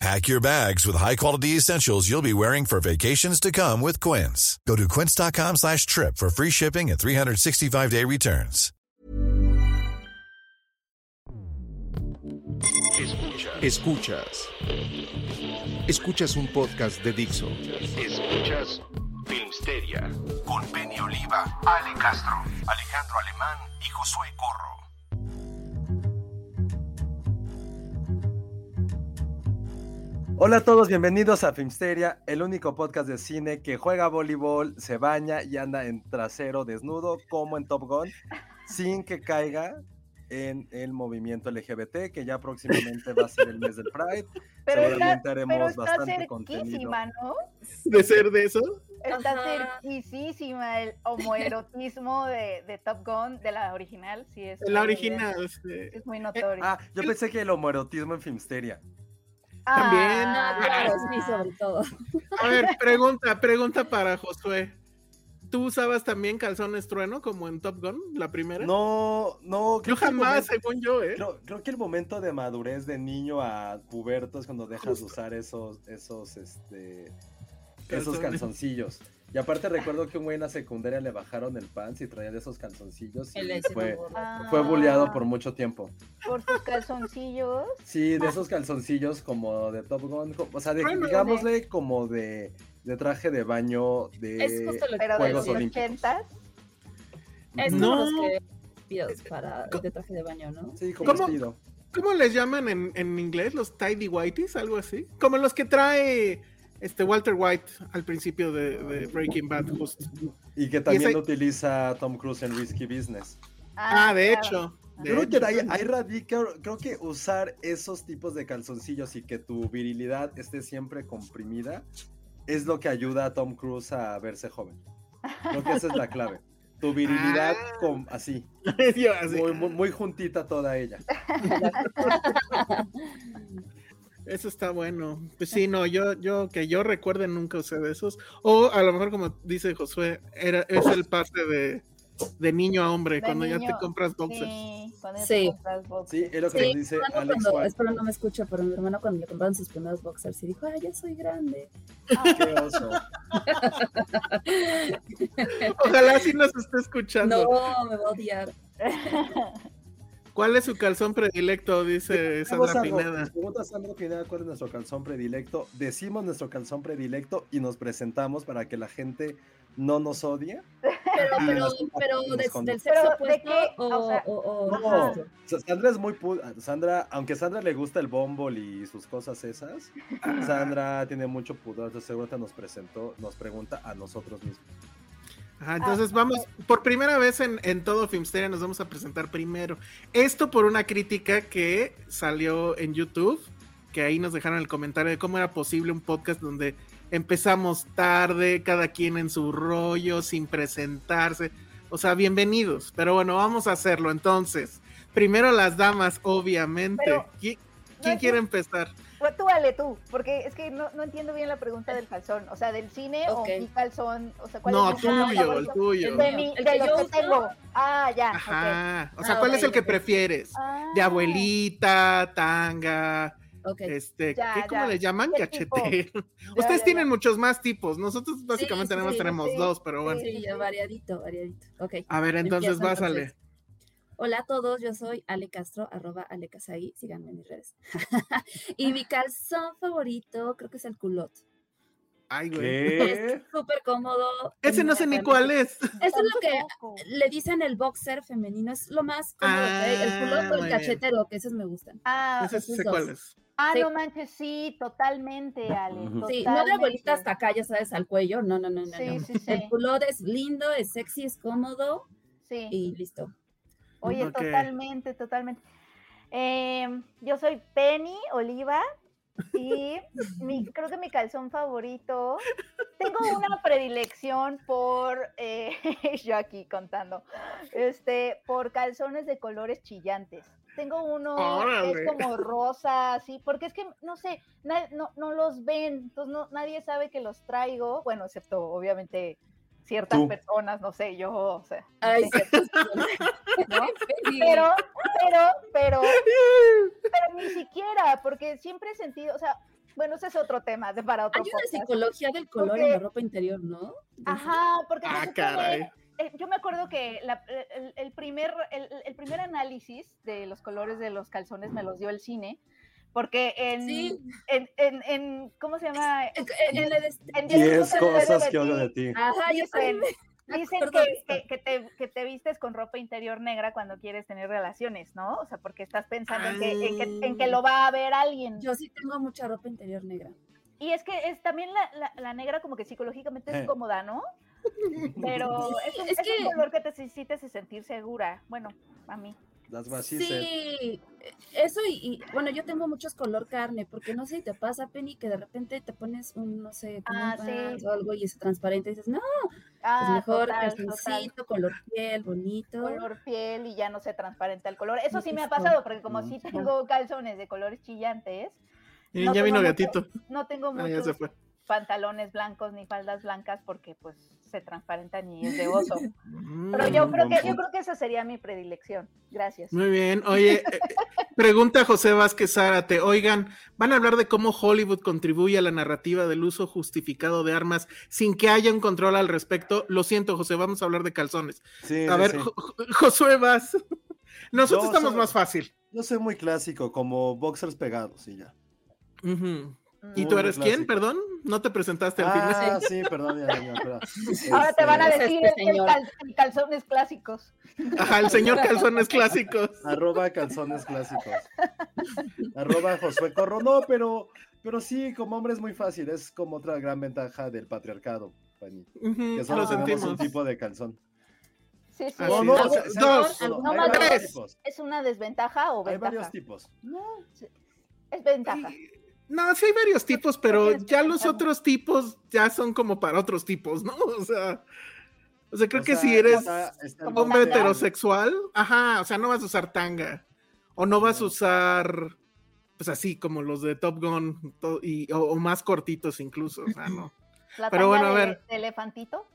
Pack your bags with high-quality essentials you'll be wearing for vacations to come with Quince. Go to quince.com slash trip for free shipping and 365-day returns. Escuchas. Escuchas. Escuchas un podcast de Dixo. Escuchas Filmsteria con Penny Oliva, Ale Castro, Alejandro Alemán y Josué Corro. Hola a todos, bienvenidos a Filmsteria, el único podcast de cine que juega voleibol, se baña y anda en trasero desnudo como en Top Gun, sin que caiga en el movimiento LGBT, que ya próximamente va a ser el mes del Pride. Pero Seguramente está, haremos pero está bastante contenido. cerquísima, ¿no? de ser de eso. Está Ajá. cerquísima el homoerotismo de, de Top Gun, de la original, sí es. La original. sí. Es muy notorio. Ah, yo pensé que el homoerotismo en Filmsteria. También. Ah, claro, sí, sobre todo. A ver, pregunta, pregunta para Josué. ¿Tú usabas también calzones trueno como en Top Gun, la primera? No, no. creo Yo jamás, momento- según yo, ¿eh? Creo, creo que el momento de madurez de niño a puberto es cuando dejas de usar esos, esos, este, esos calzoncillos. Y aparte recuerdo que un güey en la secundaria le bajaron el pants y traía de esos calzoncillos y El fue, fue bulleado Ah, por mucho tiempo. Por sus calzoncillos. Sí, de esos calzoncillos como de Top Gun, o sea, de- Bueno. digámosle como de, de traje de baño de... Es justo lo que de Juegos los decía. Olímpicos. ochentas. Es No. que pides para de traje de baño, ¿no? Sí, como ¿Cómo? vestido. ¿Cómo les llaman en, en inglés? ¿Los tidy whities? Algo así. Como los que trae este Walter White al principio de, de Breaking Bad, justo. Y que también ese- lo utiliza Tom Cruise en Risky Business. Ah, de claro. hecho. de Creo que hecho. ahí, ahí radica, creo que usar esos tipos de calzoncillos y que tu virilidad esté siempre comprimida es lo que ayuda a Tom Cruise a verse joven. Creo que esa es la clave. Tu virilidad Ah. com- así, Yo así. muy, muy, muy juntita toda ella. Eso está bueno. Pues sí, no, yo, yo que yo recuerde nunca usé de esos. O a lo mejor como dice Josué, era, es el pase de, de niño a hombre De cuando ya te compras boxers. Sí, cuando ya Sí. te compras boxers. Sí, es lo que Sí, dice Alex cuando, White. espero no me escucha, pero mi hermano cuando le compraron sus primeros boxers y dijo, ah, ya soy grande. Qué oso. Ojalá sí nos esté escuchando. No, me va a odiar. ¿Cuál es su calzón predilecto? Dice Sandra Pineda. nos Pregunta Sandra Pineda cuál es nuestro calzón predilecto. Decimos nuestro calzón predilecto y nos presentamos para que la gente no nos odie. Pero, pero, nos- pero nos de- con- del sexo ¿de opuesto o, O sea, o- o- No, Sandra es muy pu- Sandra, aunque Sandra le gusta el bombol y sus cosas esas, Sandra tiene mucho pudor, entonces seguramente nos presentó, nos pregunta a nosotros mismos. Ajá, entonces vamos, por primera vez en, en todo Filmsteria nos vamos a presentar primero. Esto por una crítica que salió en YouTube, que ahí nos dejaron el comentario de cómo era posible un podcast donde empezamos tarde, cada quien en su rollo, sin presentarse. O sea, bienvenidos. Pero bueno, vamos a hacerlo entonces. Primero las damas, obviamente. Pero- ¿Qui- ¿Quién quiere empezar? Pues tú, Ale, tú, porque es que no, no entiendo bien la pregunta del calzón. O sea, del cine o mi calzón. O sea, ¿cuál No, es mi calzón tuyo, el tuyo. De, mi, El de que yo que uso. tengo. Ah, ya. Ajá. O sea, Ah, ¿cuál es el que prefieres? Ah, De abuelita, tanga. Este, Ya, ¿qué, ¿cómo ya. le llaman? Cachete. Ustedes ya, tienen ya. muchos más tipos. Nosotros básicamente sí, tenemos, sí, tenemos sí. dos, pero bueno. Sí, variadito, variadito. A ver, entonces Empiezo, básale. entonces. Hola a todos, yo soy Ale Castro, arroba Ale Casai, síganme en mis redes. y mi calzón favorito creo que es el culot. Ay, güey. ¿Qué? Es súper cómodo. Ese no sé ni cuál es. Eso es lo que le dicen el boxer femenino, es lo más cómodo. Ah, hay. el culote o muy el bien. cachetero, que esos me gustan. Ah, Ese esos sé dos. cuál es. ah, sí. no manches, sí, totalmente, Ale. Sí, no de bolita hasta acá, ya sabes, al cuello. No, no, no, no. Sí, no. sí, sí. El culote es lindo, es sexy, es cómodo Sí. y listo. Oye, totalmente, totalmente. Em, yo soy Penny Oliva y mi, creo que mi calzón favorito. Tengo una predilección por, eh, yo aquí contando, este, por calzones de colores chillantes. Tengo uno que es como rosa, así, porque es que, no sé, no, no los ven, entonces no, nadie sabe que los traigo, bueno, excepto obviamente ciertas Tú. personas, no sé, yo, o sea, Ay. ¿no? pero, pero, pero, pero ni siquiera, porque siempre he sentido, o sea, bueno, ese es otro tema de para otro Hay una psicología del color Porque- en la ropa interior, ¿no? Ajá, porque Ah, caray. eh, yo me acuerdo que la- el, el primer, el, el primer análisis de los colores de los calzones me los dio el cine, porque en, Sí. en, en, en- ¿cómo se llama? En- en el est- En Diez que odio cosas de que ti. de ti. Ajá, yo Dicen, también me dicen de que, que, que te, que te vistes con ropa interior negra cuando quieres tener relaciones, ¿no? O sea, porque estás pensando en, que, en, que, en que lo va a ver alguien. Yo sí tengo mucha ropa interior negra. Y es que es también la, la, la negra como que psicológicamente es Eh. cómoda, ¿no? Pero es un, Es es un que- color que te hace sentir segura. Bueno, a mí. Las vacías. Sí, eso y, y, bueno, yo tengo muchos color carne, porque no sé si te pasa, Penny, que de repente te pones un, no sé, como Ah, un sí. o algo y es transparente y dices, no, pues Ah, mejor total, total. calzoncito, color piel, bonito. Color piel y ya no se transparenta el color. Eso sí me ha pasado, porque como sí Ujú. tengo calzones de colores chillantes, Y No ya vino mucho- gatito. no tengo Ah, muchos pantalones blancos ni faldas blancas porque pues se transparentan y es de oso. Mm, Pero yo creo que yo creo que esa sería mi predilección. Gracias. Muy bien. Oye, eh, eh, pregunta José Vázquez Zárate. Oigan, ¿van a hablar de cómo Hollywood contribuye a la narrativa del uso justificado de armas sin que haya un control al respecto? Lo siento, José, vamos a hablar de calzones. Sí, A ver, sí. Jo- Jo- Josué Vaz. Nosotros Yo estamos soy- más fácil. Yo soy muy clásico, como boxers pegados y ya. Ujú. ¿Y tú eres quién? Perdón, no te presentaste al final. Ah, sí, perdón, ya, ya, espera. Ahora te van a Este, decir este el, cal- el calzones clásicos. Ajá, el señor calzones clásicos. Arroba calzones clásicos. Arroba Josué Corro. No, pero, pero sí, como hombre es muy fácil. Es como otra gran ventaja del patriarcado, Fanny. Que solo lo tenemos sentimos. un tipo de calzón. Sí, sí. No, es. no, o sea, dos, no, no hay más varios tres. ¿Es una desventaja o Hay ventaja? varios tipos. No, es ventaja. No, sí hay varios tipos, pero ya los otros tipos ya son como para otros tipos, ¿no? O sea, o sea creo O que sea, si eres está- está hombre tanga. heterosexual, ajá, o sea, no vas a usar tanga o no vas a usar pues así como los de Top Gun y, o, o más cortitos incluso, o sea, no. La Pero talla bueno, a de- ver. de elefantito.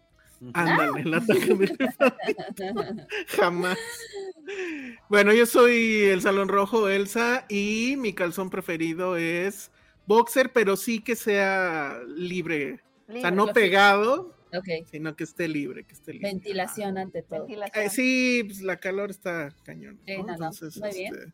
Ándale, la tanga de jamás. Bueno, yo soy el Salón Rojo, Elsa, y mi calzón preferido es boxer, pero sí que sea libre. O sea, no pegado, sino que esté libre, que esté libre. ventilación ante todo. ventilación. Eh, sí, pues la calor está cañón. Sí, ¿no? no, no, Entonces, muy bien. este,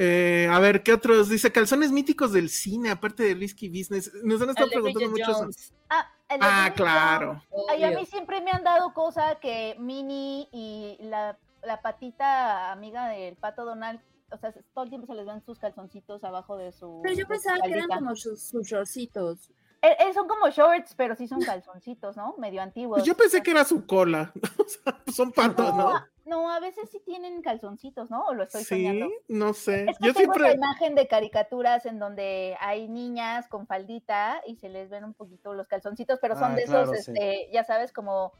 eh, a ver, ¿qué otros? Dice calzones míticos del cine, aparte de Risky Business. Nos han estado El preguntando mucho. Ah, el de Ah, claro. Ay, a mí siempre me han dado cosa que Minnie y la, la patita amiga del pato Donald, o sea, todo el tiempo se les ven sus calzoncitos abajo de su. Pero yo pensaba que eran como sus, sus shortcitos. Eh, eh, son como shorts, pero sí son calzoncitos, ¿no? Medio antiguos. Pues yo pensé que era su cola. O sea, son patos, No, ¿no? a- no, a veces sí tienen calzoncitos, ¿no? O lo estoy Sí, soñando. no sé. Es que Yo tengo esa siempre. imagen de caricaturas en donde hay niñas con faldita y se les ven un poquito los calzoncitos, pero son Ah, de esos, claro, sí. este, ya sabes, como,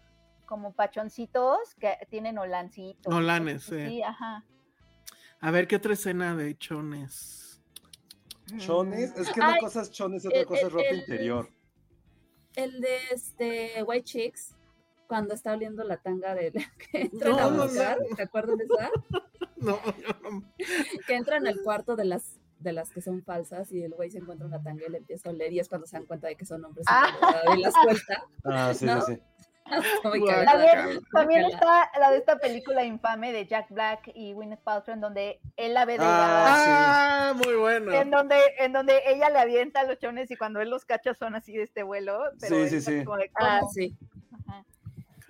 como pachoncitos que tienen olancitos. Olanes, Sí, sí. ajá. A ver, ¿qué otra escena de chones? Chones, es que una Ay, cosa es chones y otra el- cosa es el- ropa el- interior. El de este White Chicks, cuando está oliendo la tanga de que entran No, a no, buscar, no. ¿te acuerdas de esa? No. Que entran al cuarto de las de las que son falsas y el güey se encuentra una tanga y le empieza a oler y es cuando se dan cuenta de que son hombres y Ah. y las suelta. Ah, sí, ¿No? sí, sí. También, está la de esta película infame de Jack Black y Gwyneth Paltrow, en donde él la ve de Ah, muy bueno. en donde, en donde ella le avienta los chones y cuando él los cacha son así de este vuelo. Pero Sí, es sí, sí. como de, Ah, ¿cómo? sí. Ajá.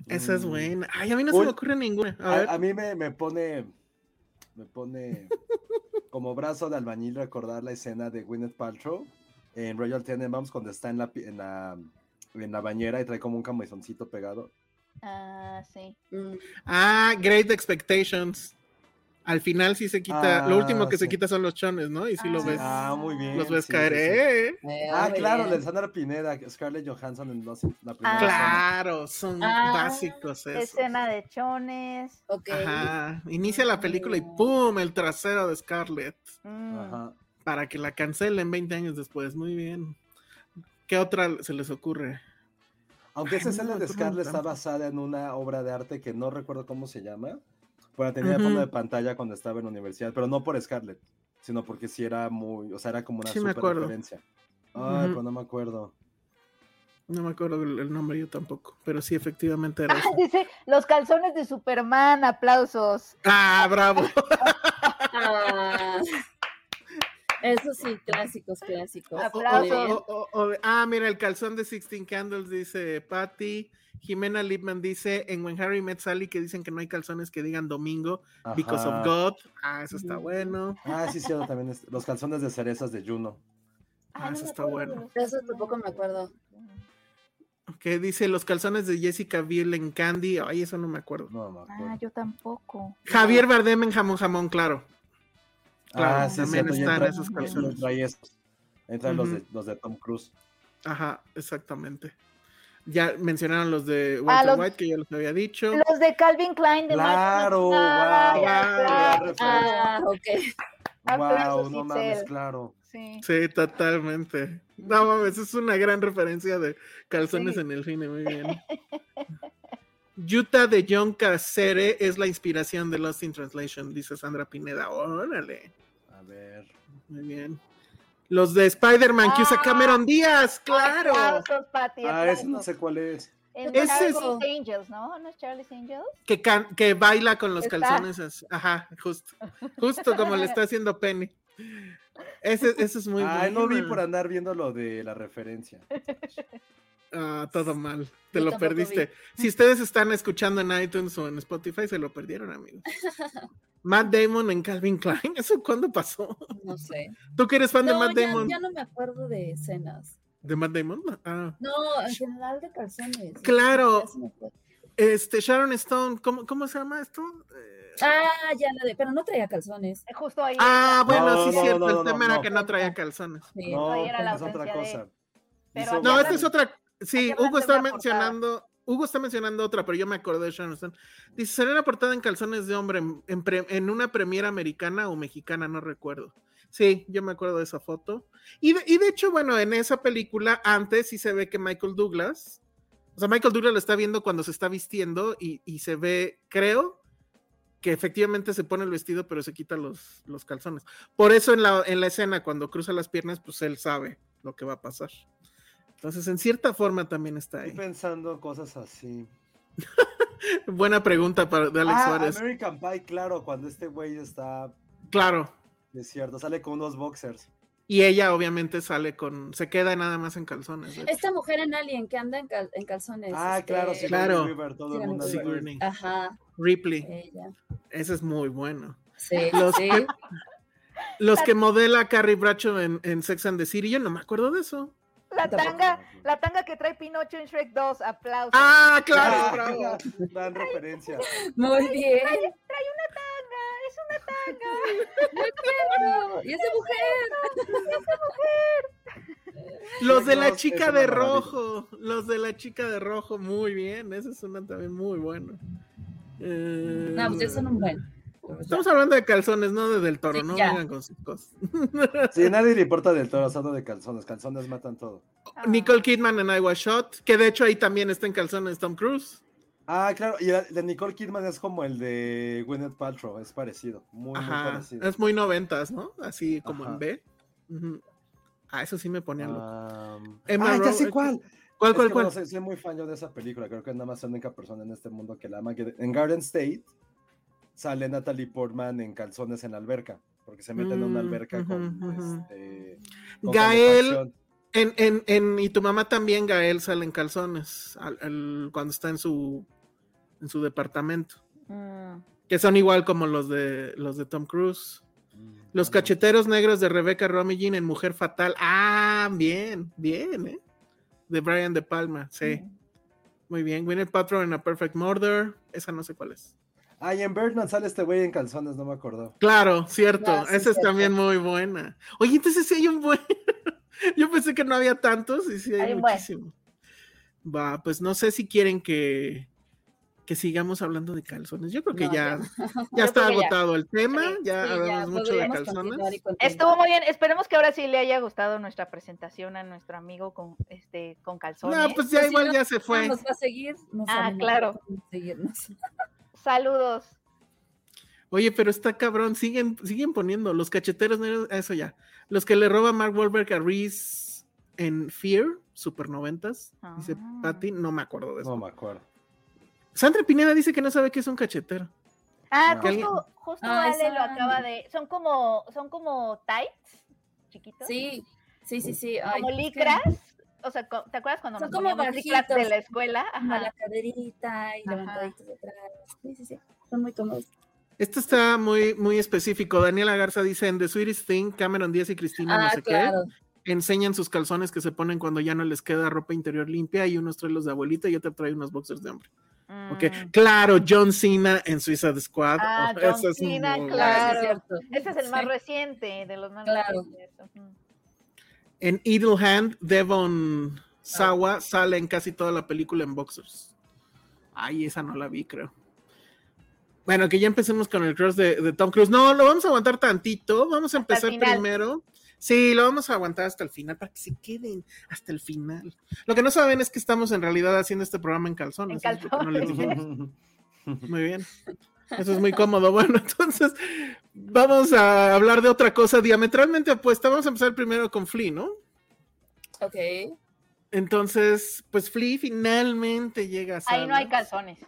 Esa es Mm. buena. Ay, a mí no se me ocurre ninguna. A ver. A, a mí me, me pone, me pone como brazo de albañil recordar la escena de Gwyneth Paltrow en Royal Tenenbaums cuando está en la, pi- en la, en la bañera y trae como un camisoncito pegado. Ah, sí. Mm. Ah, Great Expectations. Al final sí se quita, lo Ah, último que se quita son los chones, ¿no? Y sí lo Ah. ves, Ah, muy bien. los ves sí, caer, sí, sí. ¿eh? Eh, Ah, claro, bien. la de Sandra Pineda, Scarlett Johansson en los- la primera Ah. Claro, son Ah, básicos esos. Escena de chones. Ok. Ajá. Inicia la película y ¡pum! El trasero de Scarlett. Mm. Ajá. Para que la cancelen 20 años después. Muy bien. ¿Qué otra se les ocurre? Aunque esa escena de Scarlett está basada en una obra de arte que no recuerdo cómo se llama, pero la tenía Ujú. fondo de pantalla cuando estaba en la universidad, pero no por Scarlett, sino porque sí era muy, o sea, era como una Sí me super acuerdo. referencia. Ay, Ujú. pero no me acuerdo. No me acuerdo el, el nombre yo tampoco, pero sí, efectivamente era Ah, eso. dice, los calzones de Superman, aplausos. ¡Ah, bravo! Ah, eso sí, clásicos, clásicos. Aplausos. O- o- o- o- ah, mira, el calzón de Sixteen Candles dice Patty. Jimena Lipman dice en When Harry Met Sally que dicen que no hay calzones que digan domingo because of. God. Ah, eso está bueno. Ah, sí, sí, también es- los calzones de cerezas de Juno. Ah, no eso está bueno. Eso tampoco me acuerdo. Que dice los calzones de Jessica Biel en Candy. Ay, eso no me acuerdo. No me acuerdo. Ah, yo tampoco. Javier Bardem en Jamón Jamón, claro. Claro, ah, sí, también cierto, están entra- esos calzones. entra ahí estos. Entran los, de, los de Tom Cruise. Ajá, exactamente. Ya mencionaron los de Walter los- White, que ya los había dicho. Los de Calvin Klein de Claro, Macho wow, wow, claro. Ah, ok. Aplausos, Wow, no mames, claro. Sí. Sí, totalmente. No mames, es una gran referencia de calzones Sí. en el cine, muy bien. Yuta de John Casere es la inspiración de Lost in Translation, dice Sandra Pineda. Órale, A ver. muy bien. Los de Spider-Man que usa Ah. Cameron Díaz, claro. Aplausos, Pati, Ah, ese no sé cuál es. Es- Angels, ¿no? ¿No es Charlie's Angels? Que, can- que baila con los Está. calzones. así. Ajá, justo. Justo como le está haciendo Penny. Ese, ese es muy Ay, no vi bueno. por andar viendo lo de la referencia. Ah, todo mal. Te Yo lo perdiste. Si ustedes están escuchando en iTunes o en Spotify, se lo perdieron, amigos. Matt Damon en Calvin Klein. ¿Eso cuándo pasó? No sé. ¿Tú que eres fan de Matt ya, Damon? ya no me acuerdo de escenas. ¿De Matt Damon? Ah. No, en general de calzones. Claro. Este, Sharon Stone, ¿cómo, cómo se llama esto? Eh, Ah, ya la de, pero no traía calzones. Justo ahí. Ah, bueno, No, sí, no, cierto. no, el no, tema era no. que no traía calzones. Sí. No, ahí era la es otra de- cosa. Pero No, esta es otra. Sí, Hugo está mencionando. Hugo está mencionando otra, pero yo me acordé de Sharon Stone. Dice, salió una portada en calzones de hombre en, en pre- en una premiera americana o mexicana, no recuerdo. Sí, yo me acuerdo de esa foto. Y de, y de hecho, bueno, en esa película antes sí se ve que Michael Douglas, o sea, Michael Douglas lo está viendo cuando se está vistiendo y, y se ve, creo, que efectivamente se pone el vestido, pero se quita los, los calzones. Por eso en la, en la escena, cuando cruza las piernas, pues él sabe lo que va a pasar. Entonces, en cierta forma también está Estoy ahí. pensando cosas así. Buena pregunta para, de Alex ah, Suárez. American Pie, claro, cuando este güey está Claro. desierto, sale con unos boxers. Y ella obviamente sale con, se queda nada más en calzones. Esta mujer en Alien que anda en, cal- en calzones. Ah, claro, este, sí, Claro. River, todo el mundo. Sigourney. Ajá, Ripley. ella. Ese es muy bueno. Sí, Los sí. que, los que modela Carrie en, en Sex and the City, yo no me acuerdo de eso. La tanga, la tanga que trae Pinocho en Shrek 2, aplausos. Ah, claro, Ah, bravo. Dan referencia. Muy bien. Trae una tanga, es una tanga. Claro, Y esa mujer. Los de la chica de rojo. Los de la chica de rojo, muy bien. Ese es una también muy bueno. Eh, No, pues ya son un buen. Estamos hablando de calzones, no de del toro, Sí, no ya. vengan con sus cosas. Sí, a nadie le importa del toro, solo de calzones. Calzones matan todo. Ah. Nicole Kidman en I Was Shot, que de hecho ahí también está en calzones Tom Cruise. Ah, claro, y el de Nicole Kidman es como el de Gwyneth Paltrow, es parecido, muy, muy parecido. es muy noventas, ¿no? Así como Ajá. en B. Ah, eso sí me ponía loco. Ah, Emma ah, ya sé Roberts. cuál. ¿Cuál, Es cuál, que, cuál? bueno, soy, soy muy fan yo de esa película. Creo que nada más soy la única persona en este mundo que la ama. que en Garden State sale Natalie Portman en calzones en la alberca. Porque se mete en una Mm, alberca con, este, con Gael, en, en, en, y tu mamá también, Gael, sale en calzones al- al- cuando está en su, en su departamento. Mm, Que son igual como los de, los de Tom Cruise. Mm, Los cacheteros negros de Rebecca Romijn en Mujer Fatal. Ah, bien, bien, ¿eh? De Brian De Palma, sí. mm. Muy bien. Gwyneth Paltrow en A Perfect Murder. Esa no sé cuál es. Ah, y en Birdman sale este güey en calzones, no me acuerdo. Claro, cierto. Ah, sí, Esa es también muy buena. Oye, entonces sí hay un buen. Yo pensé que no había tantos y sí hay, Hay buen. muchísimo. Va, pues no sé si quieren que, que sigamos hablando de calzones. Yo creo que No, ya, ya. ya está ya. agotado el tema. Sí, ya Sí, hablamos ya, mucho de podríamos calzones. Estuvo muy bien. Esperemos que ahora sí le haya gustado nuestra presentación a nuestro amigo con este con calzones. No, pues ya Pues igual no- ya se fue. nos va a seguir. Ah, claro. seguirnos. Saludos. Oye, pero está cabrón, siguen, siguen poniendo los cacheteros negros, eso ya. Los que le roba Mark Wahlberg a Reese en Fear, Super Noventas, dice Ah. Patty, no me acuerdo de eso. No me acuerdo. Sandra Pineda dice que no sabe qué es un cachetero. Ah, justo, justo Ah, Ale esa- lo acaba de. Son como, son como tights chiquitos. Sí, sí, sí, sí. ay, Como es que- licras. O sea, ¿te acuerdas cuando Son nos como de la escuela? Ajá. la caderita y levantaditos detrás. Sí, sí, sí. Son muy cómodos. Esto está muy, muy específico. Daniela Garza dice en The Sweetest Thing, Cameron Díaz y Cristina, no Ah, sé claro. qué, enseñan sus calzones que se ponen cuando ya no les queda ropa interior limpia y unos trae los de abuelita y otro trae unos boxers de hombre. Ok, Mm. claro, John Cena en Suicide Squad. Ah, Oh, John es Cena, muy- claro. Sí, es. Ese es el más Sí. reciente de los más Claro. recientes. ujú. En Idle Hand, Devon Sawa sale en casi toda la película en boxers. Ay, esa no la vi, creo. Bueno, que ya empecemos con el cross de, de Tom Cruise. No, lo vamos a aguantar tantito. Vamos a empezar primero. Sí, lo vamos a aguantar hasta el final para que se queden hasta el final. Lo que no saben es que estamos en realidad haciendo este programa en calzones. En no les. Muy bien. Eso es muy cómodo. Bueno, entonces vamos a hablar de otra cosa diametralmente opuesta. Vamos a empezar primero con Flea, ¿no? Ok. Entonces, pues Flea finalmente llega a Ahí no hay salas. calzones.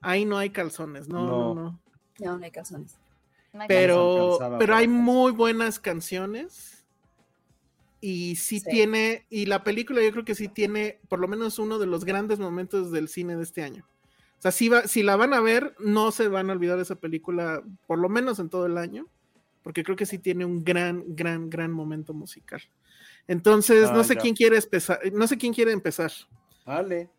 Ahí no hay calzones, no, no, No. no. No, no hay calzones. no hay Pero, pero hay muy buenas canciones. Y sí, Sí. tiene, y la película yo creo que sí tiene por lo menos uno de los grandes momentos del cine de este año. O sea, si, va, si la van a ver, no se van a olvidar de esa película, por lo menos en todo el año, porque creo que sí tiene un gran, gran, gran momento musical. Entonces, no Ah, sé ya. quién quiere empezar, no sé quién quiere empezar. Ale.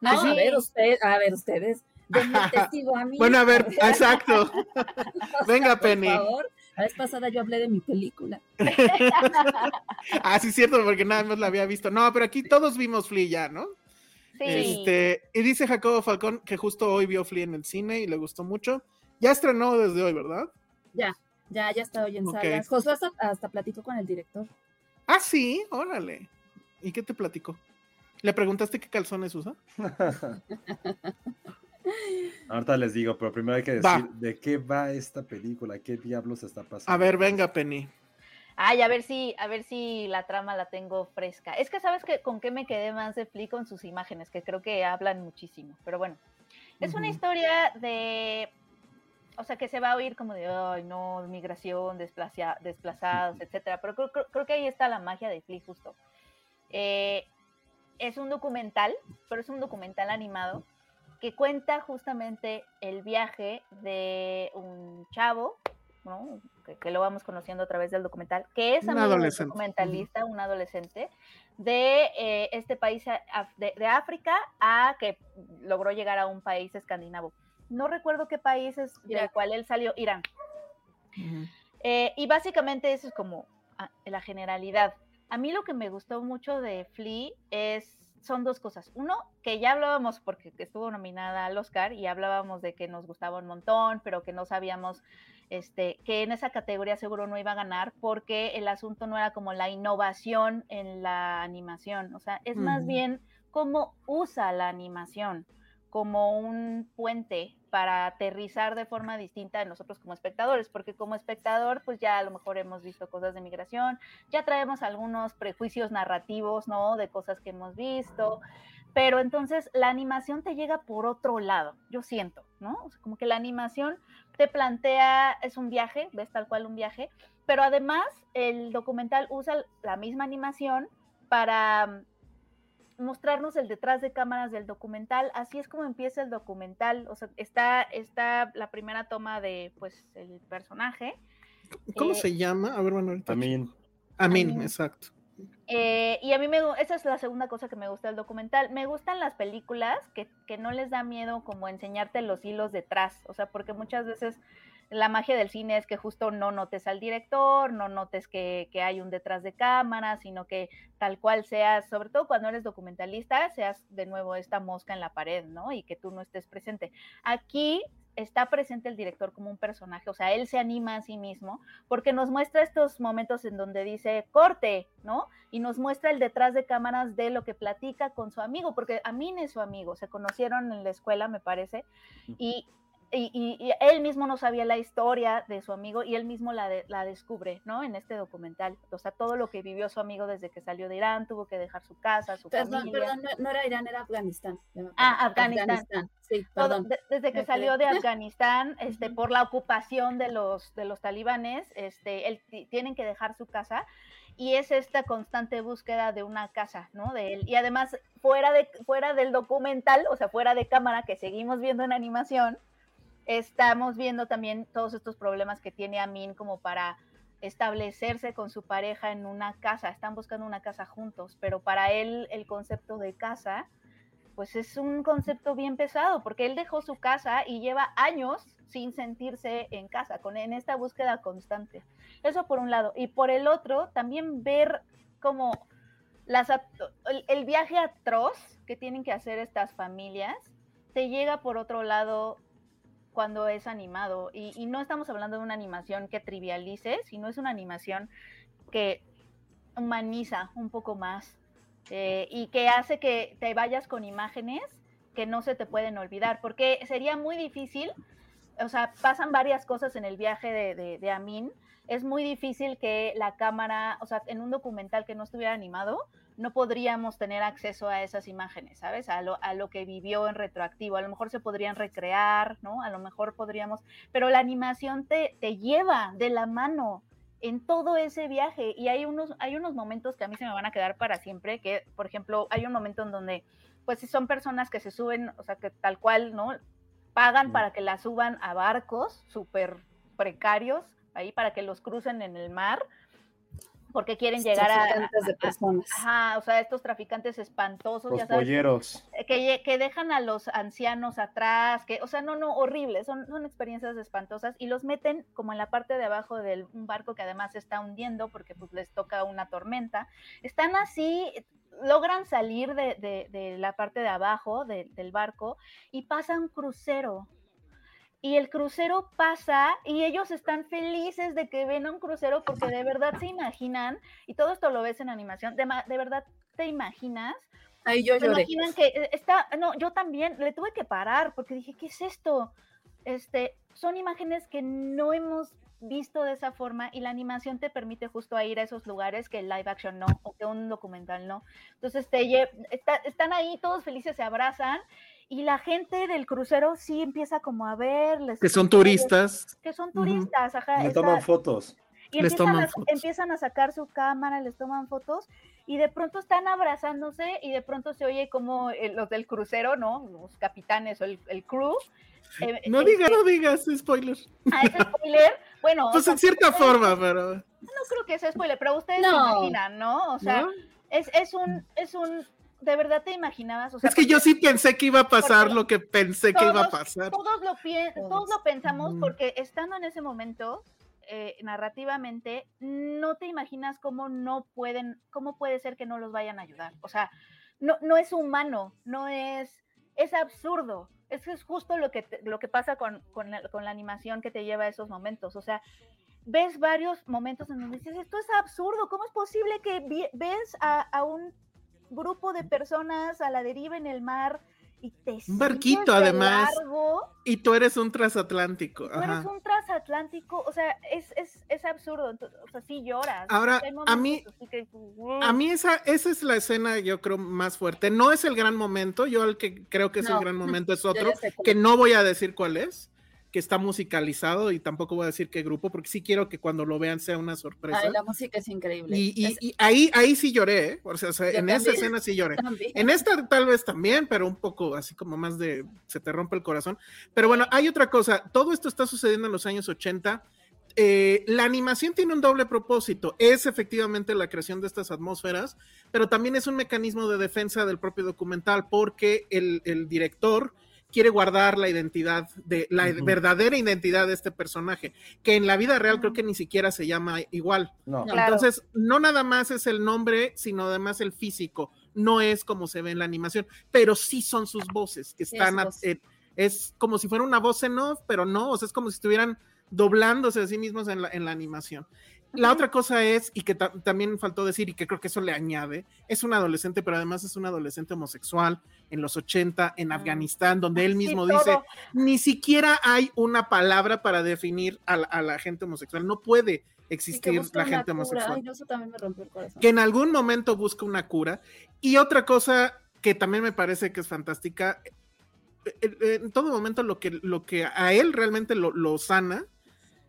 No, Sí. a ver, usted, a ver, ustedes. Denme testigo a mí. Bueno, a ver, exacto. Venga, Por Penny. favor. La vez pasada yo hablé de mi película. Ah, sí, es cierto, porque nada más la había visto. No, pero aquí todos vimos Flea ya, ¿no? Sí. Este, y dice Jacobo Falcón que justo hoy vio Flea en el cine y le gustó mucho. Ya estrenó desde hoy, ¿verdad? Ya, ya, ya está hoy en salas. Josué hasta, hasta platicó con el director. Ah, sí, órale. ¿Y qué te platicó? ¿Le preguntaste qué calzones usa? Ahorita les digo, pero primero hay que decir Va. de qué va esta película, qué diablos está pasando. A ver, venga, Penny. Ay, a ver si, a ver si la trama la tengo fresca. Es que sabes que con qué me quedé más de Flea con sus imágenes, que creo que hablan muchísimo. Pero bueno, es una historia de, o sea, que se va a oír como de, ay, no, migración, desplazados, etcétera. Pero creo, creo- creo que ahí está la magia de Flea justo. Eh, es un documental, pero es un documental animado que cuenta justamente el viaje de un chavo, ¿no? Que, que lo vamos conociendo a través del documental, que es Un amigo del documentalista, un adolescente, de eh, este país de, de África a que logró llegar a un país escandinavo. No recuerdo qué país es del Irak. cual él salió, Irán. Eh, y básicamente eso es como ah, la generalidad. A mí lo que me gustó mucho de Flea es, son dos cosas. Uno, que ya hablábamos porque estuvo nominada al Oscar y hablábamos de que nos gustaba un montón, pero que no sabíamos este, que en esa categoría seguro no iba a ganar porque el asunto no era como la innovación en la animación, o sea, es más bien cómo usa la animación, como un puente para aterrizar de forma distinta a nosotros como espectadores, porque como espectador, pues ya a lo mejor hemos visto cosas de migración, ya traemos algunos prejuicios narrativos, ¿no? De cosas que hemos visto, pero entonces la animación te llega por otro lado, yo siento, ¿no? O sea, como que la animación te plantea, es un viaje, ves tal cual un viaje, pero además el documental usa la misma animación para mostrarnos el detrás de cámaras del documental. Así es como empieza el documental. O sea, está, está la primera toma de pues el personaje. ¿Cómo Eh, se llama? A ver, bueno, ahorita. También. Amin, Amin. exacto. Eh, y a mí me, esa es la segunda cosa que me gusta del documental. Me gustan las películas que, que no les da miedo como enseñarte los hilos detrás. O sea, porque muchas veces la magia del cine es que justo no notes al director, no notes que, que hay un detrás de cámara, sino que tal cual seas, sobre todo cuando eres documentalista, seas de nuevo esta mosca en la pared, ¿no? Y que tú no estés presente. Aquí está presente el director como un personaje, o sea, él se anima a sí mismo porque nos muestra estos momentos en donde dice corte, ¿no? Y nos muestra el detrás de cámaras de lo que platica con su amigo, porque Amin es su amigo, se conocieron en la escuela, me parece, y, y, y- y él mismo no sabía la historia de su amigo y él mismo la, de- la descubre, ¿no? En este documental, o sea, todo lo que vivió su amigo desde que salió de Irán, tuvo que dejar su casa, su Perdón, familia. perdón, no, no era Irán, era Afganistán. Ah, acuerdo. Afganistán. Sí, Todo- perdón. de- desde que salió de Afganistán, este, por la ocupación de los, de los talibanes, este, él ti- tienen que dejar su casa y es esta constante búsqueda de una casa, ¿no? De él. Y además, fuera, de, fuera del documental, o sea, fuera de cámara que seguimos viendo en animación, estamos viendo también todos estos problemas que tiene Amin como para establecerse con su pareja en una casa, están buscando una casa juntos, pero para él el concepto de casa pues es un concepto bien pesado, porque él dejó su casa y lleva años sin sentirse en casa, con, en esta búsqueda constante. Eso por un lado. Y por el otro, también ver como el, el viaje atroz que tienen que hacer estas familias, te llega por otro lado cuando es animado. Y, no estamos hablando de una animación que trivialice, sino es una animación que humaniza un poco más eh, y que hace que te vayas con imágenes que no se te pueden olvidar, porque sería muy difícil, o sea, pasan varias cosas en el viaje de, de, de Amin, es muy difícil que la cámara, o sea, en un documental que no estuviera animado, no podríamos tener acceso a esas imágenes, ¿sabes? A lo, a lo que vivió en retroactivo. A lo mejor se podrían recrear, ¿no? A lo mejor podríamos, pero la animación te, te lleva de la mano en todo ese viaje y hay unos, hay unos momentos que a mí se me van a quedar para siempre, que por ejemplo hay un momento en donde pues son personas que se suben, o sea que tal cual, ¿no? Pagan Mm. para que las suban a barcos súper precarios ahí para que los crucen en el mar porque quieren llegar a, Traficantes de a- personas. ajá, o sea, estos traficantes espantosos, Los ya sabes, polleros. eh, que, dejan a los ancianos atrás, que, o sea, no, no, horrible, son, son experiencias espantosas y los meten como en la parte de abajo de un barco que además se está hundiendo porque pues les toca una tormenta. Están así, logran salir de, de- de la parte de abajo de- del barco y pasa un crucero. Y el crucero pasa y ellos están felices de que ven a un crucero porque de verdad se imaginan, y todo esto lo ves en animación, de, de verdad te imaginas Ahí yo ¿Se lloré. imaginan que eh, está, no, yo también le tuve que parar porque dije, ¿qué es esto? Este, son imágenes que no hemos visto de esa forma y la animación te permite justo a ir a esos lugares que el live action no, o que un documental no. Entonces te está- están ahí todos felices, se abrazan y la gente del crucero sí empieza como a ver, les- Que son turistas. que son turistas, ajá, Le está- toman fotos. y Les empiezan, toman a, fotos. empiezan a sacar su cámara, les toman fotos y de pronto están abrazándose y de pronto se oye como eh, los del crucero, ¿no? Los capitanes o el, el crew. eh, No eh, digas, eh, no digas, spoiler. ah, es spoiler. Bueno, o Pues sea, en cierta ustedes- forma, pero. no creo que sea spoiler, pero ustedes No. se imaginan, ¿no? O sea, ¿no? es, es un, es un, de verdad te imaginabas. O sea, Es que yo sí pensé que iba a pasar lo que pensé que iba a pasar. todos lo, Todos. lo pensamos porque estando en ese momento, eh, narrativamente, no te imaginas cómo no pueden, cómo puede ser que no los vayan a ayudar. O sea, no, no es humano, no es, es absurdo. Eso es justo lo que, te- lo que pasa con, con la, con la animación que te lleva a esos momentos. O sea, ves varios momentos en donde dices, esto es absurdo, ¿cómo es posible que ves a, a un grupo de personas a la deriva en el mar y te Un barquito, de además. largo, Y tú eres un transatlántico. tú eres Ajá. un transatlántico, o sea, es, es, es absurdo, entonces, o sea, sí lloras. Ahora, a mí- A mí esa, esa es la escena, yo creo, más fuerte. No es el gran momento, yo el que creo que es el No, gran momento es otro, que no voy a decir cuál es, que está musicalizado y tampoco voy a decir qué grupo, porque sí quiero que cuando lo vean sea una sorpresa. Ay, la música es increíble. y, y- y ahí, ahí sí lloré, ¿eh? o sea, o sea, en esa también. escena sí lloré. también. En esta tal vez también, pero un poco así como más de se te rompe el corazón. Pero bueno, hay otra cosa. Todo esto está sucediendo en los años 80. Eh, la animación tiene un doble propósito. Es efectivamente la creación de estas atmósferas, pero también es un mecanismo de defensa del propio documental porque el, el director quiere guardar la identidad de la verdadera identidad de este personaje, que en la vida real creo que ni siquiera se llama igual. No. No. Claro. Entonces, no nada más es el nombre, sino además el físico. No es como se ve en la animación, pero sí son sus voces, que están, es a- voz. eh, es como si fuera una voz en off, pero no, o sea, es como si estuvieran doblándose a sí mismos en la, en la animación. La otra cosa es, y que ta- también faltó decir, y que creo que eso le añade, es un adolescente, pero además es un adolescente homosexual en los 80, en Afganistán, donde él mismo dice, ni siquiera hay una palabra para definir a la, a la gente homosexual, no puede existir la gente homosexual Ay, eso también me rompió el corazón. que en algún momento busca una cura. Y otra cosa que también me parece que es fantástica, eh, eh, en todo momento lo que, lo que a él realmente lo, lo sana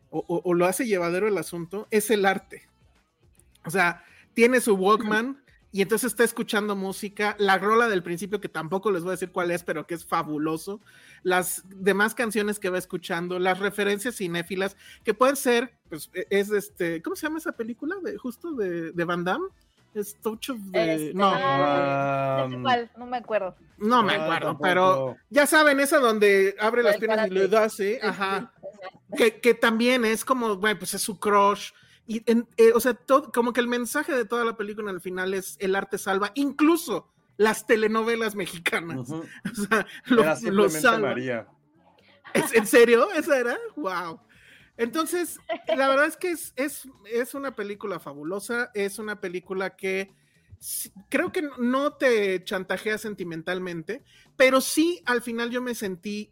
o, o- lo hace llevadero el asunto es el arte. O sea, tiene su Walkman y entonces está escuchando música, la rola del principio que tampoco les voy a decir cuál es, pero que es fabuloso, las demás canciones que va escuchando, las referencias cinéfilas que pueden ser, pues e- es este, ¿cómo se llama esa película? De, justo de, de Van Damme. Es Touch of the... Este, No, Ah, Um. No me acuerdo. no me ah, acuerdo, tampoco. pero ya saben, esa donde abre las piernas y le da así, Sí, ajá que, que también es como, bueno, pues es su crush. Y, en- eh, o sea, todo, como que el mensaje de toda la película al final es el arte salva, incluso las telenovelas mexicanas. Ujú. O sea, lo, Era lo salvan. María. ¿Es- ¿En serio? ¿Esa era? ¡Wow! Entonces, la verdad es que es, es, es una película fabulosa, es una película que creo que no te chantajea sentimentalmente, pero sí al final yo me sentí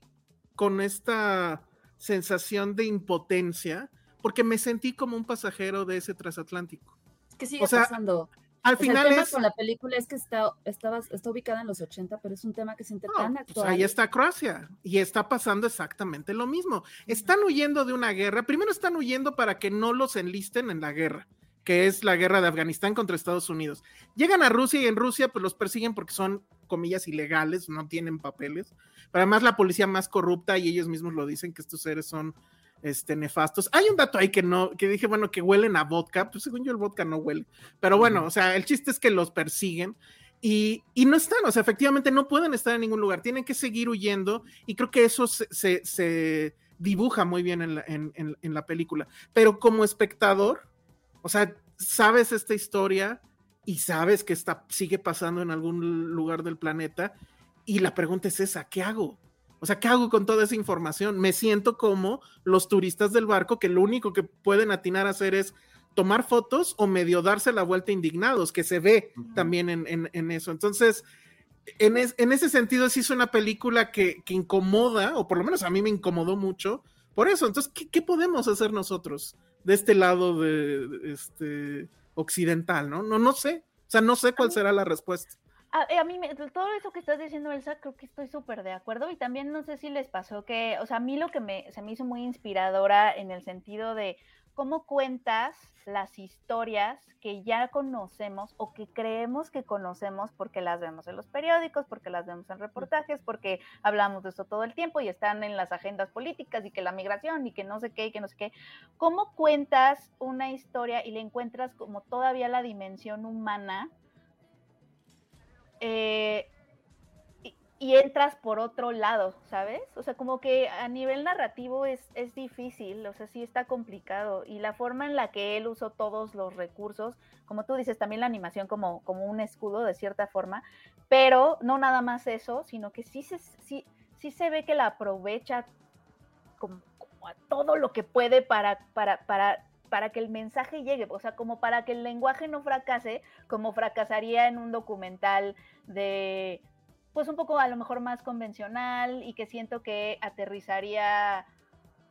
con esta sensación de impotencia, porque me sentí como un pasajero de ese transatlántico. Es que sigue O sea, pasando. Al O sea, final el tema es... con la película es que está, estaba, está ubicada en los 80, pero es un tema que siente No, tan pues ahí está Croacia y está pasando exactamente lo mismo. Están huyendo de una guerra. Primero están huyendo para que no los enlisten en la guerra, que es la guerra de Afganistán contra Estados Unidos. Llegan a Rusia y en Rusia pues los persiguen porque son comillas ilegales, no tienen papeles. Pero además la policía más corrupta y ellos mismos lo dicen que estos seres son este, nefastos. Hay un dato ahí que no, que dije, bueno, que huelen a vodka, pues según yo el vodka no huele. Pero bueno, o sea, el chiste es que los persiguen y, y no están, o sea, efectivamente no pueden estar en ningún lugar, tienen que seguir huyendo y creo que eso se, se- se dibuja muy bien en la, en- en- en la película. Pero como espectador, o sea, sabes esta historia y sabes que está, sigue pasando en algún lugar del planeta y la pregunta es esa, ¿qué hago? O sea, ¿qué hago con toda esa información? Me siento como los turistas del barco que lo único que pueden atinar a hacer es tomar fotos o medio darse la vuelta indignados, que se ve también en, en- en eso. Entonces, en, es- en ese sentido, sí es una película que, que incomoda, o por lo menos a mí me incomodó mucho. Por eso, entonces, ¿qué, qué podemos hacer nosotros de este lado de, de este occidental? ¿no? no, no sé. O sea, no sé cuál será la respuesta. A, eh, a mí, me- todo eso que estás diciendo, Elsa, creo que estoy súper de acuerdo. Y también no sé si les pasó que, o sea, a mí lo que me, se me hizo muy inspiradora en el sentido de cómo cuentas las historias que ya conocemos o que creemos que conocemos porque las vemos en los periódicos, porque las vemos en reportajes, porque hablamos de eso todo el tiempo y están en las agendas políticas y que la migración y que no sé qué y que no sé qué. ¿Cómo cuentas una historia y le encuentras como todavía la dimensión humana? Eh, y, entras por otro lado, ¿sabes? O sea, como que a nivel narrativo es, es difícil, o sea, sí está complicado. Y la forma en la que él usó todos los recursos, como tú dices, también la animación como, como un escudo de cierta forma, pero no nada más eso, sino que sí se, sí, sí se ve que la aprovecha como, todo lo que puede para, para, para, para que el mensaje llegue, o sea, como para que el lenguaje no fracase, como fracasaría en un documental de pues un poco a lo mejor más convencional y que siento que aterrizaría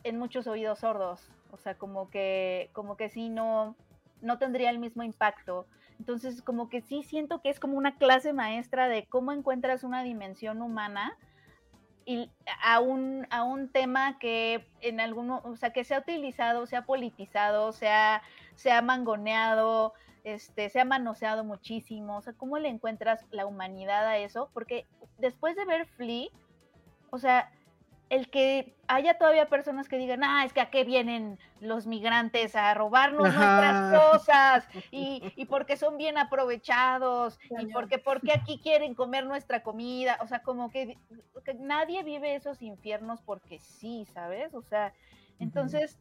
en muchos oídos sordos, o sea, como que, como que sí no, no tendría el mismo impacto. Entonces, como que sí siento que es como una clase maestra de cómo encuentras una dimensión humana y a un, a un tema que en alguno, o sea, que se ha utilizado, se ha politizado, se ha, se ha mangoneado, este, se ha manoseado muchísimo. O sea, ¿cómo le encuentras la humanidad a eso? Porque después de ver Flea, o sea, el que haya todavía personas que digan, ah, es que a qué vienen los migrantes a robarnos nuestras cosas y, y, porque son bien aprovechados y porque, porque aquí quieren comer nuestra comida, o sea, como que, que, nadie vive esos infiernos porque sí, ¿sabes? O sea, entonces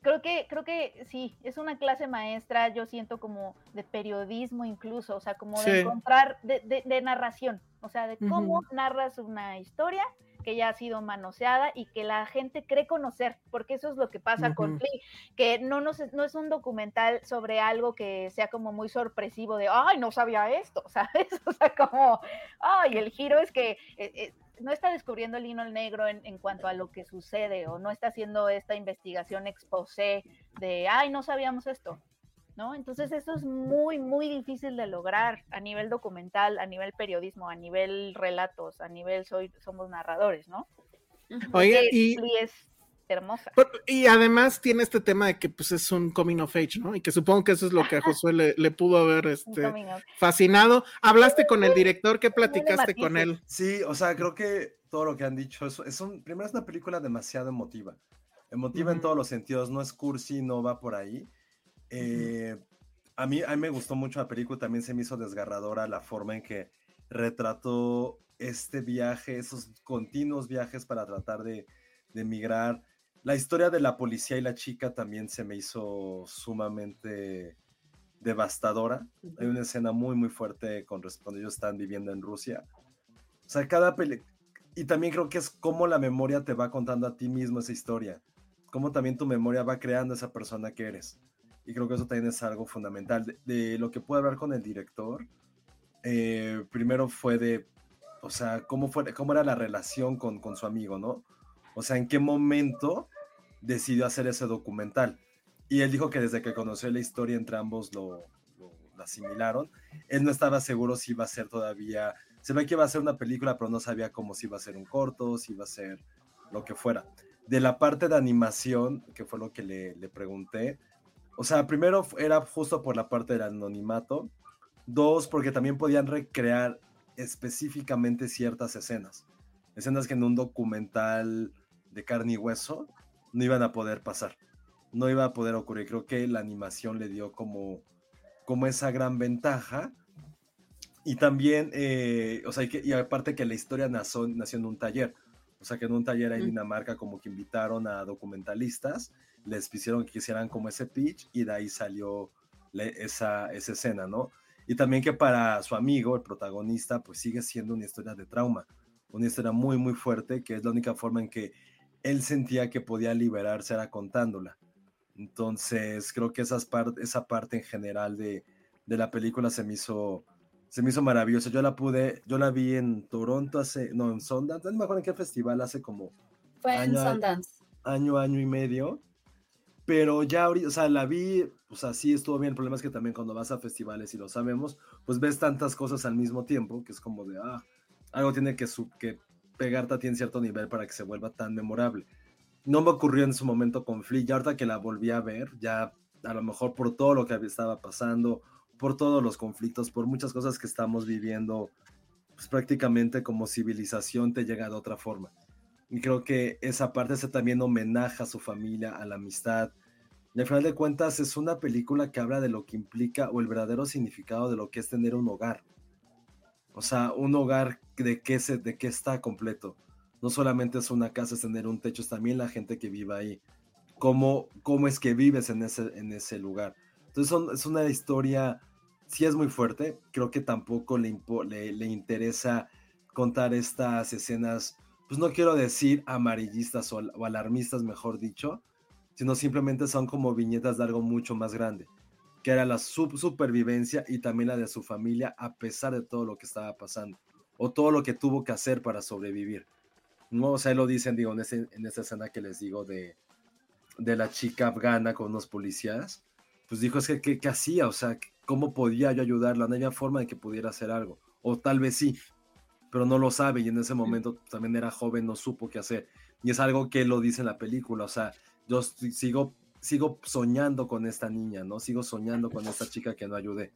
creo que, creo que sí, es una clase maestra, yo siento como de periodismo incluso, o sea, como de encontrar, de, de, de, narración, o sea, de cómo narras una historia que ya ha sido manoseada y que la gente cree conocer, porque eso es lo que pasa con Flea, que no, no, no es un documental sobre algo que sea como muy sorpresivo de, ay, no sabía esto, ¿sabes? O sea, como, ay, el giro es que... Eh, eh, no está descubriendo el hino negro en, en, cuanto a lo que sucede o no está haciendo esta investigación exposé de, ay, no sabíamos esto. ¿No? Entonces eso es muy, muy difícil de lograr a nivel documental, a nivel periodismo, a nivel relatos, a nivel soy, somos narradores, ¿no? Oye, y... es hermosa. Y además tiene este tema de que pues es un coming of age, ¿no? Y que supongo que eso es lo que a Josué le, le pudo haber este, fascinado. ¿Hablaste con el director? ¿Qué platicaste con él? Sí, o sea, creo que todo lo que han dicho es, es un, primero es una película demasiado emotiva. Emotiva uh -huh. en todos los sentidos, no es cursi, no va por ahí. Eh, a, mí, a mí me gustó mucho la película, también se me hizo desgarradora la forma en que retrató este viaje, esos continuos viajes para tratar de, de emigrar. La historia de la policía y la chica también se me hizo sumamente devastadora. Hay una escena muy, muy fuerte con cuando ellos están viviendo en Rusia. O sea, cada peli y también creo que es cómo la memoria te va contando a ti mismo esa historia. Cómo también tu memoria va creando esa persona que eres. Y creo que eso también es algo fundamental. De, de lo que pude hablar con el director, eh, primero fue de, o sea, cómo, fue, cómo era la relación con, con su amigo, ¿no? O sea, en qué momento decidió hacer ese documental. Y él dijo que desde que conoció la historia entre ambos lo, lo, lo, asimilaron. Él no estaba seguro si iba a ser todavía, se ve que iba a ser una película, pero no sabía cómo si iba a ser un corto, si iba a ser lo que fuera. De la parte de animación, que fue lo que le, le pregunté, o sea, primero era justo por la parte del anonimato, dos, porque también podían recrear específicamente ciertas escenas, escenas que en un documental de carne y hueso no iban a poder pasar, no iba a poder ocurrir. Creo que la animación le dio como, como esa gran ventaja. Y también, eh, o sea, y, que, y, aparte que la historia nació, nació, en un taller, o sea, que en un taller ahí en Dinamarca como que invitaron a documentalistas, les pidieron que hicieran como ese pitch y de ahí salió le, esa, esa escena, ¿no? Y también que para su amigo, el protagonista, pues sigue siendo una historia de trauma, una historia muy, muy fuerte, que es la única forma en que él sentía que podía liberarse era contándola. Entonces, creo que esas part esa parte en general de, de, la película se me hizo se me hizo maravillosa. Yo la pude, yo la vi en Toronto hace, no, en Sundance, no me acuerdo en qué festival, hace como Fue año, en Sundance. Año, año y medio. Pero ya ahorita, o sea, la vi, o sea, sí estuvo bien. El problema es que también cuando vas a festivales y lo sabemos, pues ves tantas cosas al mismo tiempo que es como de, ah, algo tiene que, que pegarte a ti en cierto nivel para que se vuelva tan memorable. No me ocurrió en su momento con Flea, ya ahorita que la volví a ver, ya a lo mejor por todo lo que estaba pasando, por todos los conflictos, por muchas cosas que estamos viviendo, pues prácticamente como civilización te llega de otra forma. Y creo que esa parte se también homenaja a su familia, a la amistad. Y al final de cuentas es una película que habla de lo que implica o el verdadero significado de lo que es tener un hogar. O sea, un hogar de qué, se, de qué está completo. No solamente es una casa, es tener un techo, es también la gente que vive ahí. Cómo, cómo es que vives en ese, en ese lugar. Entonces son, es una historia, sí es muy fuerte, creo que tampoco le, le, le interesa contar estas escenas pues no quiero decir amarillistas o, alarmistas, mejor dicho, sino simplemente son como viñetas de algo mucho más grande, que era la supervivencia y también la de su familia a pesar de todo lo que estaba pasando. o todo lo que tuvo que hacer para sobrevivir. No, o sea, lo dicen, digo, en, ese, en esa escena que les digo de, de la chica afgana con unos policías, pues dijo, es que, ¿qué, hacía? O sea, ¿cómo podía yo ayudarla? No había forma de que pudiera hacer algo. O tal vez sí, pero no lo sabe y en ese momento también era joven, no supo qué hacer. Y es algo que lo dice en la película, o sea, yo sigo, sigo soñando con esta niña, ¿no? Sigo soñando con esta chica que no ayudé.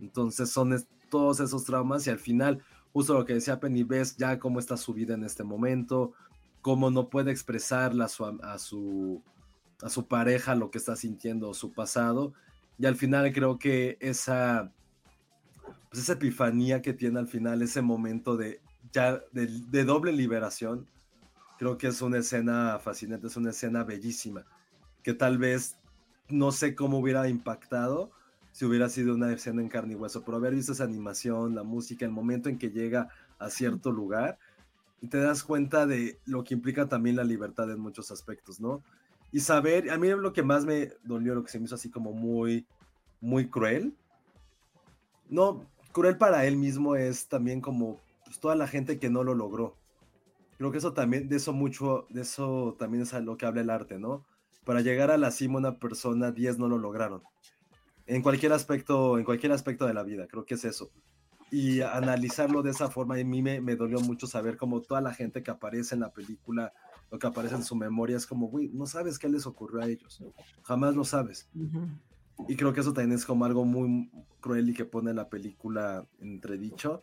Entonces son todos esos traumas y al final, justo lo que decía Penny, ves ya cómo está su vida en este momento, cómo no puede expresarla a su, a su, a su pareja lo que está sintiendo, su pasado. Y al final creo que esa, pues esa epifanía que tiene al final, ese momento de, ya, de doble liberación, creo que es una escena fascinante, es una escena bellísima, que tal vez no sé cómo hubiera impactado si hubiera sido una escena en carne y hueso, pero haber visto esa animación, la música, el momento en que llega a cierto lugar, y te das cuenta de lo que implica también la libertad en muchos aspectos, ¿no? Y saber, a mí lo que más me dolió, lo que se me hizo así como muy, muy cruel, no, cruel para él mismo es también como pues, toda la gente que no lo logró, creo que eso también, de eso mucho, de eso también es a lo que habla el arte, ¿no? Para llegar a la cima una persona, 10 no lo lograron. En cualquier aspecto, en cualquier aspecto de la vida, creo que es eso. Y analizarlo de esa forma, a mí me, me dolió mucho saber cómo toda la gente que aparece en la película, lo que aparece en su memoria, es como, güey, no sabes qué les ocurrió a ellos. Jamás lo sabes. Y creo que eso también es como algo muy cruel y que pone la película entredicho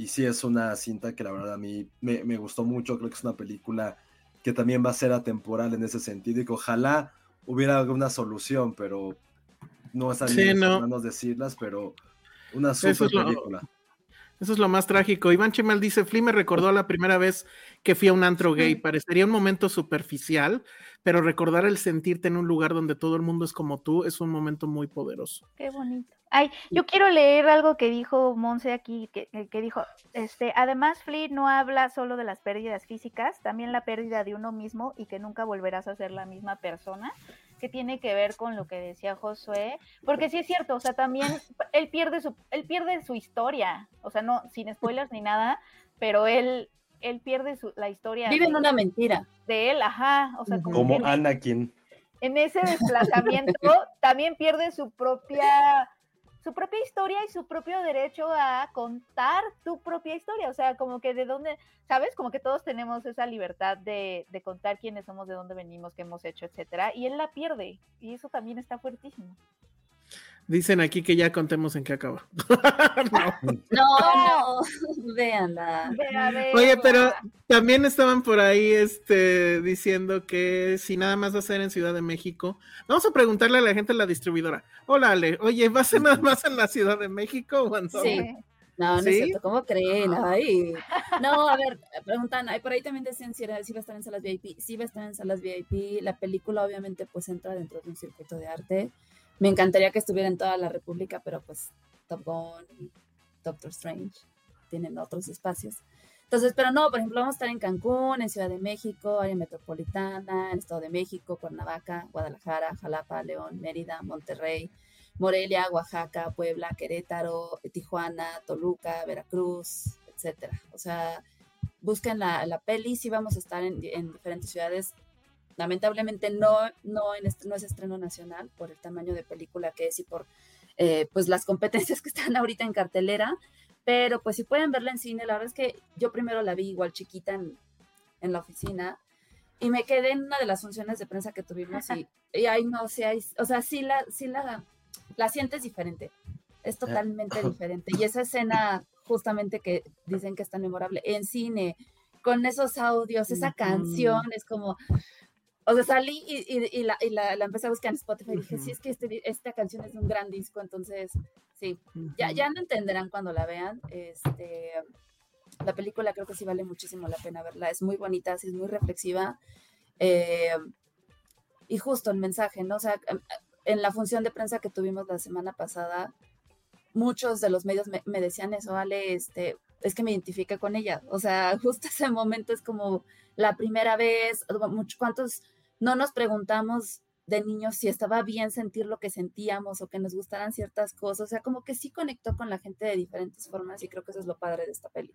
y sí es una cinta que la verdad a mí me, gustó mucho, creo que es una película que también va a ser atemporal en ese sentido y que ojalá hubiera alguna solución, pero no están sí, no. decirlas, pero una super película. Eso es lo más trágico. Iván Chimal dice, Flea me recordó la primera vez que fui a un antro gay. Parecería un momento superficial, pero recordar el sentirte en un lugar donde todo el mundo es como tú es un momento muy poderoso. Qué bonito. Ay, yo quiero leer algo que dijo Monse aquí, que, que, dijo, este, además Flea no habla solo de las pérdidas físicas, también la pérdida de uno mismo y que nunca volverás a ser la misma persona que tiene que ver con lo que decía Josué, porque sí es cierto, o sea, también él pierde su, él pierde su historia, o sea, no, sin spoilers ni nada, pero él, él pierde su, la historia. Vive en una mentira. De él, ajá, o sea, como, como Anakin. En ese desplazamiento también pierde su propia su propia historia y su propio derecho a contar tu propia historia. O sea, como que de dónde, ¿sabes? Como que todos tenemos esa libertad de, de contar quiénes somos, de dónde venimos, qué hemos hecho, etcétera. Y él la pierde. Y eso también está fuertísimo. Dicen aquí que ya contemos en qué acaba. no. no, véanla. Oye, pero también estaban por ahí este, diciendo que si nada más va a ser en Ciudad de México, vamos a preguntarle a la gente de la distribuidora. Hola, Ale, oye, ¿va a ser nada más en la Ciudad de México o en Sí. No, no es cierto, ¿cómo creen? Ay. No, a ver, preguntan, por ahí también decían si, va a estar en salas VIP. Sí va a estar en salas VIP. La película obviamente pues entra dentro de un circuito de arte me encantaría que estuviera en toda la República, pero pues Top Gun Doctor Strange tienen otros espacios. Entonces, pero no, por ejemplo, vamos a estar en Cancún, en Ciudad de México, área metropolitana, en Estado de México, Cuernavaca, Guadalajara, Jalapa, León, Mérida, Monterrey, Morelia, Oaxaca, Puebla, Querétaro, Tijuana, Toluca, Veracruz, etcétera. O sea, busquen la, la peli, sí vamos a estar en, en diferentes ciudades Lamentablemente no, no, en no es estreno nacional por el tamaño de película que es y por eh, pues las competencias que están ahorita en cartelera, pero pues si pueden verla en cine, la verdad es que yo primero la vi igual chiquita en, la oficina y me quedé en una de las funciones de prensa que tuvimos y, y ahí no, o sea, o sea, sí la, sí la, la sientes diferente, es totalmente diferente. Y esa escena justamente que dicen que es tan memorable en cine, con esos audios, esa canción, es como, o sea, salí y, la, empecé a buscar en Spotify y dije, sí, es que este, esta canción es un gran disco, entonces, sí, ya, ya no entenderán cuando la vean. Este, la película creo que sí vale muchísimo la pena verla, es muy bonita, sí, es muy reflexiva. Eh, y justo el mensaje, ¿no? O sea, em, en la función de prensa que tuvimos la semana pasada, muchos de los medios me, me decían eso, vale, este, es que me identifique con ella. O sea, justo ese momento es como la primera vez, ¿cuántos no nos preguntamos de niños si estaba bien sentir lo que sentíamos o que nos gustaran ciertas cosas? O sea, como que sí conectó con la gente de diferentes formas y creo que eso es lo padre de esta peli.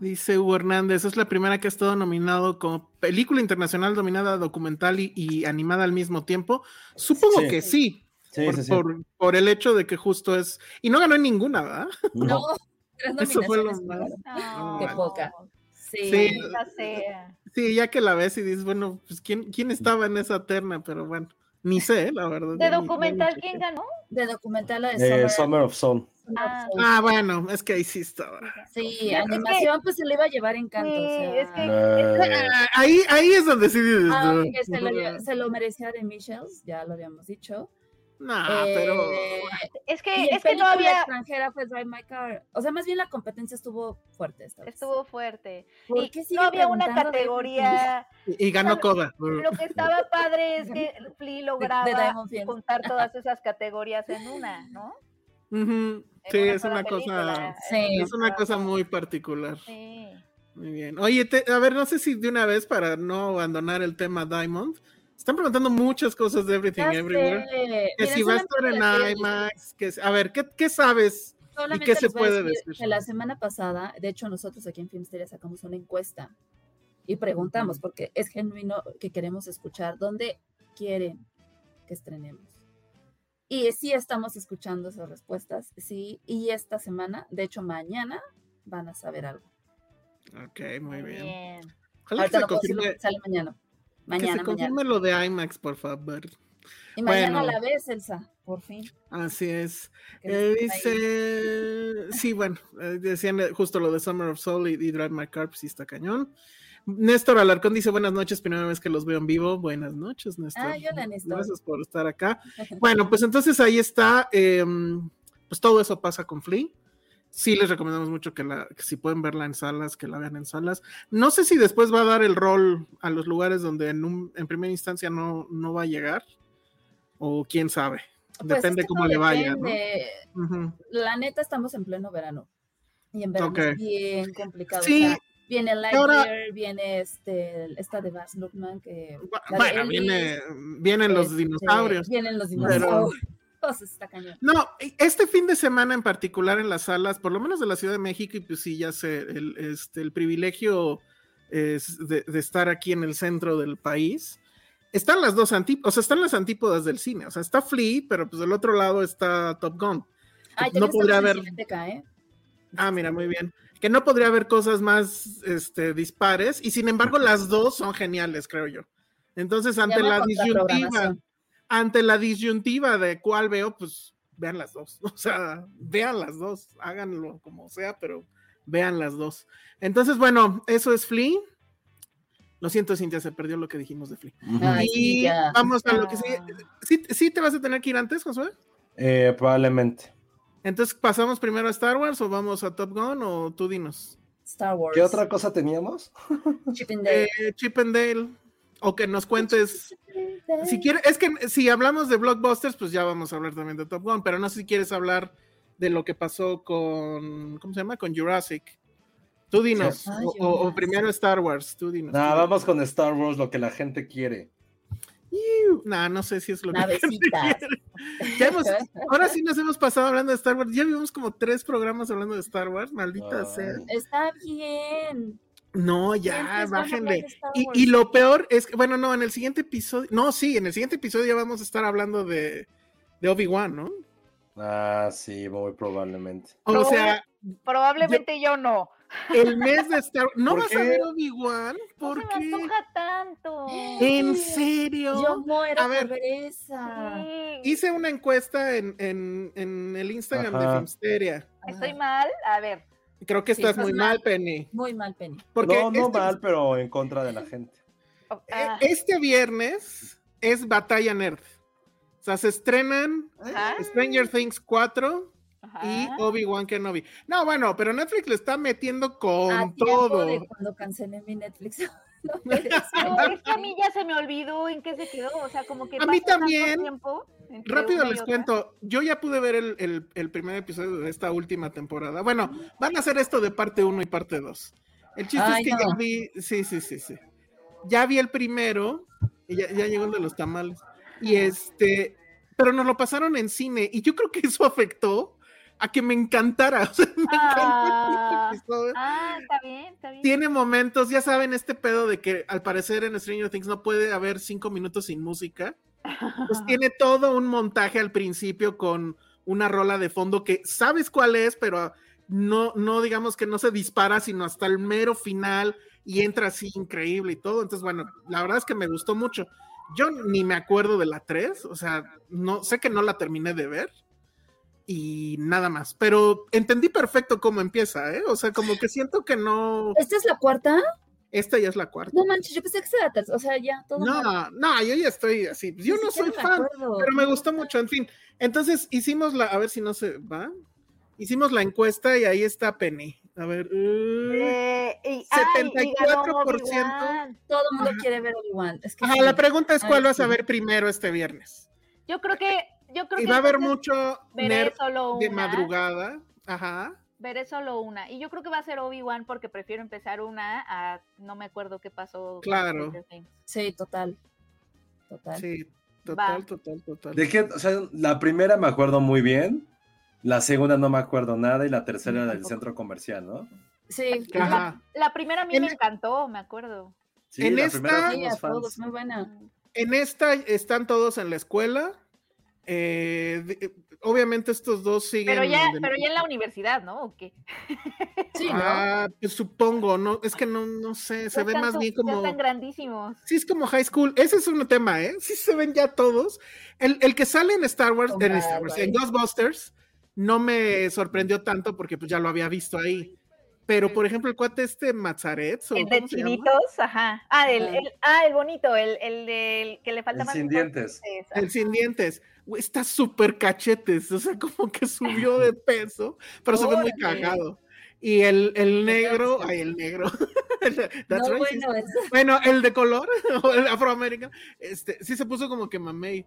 Dice Hugo Hernández, es la primera que ha estado nominado como película internacional dominada documental y, y animada al mismo tiempo. Supongo Sí. que sí, Sí, por, sí, sí. por- por el hecho de que justo es... Y no ganó en ninguna, ¿verdad? No, tres Eso fue lo claro. Qué No, poca. Sí. Sí. sea. Sí, ya que la ves y dices, bueno, pues ¿quién, quién estaba en esa terna? Pero bueno, ni sé, la verdad. ¿De ni- ni documental chequé. quién ganó? De documental la de Eh, Summer. Summer of Soul. Ah. Ah, bueno, es que ahí sí estaba. Sí, Es que- animación pues se le iba a llevar encanto. Sí, o sea, es que- Eh, Ah, Ahí, ahí es donde sí dices. aunque se lo, "Ah, se lo merecía de Michels, ya lo habíamos dicho. No, pero. Eh, Es y que, es que no había. extranjera fue Drive My Car. O sea, más bien la competencia estuvo fuerte esta vez. Estuvo fuerte. ¿Por Y qué no había una categoría. Y ganó Coda. Lo que estaba padre es que Flea lograba juntar todas esas categorías en una, ¿no? En Sí, una es una cosa. Sí. Es una cosa muy particular. Sí. Muy bien. Oye, te- a ver, no sé si de una vez para no abandonar el tema Diamond. Están preguntando muchas cosas de Everything Ya Everywhere. sé. Que si va a estar en IMAX. Que, a ver, ¿qué, qué sabes? solamente qué se puede decir decir? Que la semana pasada, de hecho, nosotros aquí en Filmsteria sacamos una encuesta y preguntamos, porque es genuino que queremos escuchar dónde quieren que estrenemos. Y sí estamos escuchando esas respuestas, sí, y esta semana, de hecho mañana, van a saber algo. Ok, muy bien. Bien. Ojalá que Ahorita se confirme, que sale mañana. Que se Mañana, mañana. confirme lo de IMAX, por favor. Y mañana bueno. la ves, Elsa, por fin. Así es. que Eh, dice, sí, bueno, eh, decían eh, justo lo de Summer of Soul y, y Drive My Car, pues sí está cañón. Néstor Alarcón dice, buenas noches, primera vez que los veo en vivo. Buenas noches, Néstor. Ah, yo la Néstor. Gracias por estar acá. Bueno, pues entonces ahí está, eh, pues todo eso pasa con Flea. Sí les recomendamos mucho que, la, que si pueden verla en salas, que la vean en salas. No sé si después va a dar el rol a los lugares donde en, un- en primera instancia no, no va a llegar, o quién sabe. Pues Depende es que cómo le vaya. La neta, estamos en pleno verano. Y en verano es bien complicado. Sí. o sea, viene Lightyear, viene este, esta de Baz Luhrmann, que... Bueno, viene, vienen los este, dinosaurios. Vienen los Pero- dinosaurios. Está cañón. No, este fin de semana en particular en las salas, por lo menos de la Ciudad de México, y pues sí, ya sé, el, este, el privilegio es de, de estar aquí en el centro del país. Están las dos antípodas, o sea, están las antípodas del cine. O sea, está Flea, pero pues del otro lado está Top Gun. Ay, no también podría estamos en haber- ¿eh? Ah, mira, muy bien. Que no podría haber cosas más este, dispares, y sin embargo, las dos son geniales, creo yo. Entonces, ante la disyuntiva. Ante la disyuntiva de cuál veo, pues vean las dos. O sea, vean las dos, háganlo como sea, pero vean las dos. Entonces, bueno, eso es Flea. Lo siento, Cintia, se perdió lo que dijimos de Flea. Ay, sí, y ya. vamos a lo que sigue. Ah. ¿Sí, sí te vas a tener que ir antes, Josué? Eh, probablemente. Entonces, ¿pasamos primero a Star Wars o vamos a Top Gun o tú dinos? Star Wars. ¿Qué otra cosa teníamos? Chip and Dale. Eh, Chip and Dale. O que nos cuentes. Si quieres, es que si hablamos de blockbusters, pues ya vamos a hablar también de Top Gun, pero no sé si quieres hablar de lo que pasó con, ¿cómo se llama? Con Jurassic. Tú dinos, Ay, o, o- o Jurassic. primero Star Wars, tú dinos. Nah, vamos con Star Wars, lo que la gente quiere. Nah, no sé si es lo que... Navecitas. Ya hemos- ahora sí nos hemos pasado hablando de Star Wars. Ya vimos como tres programas hablando de Star Wars, maldita Ay. sea. Está bien. No, ya, bájenle. Star Y, lo peor es que, bueno, no, en el siguiente episodio, no, sí, en el siguiente episodio ya vamos a estar hablando de, de Obi-Wan, ¿no? Ah, sí, muy probablemente. O No. sea, Probablemente yo no. el mes de Star ¿No ¿Por vas a ver Obi-Wan? No ¿Por se me qué? antoja tanto. ¿En serio? Yo muero A ver. por esa. Hice una encuesta en, en, en el Instagram de. Filmsteria. Estoy mal. A ver. Creo que Sí, estás muy mal. mal, Penny. Muy mal, Penny. Porque no, no este, mal, pero en contra de la gente. Oh, eh, ah, este viernes es Batalla Nerd. O sea, se estrenan ajá, Stranger Things 4 ajá. y Obi-Wan Kenobi. No, bueno, pero Netflix le está metiendo con A todo. de cuando cancelé mi Netflix. No es que a mí ya se me olvidó en qué se quedó. O sea, como que A mí también. tiempo Rápido les cuento, yo ya pude ver el, el- el primer episodio de esta última temporada. Bueno, van a hacer esto de parte 1 y parte 2. El chiste Ay, es que ya no. vi, sí, sí, sí, sí. Ya vi el primero, y ya, ya llegó el de los tamales. Y este, pero nos lo pasaron en cine, y yo creo que eso afectó a que me encantara. O sea, me Ah, episodio. ah, está bien, está bien. Tiene momentos, ya saben, este pedo de que al parecer en Stranger Things no puede haber cinco minutos sin música. Tiene todo un montaje al principio con una rola de fondo que sabes cuál es, pero no, no digamos que no se dispara, sino hasta el mero final y entra así increíble y todo. Entonces, bueno, la verdad es que me gustó mucho. Yo ni me acuerdo de la 3, o sea, no sé que no la terminé de ver y nada más, pero entendí perfecto cómo empieza, ¿eh? O sea, como que siento que no, ¿Esta es la cuarta? Esta ya es la cuarta. No manches, yo pensé que era la tercera. O sea, ya, todo mal. No, no, yo ya estoy así. Yo Ni no soy fan, acuerdo. pero me gustó mucho. En fin, entonces hicimos la, a ver si no se va. Hicimos la encuesta y ahí está Penny. A ver, uh, Eh, y- ay, y ganó 74%. Obi-Wan. Todo el mundo Ajá. quiere ver Obi-Wan. Es que ajá, sí. la pregunta es Ay, cuál vas a ver primero este viernes. Yo creo que, yo creo Y que va a haber mucho nerd solo de madrugada. Ajá. Veré solo una. Y yo creo que va a ser Obi-Wan porque prefiero empezar una a no me acuerdo qué pasó. Claro. Sí, total. Total. Sí, total, Va. total, total. De que, o sea, la primera me acuerdo muy bien, la segunda no me acuerdo nada y la tercera del Tampoco. centro comercial, ¿no? Sí, Ajá. La primera a mí En- me encantó, me acuerdo. Sí, En la esta- sí, a todos, muy buena. En esta están todos en la escuela. Eh, de- obviamente estos dos siguen. Pero ya, de- pero ya en la universidad, ¿no? ¿O qué? Sí, ¿no? Ah, pues supongo, no, es que no, no sé, se Ya ve están más bien Ya como. están grandísimos. Sí, es como high school. Ese es un tema, ¿eh? Sí se ven ya todos. El, el que sale en Star Wars, en, Star Wars, en. Ghostbusters, no me sorprendió tanto porque pues ya lo había visto ahí. Pero, por ejemplo, el cuate este Mazaret, ¿o El de chinitos, ajá. Ah, el, ah, el bonito, el, el del que le falta El más. sin dientes. El sin dientes. Güey, está súper cachetes, o sea, como que subió de peso, pero se ve muy cagado. Y el, el negro, ay, el negro. No, That's racist. bueno, eso. Bueno, el de color, o el afroamericano, este, sí se puso como que mamey.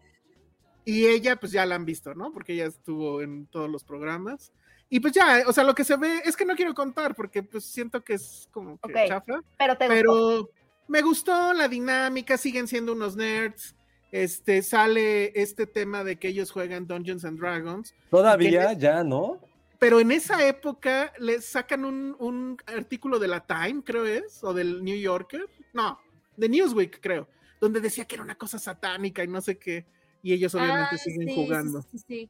Y ella, pues ya la han visto, ¿no? Porque ella estuvo en todos los programas. Y pues ya, o sea, lo que se ve, es que no quiero contar, porque pues siento que es como que Ok. chafa. Pero te gustó. Pero me gustó la dinámica, siguen siendo unos nerds. Este, sale este tema de que ellos juegan Dungeons and Dragons. Todavía, ya, ¿no? Pero en esa época les sacan un, un artículo de la Time, creo es, o del New Yorker. No, de Newsweek, creo, donde decía que era una cosa satánica y no sé qué. Y ellos obviamente Ah, siguen sí, jugando. Sí, sí, sí.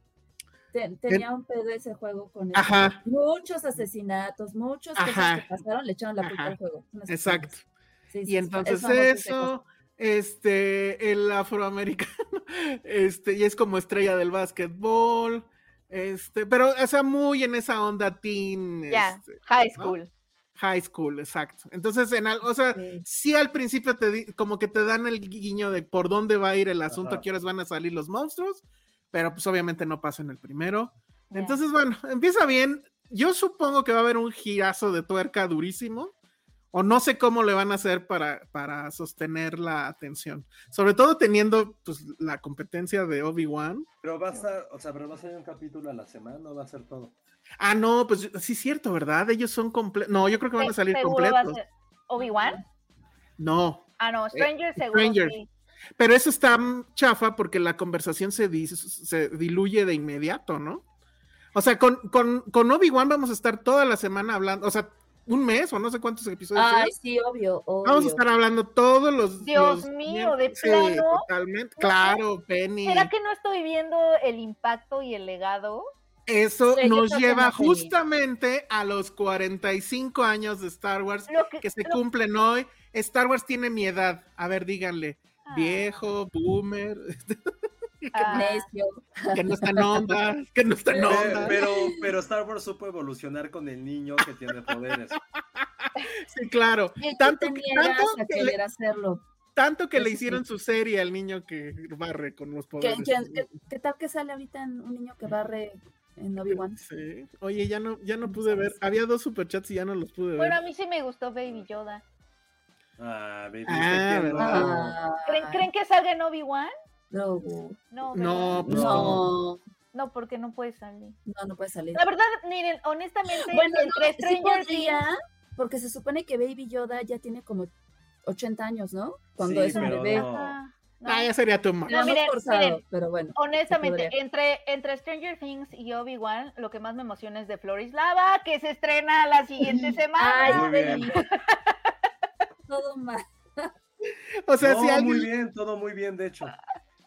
Te- tenía un pedo ese juego con eso. Ajá, Muchos asesinatos, muchas cosas que pasaron, le echaron la culpa Ajá. al juego. Exacto. cosas. Sí, sí, Y sí, entonces eso, este, el afroamericano, este, y es como estrella del básquetbol, este, pero, o sea, muy en esa onda teen, Ya, este, high ¿no? school. high school, exacto. Entonces, en al- o sea, Sí. sí al principio te di- como que te dan el guiño de por dónde va a ir el asunto, Ajá. a qué horas van a salir los monstruos, pero pues obviamente no pasa en el primero. Entonces, bueno, empieza bien. Yo supongo que va a haber un girazo de tuerca durísimo. O no sé cómo le van a hacer para, para sostener la atención. Sobre todo teniendo pues, la competencia de Obi-Wan. Pero va a estar, o sea, pero va a ser un capítulo a la semana, ¿no va a ser todo? Ah, no, pues sí es cierto, ¿verdad? Ellos son completos. No, yo creo que van a salir ¿Seguro va a completos. ser Obi-Wan? No, Ah, no, Stranger seguro Eh, Stranger. sí. pero eso está chafa porque la conversación se, dis- se diluye de inmediato, ¿no? O sea, con, con, con Obi-Wan vamos a estar toda la semana hablando, o sea, un mes o no sé cuántos episodios. Ay, sí, obvio, obvio. Vamos a estar hablando todos los. Dios los mío, ¿de plano? totalmente. Claro, Penny. ¿Será que no estoy viendo el impacto y el legado? Eso Sí, yo nos lleva justamente a los 45 años de Star Wars que, que se cumplen hoy. Star Wars tiene mi edad. A ver, díganle. Ah. Viejo, boomer, Ah, que no está en onda, que no está en onda. Pero, pero Star Wars supo evolucionar con el niño que tiene poderes. Sí, claro. Tanto tanto que le- hacerlo. Tanto que le sí. hicieron su serie al niño que barre con los ¿Qué, poderes. qué- qué- qué tal que sale ahorita en un niño que barre en Obi-Wan? Sí. Oye, ya no, ya no pude ver. Había dos superchats y ya no los pude ver. Bueno, a mí sí me gustó Baby Yoda. Ah, baby, Ah, entiendo. ¿verdad? Ah, ¿Creen, ¿creen que salga en Obi-Wan? No, No, No, pues no, No, porque no puede salir. no, no puede salir. La verdad, miren, honestamente, Bueno, entre no, sí Stranger podría, Things, porque se supone que Baby Yoda ya tiene como 80 años, ¿no? Cuando Sí, es un bebé. no. Ah, ya sería tu No, Era muy miren, forzado, miren, pero bueno. Honestamente, entre, entre Stranger Things y Obi-Wan, lo que más me emociona es de Florislava, que se estrena la siguiente semana. Ay, Muy bien. todo mal. O sea, No, si muy bien, todo muy bien, de hecho.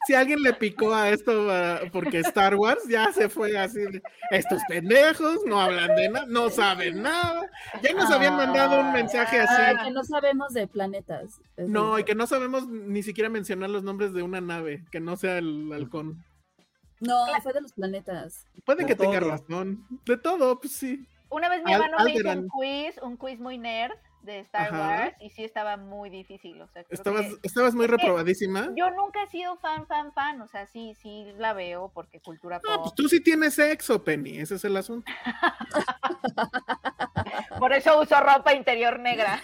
Si alguien le picó a esto ah, porque Star Wars ya se fue así. de, Estos pendejos no hablan de nada, no saben nada. Ya nos habían mandado un mensaje así. Ay, que no sabemos de planetas. No, y que no sabemos ni siquiera mencionar los nombres de una nave, que no sea el halcón. No, fue de los planetas. Puede De que tenga razón. De todo, pues sí. Una vez mi Al- hermano me hizo un quiz, un quiz muy nerd de Star Ajá. Wars, y sí estaba muy difícil. O sea, Estabas, que- estabas muy reprobadísima. Yo nunca he sido fan, fan, fan. O sea, sí, sí la veo porque cultura Ah, pop. pues tú sí tienes sexo, Penny. Ese es el asunto. Por eso uso ropa interior negra.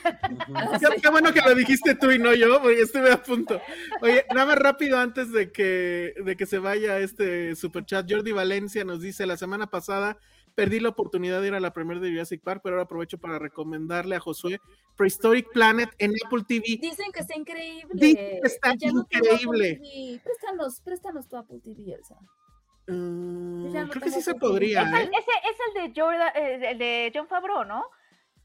Qué, qué bueno que lo dijiste tú y no yo, porque estuve a punto. Oye, nada más rápido antes de que, de que se vaya este superchat. Jordi Valencia nos dice, la semana pasada perdí la oportunidad de ir a la primera de Jurassic Park, pero ahora aprovecho para recomendarle a Josué Prehistoric Planet en Apple TV. Dicen que está increíble. Dicen que está Ya increíble. Préstanos, préstanos tu Apple TV, Elsa. No creo que sí se podría, Es el, ¿eh? ese es el de, Jordan, eh, el de John Favreau, ¿no?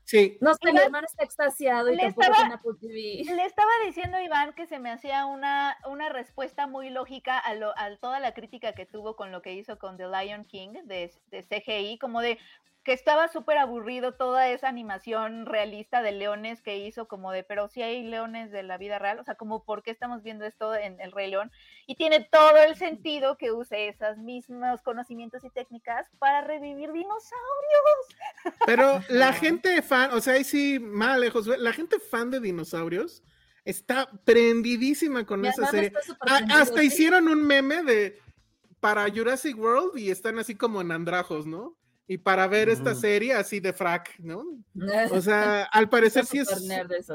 Sí. No sé, mi hermano está extasiado y le tampoco estaba- tiene Apple TV. Le estaba diciendo a Iván que se me hacía una, una respuesta muy lógica a, lo, a toda la crítica que tuvo con lo que hizo con The Lion King de, de CGI, como de que estaba súper aburrido toda esa animación realista de leones que hizo, como de, pero si hay leones de la vida real, o sea, como por qué estamos viendo esto en El Rey León, y tiene todo el sentido que use esos mismos conocimientos y técnicas para revivir dinosaurios. Pero la gente fan, o sea, ahí sí, mal, Josué, la gente fan de dinosaurios está prendidísima con Mi esa serie. hasta ¿sí? hicieron un meme de para Jurassic World y están así como en andrajos, ¿no? Y para ver esta serie así de frac, ¿no? O sea, al parecer sí es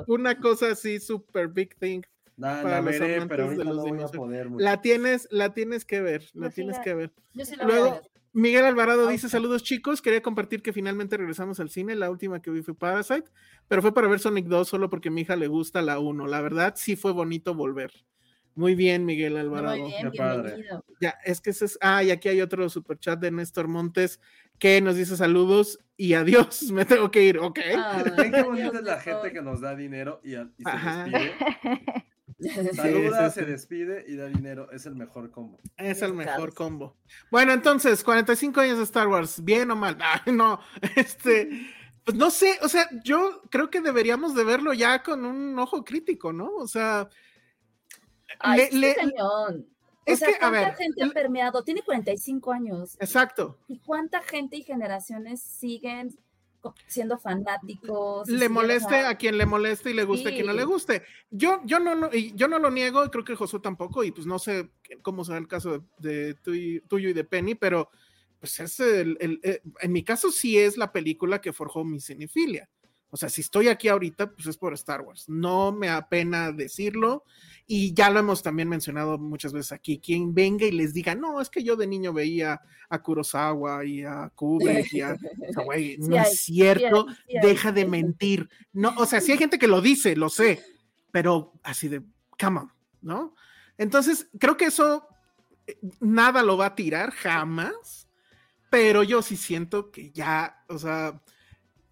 una cosa así super big thing. La, Para la los veré, pero de ahorita los no voy a poder. La tienes, la tienes que ver, la sí tienes la- que ver. Yo sí lo voy a Luego, ver. Miguel Alvarado dice. Saludos chicos, quería compartir que finalmente regresamos al cine. La última que vi fue Parasite, pero fue para ver Sonic 2 solo porque a mi hija le gusta la 1. La verdad, sí fue bonito volver. Muy bien, Miguel Alvarado. Muy bien, bienvenido. Ya, es que ese es. Ah, y aquí hay otro superchat de Néstor Montes que nos dice saludos y adiós. Me tengo que ir, ok. Ven qué bonita es la gente que nos da dinero y, a- y se Ajá. despide. Sí, Saluda, sí, se despide y da dinero. Es el mejor combo. Es el mejor combo. Bueno, entonces, 45 años de Star Wars, ¿bien o mal? Ah, no, este, pues no sé, o sea, yo creo que deberíamos de verlo ya con un ojo crítico, ¿no? O sea, Ay, le- sí, le- cañón. es o sea, que, a ¿cuánta ver, gente ha permeado? Tiene 45 años. exacto, ¿Y cuánta gente y generaciones siguen siendo fanáticos? le moleste a quien le moleste y le guste a quien no le Sí. guste. Yo, yo no lo, y yo no lo niego, y creo que Josué tampoco, y pues no sé cómo será el caso de, de tú y- tuyo y de Penny, pero pues es el, el- eh, en mi caso sí es la película que forjó mi cinefilia. O sea, si estoy aquí ahorita, pues es por Star Wars. No me apena decirlo. Y ya lo hemos también mencionado muchas veces aquí. Quien venga y les diga, no, es que yo de niño veía a Kurosawa y a Kubrick y a... O sea, Sí no hay, es cierto. sí hay, sí hay, Deja de mentir. No, o sea, sí hay gente que lo dice, lo sé, pero así de, come on, ¿no? Entonces, creo que eso eh, nada lo va a tirar jamás, pero yo sí siento que ya, o sea,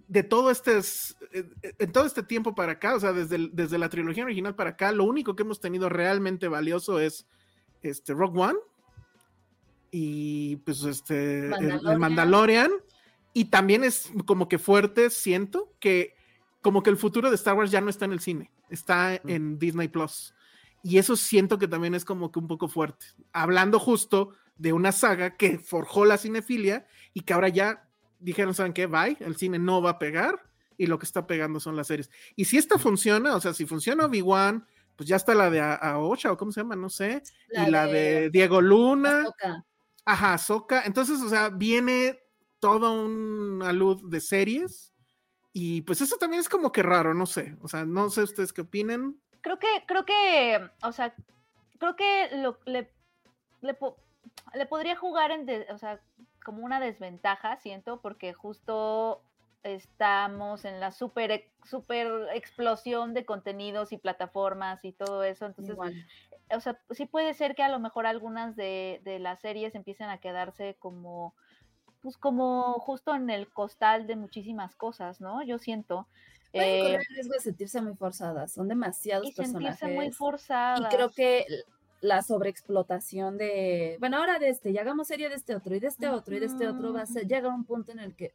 de todo este, es- eh, eh, en todo este tiempo para acá, o sea, desde, el- desde la trilogía original para acá, lo único que hemos tenido realmente valioso es este Rogue One y pues este el- el Mandalorian. Mandalorian y también es como que fuerte, siento que como que el futuro de Star Wars ya no está en el cine, está Mm. en Disney Plus. Y eso siento que también es como que un poco fuerte. Hablando justo de una saga que forjó la cinefilia y que ahora ya dijeron, ¿saben qué? Bye, el cine no va a pegar y lo que está pegando son las series. Y si esta funciona, o sea, si funciona Obi-Wan, pues ya está la de Aocha o cómo se llama, no sé, y la de Diego Luna. Ajá, Soca. Entonces, o sea, viene toda una luz de series. Y pues eso también es como que raro, no sé. O sea, no sé ustedes qué opinen. Creo que, creo que, o sea, creo que lo, le, le, le podría jugar en, de- o sea, como una desventaja, siento, porque justo estamos en la super, super explosión de contenidos y plataformas y todo eso. Entonces, o sea, sí puede ser que a lo mejor algunas de, de las series empiecen a quedarse como pues como justo en el costal de muchísimas cosas, ¿no? Yo siento. Pueden correr eh, el riesgo de sentirse muy forzadas, son demasiados y personajes. Sentirse muy forzadas. Y creo que la sobreexplotación de, bueno, ahora de este, y hagamos serie de este otro, y de este otro, y de este otro, va a ser, llega un punto en el que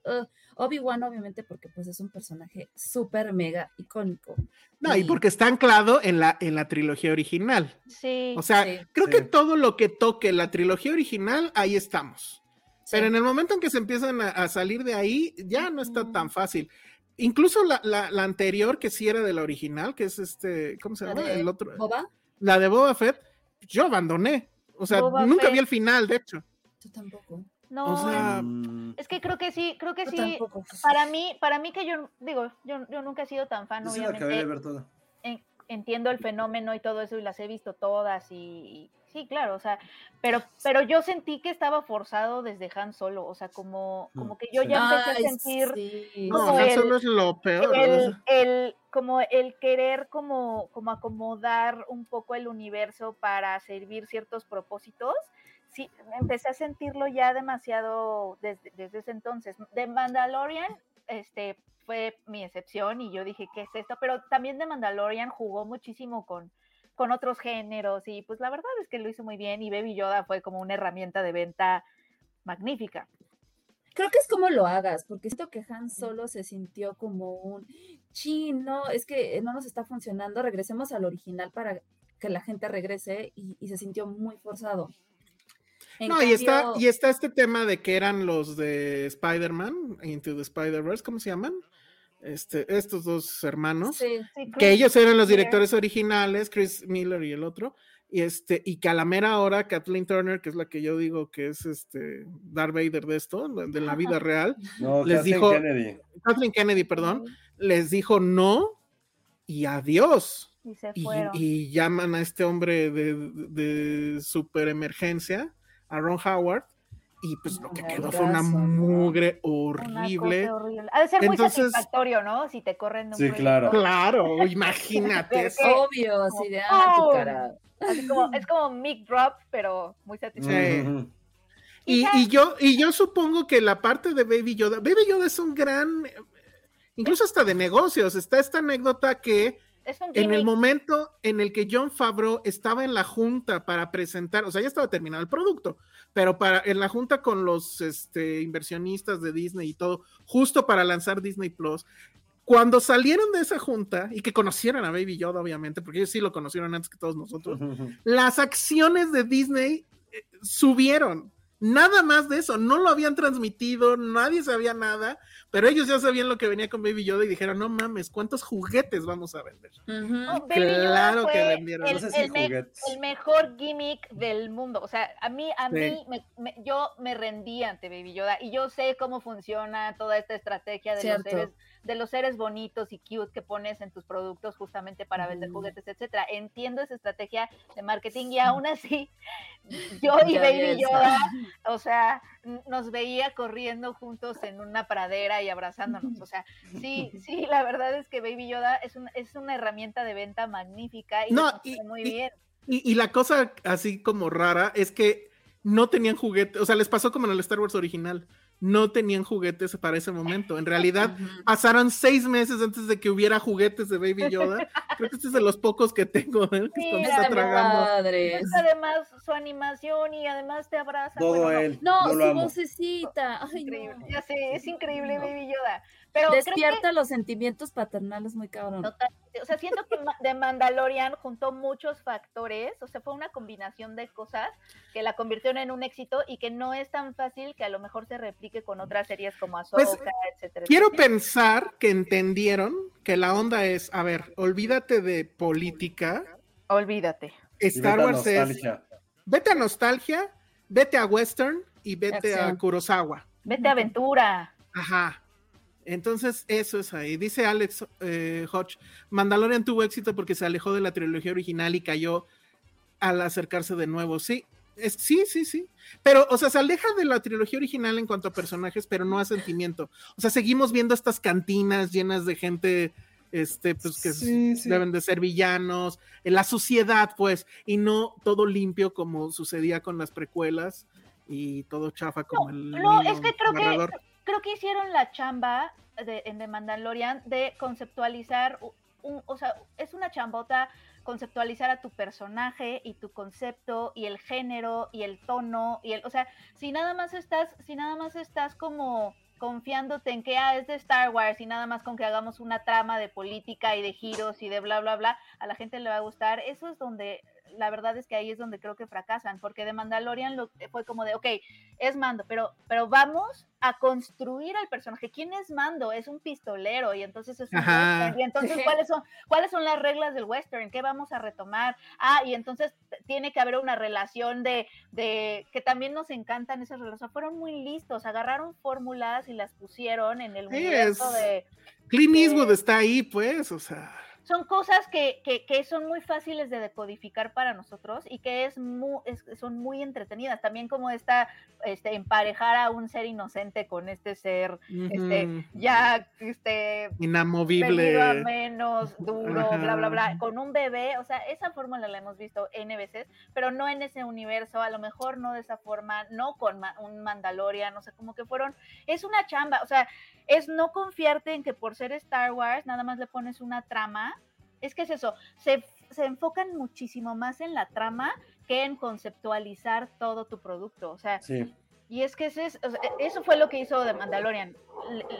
Obi-Wan, obviamente, porque pues es un personaje súper mega icónico. No, y, porque está anclado en la, en la trilogía original. Sí. O sea, creo que todo lo que toque la trilogía original, ahí estamos. Pero en el momento en que se empiezan a, salir de ahí, ya no está tan fácil. Incluso la, la, anterior, que sí era de la original, que es este, ¿cómo se llama? el otro. ¿Boba? La de Boba Fett, yo abandoné. O sea, nunca vi el final, de hecho. Yo tampoco. No, mm. es que creo que sí, creo que sí. Pues. Para mí, para mí que yo digo, yo, yo nunca he sido tan fan, obviamente. de ver todo. entiendo el fenómeno y todo eso y las he visto todas y, sí, claro, o sea, pero, pero yo sentí que estaba forzado desde Han Solo, o sea, como, mm, como que yo ya empecé a sentir no, Han Solo es lo peor. El, como el querer como, como acomodar un poco el universo para servir ciertos propósitos, sí, empecé a sentirlo ya demasiado desde, desde ese entonces. De Mandalorian, este, fue mi excepción y yo dije, ¿qué es esto? Pero también de Mandalorian jugó muchísimo con, con otros géneros y pues la verdad es que lo hizo muy bien y Baby Yoda fue como una herramienta de venta magnífica. Creo que es como lo hagas, porque esto que Han solo se sintió como un chino, es que no nos está funcionando, regresemos al original para que la gente regrese y, se sintió muy forzado. no, y, está, y está este tema de que eran los de Spider-Man, Into the Spider-Verse, ¿cómo se llaman? Este, estos dos hermanos, que ellos eran los directores originales, Chris Miller y el otro, y este, y que a la mera hora Kathleen Turner, que es la que yo digo que es este Darth Vader de esto, de la vida real, les dijo, Kennedy. Kathleen Kennedy, perdón, les dijo no y adiós. Y, llaman a este hombre de, de super emergencia, a Ron Howard, y pues lo que quedó fue una mugre horrible. Ha de ser muy satisfactorio, ¿no? Si te corren un Sí, claro. Claro, imagínate. es obvio, así de ah, tu cara. Así como, es como mic drop, pero muy satisfactorio. Y, y, yo, y yo supongo que la parte de Baby Yoda, Baby Yoda es un gran, incluso hasta de negocios, está esta anécdota que en el momento en el que John Favreau estaba en la junta para presentar, o sea, ya estaba terminado el producto, pero para en la junta con los este, inversionistas de Disney y todo, justo para lanzar Disney Plus, cuando salieron de esa junta y que conocieron a Baby Yoda, obviamente, porque ellos sí lo conocieron antes que todos nosotros, las acciones de Disney eh, subieron. Nada más de eso, no lo habían transmitido, nadie sabía nada, pero ellos ya sabían lo que venía con Baby Yoda y dijeron, no mames, ¿cuántos juguetes vamos a vender? claro que vendieron. El, el, mejor gimmick del mundo, o sea, a mí, a mí, yo me rendí ante Baby Yoda y yo sé cómo funciona toda esta estrategia de los seres de los seres bonitos y cute que pones en tus productos justamente para vender juguetes, etcétera. Entiendo esa estrategia de marketing y aún así yo y Baby Yoda, o sea, nos veía corriendo juntos en una pradera y abrazándonos. O sea, sí, sí, la verdad es que Baby Yoda es, es una herramienta de venta magnífica y no, muy bien. y la cosa así como rara es que no tenían juguetes, o sea, les pasó como en el Star Wars original no tenían juguetes para ese momento. En realidad, pasaron seis meses antes de que hubiera juguetes de Baby Yoda. Creo que este es de los pocos que tengo, ¿eh? que está tragando. Además, su animación y además te abraza. Todo él. No, su vocecita. increíble. Ya sé, es increíble Baby Yoda. Despierta los sentimientos paternales muy cabrón. O sea, siento que de Mandalorian juntó muchos factores, o sea, fue una combinación de cosas que la convirtieron en un éxito y que no es tan fácil que a lo mejor se replique con otras series como Ahsoka, pues, etcétera. Quiero pensar que entendieron que la onda es, a ver, olvídate de política. Olvídate. Star Wars es. Vete a nostalgia, vete a western y vete a Kurosawa. Vete a aventura. Ajá. Entonces, eso es ahí. Dice Alex eh, Hodge, Mandalorian tuvo éxito porque se alejó de la trilogía original y cayó al acercarse de nuevo. Sí, sí, sí, sí. Pero, o sea, se aleja de la trilogía original en cuanto a personajes, pero no a sentimiento. O sea, seguimos viendo estas cantinas llenas de gente, este, pues que deben de ser villanos, en la suciedad, pues, y no todo limpio como sucedía con las precuelas y todo chafa como el. No, es que creo que creo que hicieron la chamba de, en The Mandalorian de conceptualizar, un, o sea, es una chambota conceptualizar a tu personaje y tu concepto y el género y el tono y el, o sea, si nada más estás, si nada más estás como confiándote en que ah, es de Star Wars y nada más con que hagamos una trama de política y de giros y de bla bla bla, a la gente le va a gustar. Eso es donde la verdad es que ahí es donde creo que fracasan, porque de Mandalorian lo, fue como de, ok, es Mando, pero, pero vamos a construir al personaje. ¿Quién es Mando? Es un pistolero y entonces es un western. Y entonces, ¿cuáles son, ¿cuáles son las reglas del western? ¿Qué vamos a retomar? Ah, y entonces tiene que haber una relación de, de que también nos encantan esas relaciones. Fueron muy listos, agarraron fórmulas y las pusieron en el universo de... Clint Eastwood está ahí, pues, o sea son cosas que, que, son muy fáciles de decodificar para nosotros y que es muy, son muy entretenidas. También como esta, este, emparejar a un ser inocente con este ser, este, ya, este, inamovible, menos, duro, bla, bla, bla, con un bebé, o sea, esa fórmula la hemos visto N veces, pero no en ese universo, a lo mejor no de esa forma, no con un Mandalorian, no sé, como que fueron, es una chamba, o sea, es no confiarte en que por ser Star Wars nada más le pones una trama. Es que es eso, se, enfocan muchísimo más en la trama que en conceptualizar todo tu producto. O sea, y es que ese es, eso fue lo que hizo de Mandalorian.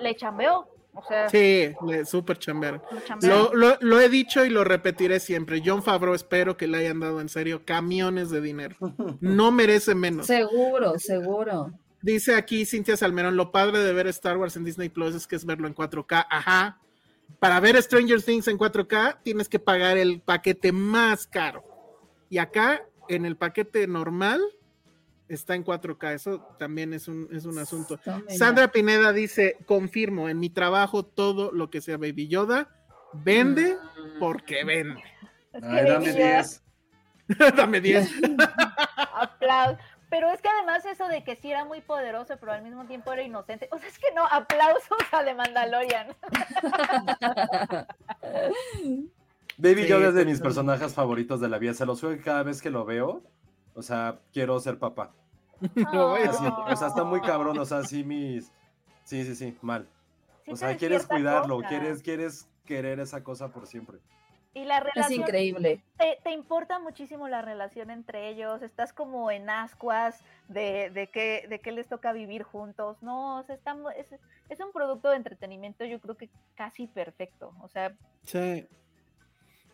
Le, chambeó. O sea, sí, le super chambearon. Lo, lo, lo, he dicho y lo repetiré siempre. John Favreau, espero que le hayan dado en serio camiones de dinero. No merece menos. Seguro, seguro. Dice aquí Cintia Salmerón, lo padre de ver Star Wars en Disney Plus es que es verlo en 4K. Ajá. Para ver Stranger Things en 4K tienes que pagar el paquete más caro. Y acá, en el paquete normal, está en 4K. Eso también es un, es un asunto. Sandra Pineda dice, confirmo, en mi trabajo todo lo que sea Baby Yoda vende mm. porque vende. dame 10. dame 10. Aplausos pero es que además eso de que sí era muy poderoso, pero al mismo tiempo era inocente. O sea, es que no, aplausos a The Mandalorian. Baby Yoda es de mis personajes favoritos de la vida. Se los juego cada vez que lo veo. O sea, quiero ser papá. o sea, está muy cabrón. O sea, sí, mis. Sí, sí, sí, mal. o sea, quieres cuidarlo, quieres, quieres querer esa cosa por siempre. Y la relación. Es increíble. Te, importa muchísimo la relación entre ellos. Estás como en ascuas de, de, qué, de qué les toca vivir juntos. No, o sea, es, es, un producto de entretenimiento, yo creo que casi perfecto. O sea. Sí.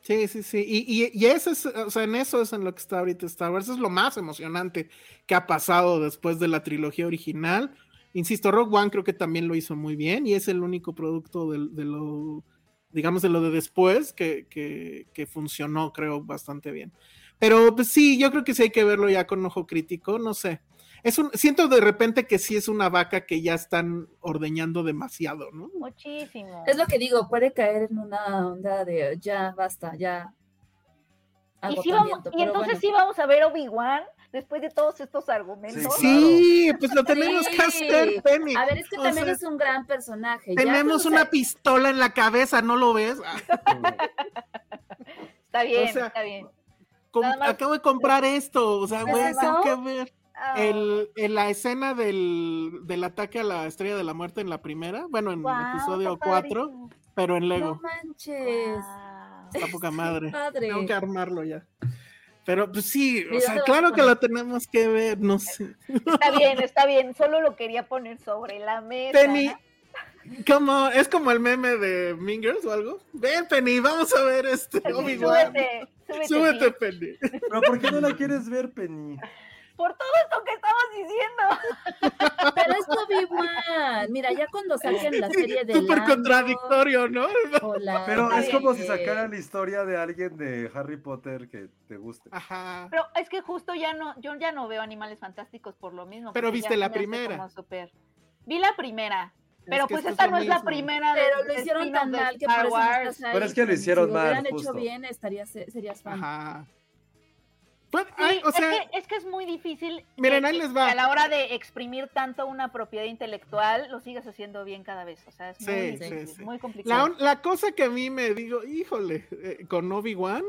Sí, sí, sí. Y, y, y eso es, o sea, en eso es en lo que está ahorita Star Wars. Eso es lo más emocionante que ha pasado después de la trilogía original. Insisto, Rogue One creo que también lo hizo muy bien y es el único producto de lo digamos, de lo de después, que, que, funcionó, creo, bastante bien. Pero pues sí, yo creo que sí hay que verlo ya con ojo crítico, no sé. Es un, siento de repente que sí es una vaca que ya están ordeñando demasiado, ¿no? Muchísimo. Es lo que digo, puede caer en una onda de ya basta, ya. Y, y entonces sí vamos a ver Obi-Wan después de todos estos argumentos. Sí, pues lo tenemos que hacer, Penny. A ver, es que también es un gran personaje. Tenemos una pistola en la cabeza, ¿no lo ves? está bien, está bien. Acabo de comprar esto, o sea, güey, tengo que ver. Ah. El, en la escena del, del, ataque a la estrella de la muerte en la primera, bueno, en el episodio 4, pero en Lego. No manches. Está poca madre. Tengo que armarlo ya. Pero pues sí, o sea, claro que lo tenemos que ver, no sé. Está bien, está bien, solo lo quería poner sobre la mesa. Penny, como, es como el meme de Mingers o algo. Ven, Penny, vamos a ver este Obi-Wan. Súbete, súbete, Penny. Pero ¿por qué no la quieres ver, Penny? Por todo esto que estabas diciendo. Pero es Obi-Wan. Mira, ya cuando saquen la serie de. Súper contradictorio, ¿no? Pero es como si sacaran la historia de alguien de Harry Potter que te guste. Ajá. Pero es que justo ya no, yo ya no veo animales fantásticos por lo mismo. Pero viste la primera. Vi la primera. Pero pues esta no es la primera. Pero lo hicieron tan mal que por eso Pero es que lo hicieron mal. Si lo hubieran hecho bien, estarías, serías fan. Ajá. Pues, es, que, es, que, es muy difícil Miren, ahí les que va. a la hora de exprimir tanto una propiedad intelectual lo sigas haciendo bien cada vez. O sea, es muy, difícil, sí, La, complicado. la cosa que a mí me digo, híjole, eh, con Obi-Wan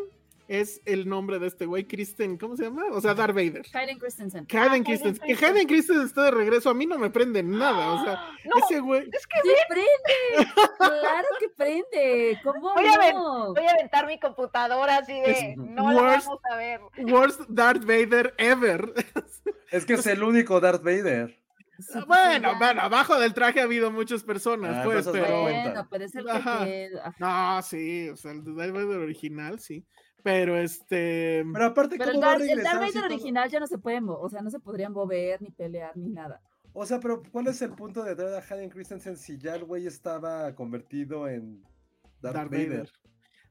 es el nombre de este güey, Kristen, ¿cómo se llama? O sea, Darth Vader. Hayden Christensen. Hayden Hayden Christensen. Que. Hayden Christensen esté de regreso a mí no me prende nada. O sea, No, ese güey. es que ¡Sí prende! ¡Claro que prende! ¿Cómo Voy a ver, voy a aventar mi computadora así de Es no lo worst. vamos a ver. Worst Darth Vader ever. Es que es el único Darth Vader. Sí, bueno, ya. bueno, abajo del traje ha habido muchas personas, Ah, pues, pero. Bueno, puede ser que Ajá. No, sí, o sea, el de Darth Vader original, sí. Pero este. Pero aparte, Pero el ¿cómo va a Darth, el Vader original ya no se puede, o sea, no se podrían mover, ni pelear, ni nada. O sea, pero ¿cuál es el punto de traer a Hayden Christensen si ya el güey estaba convertido en Darth, Darth Vader? Vader.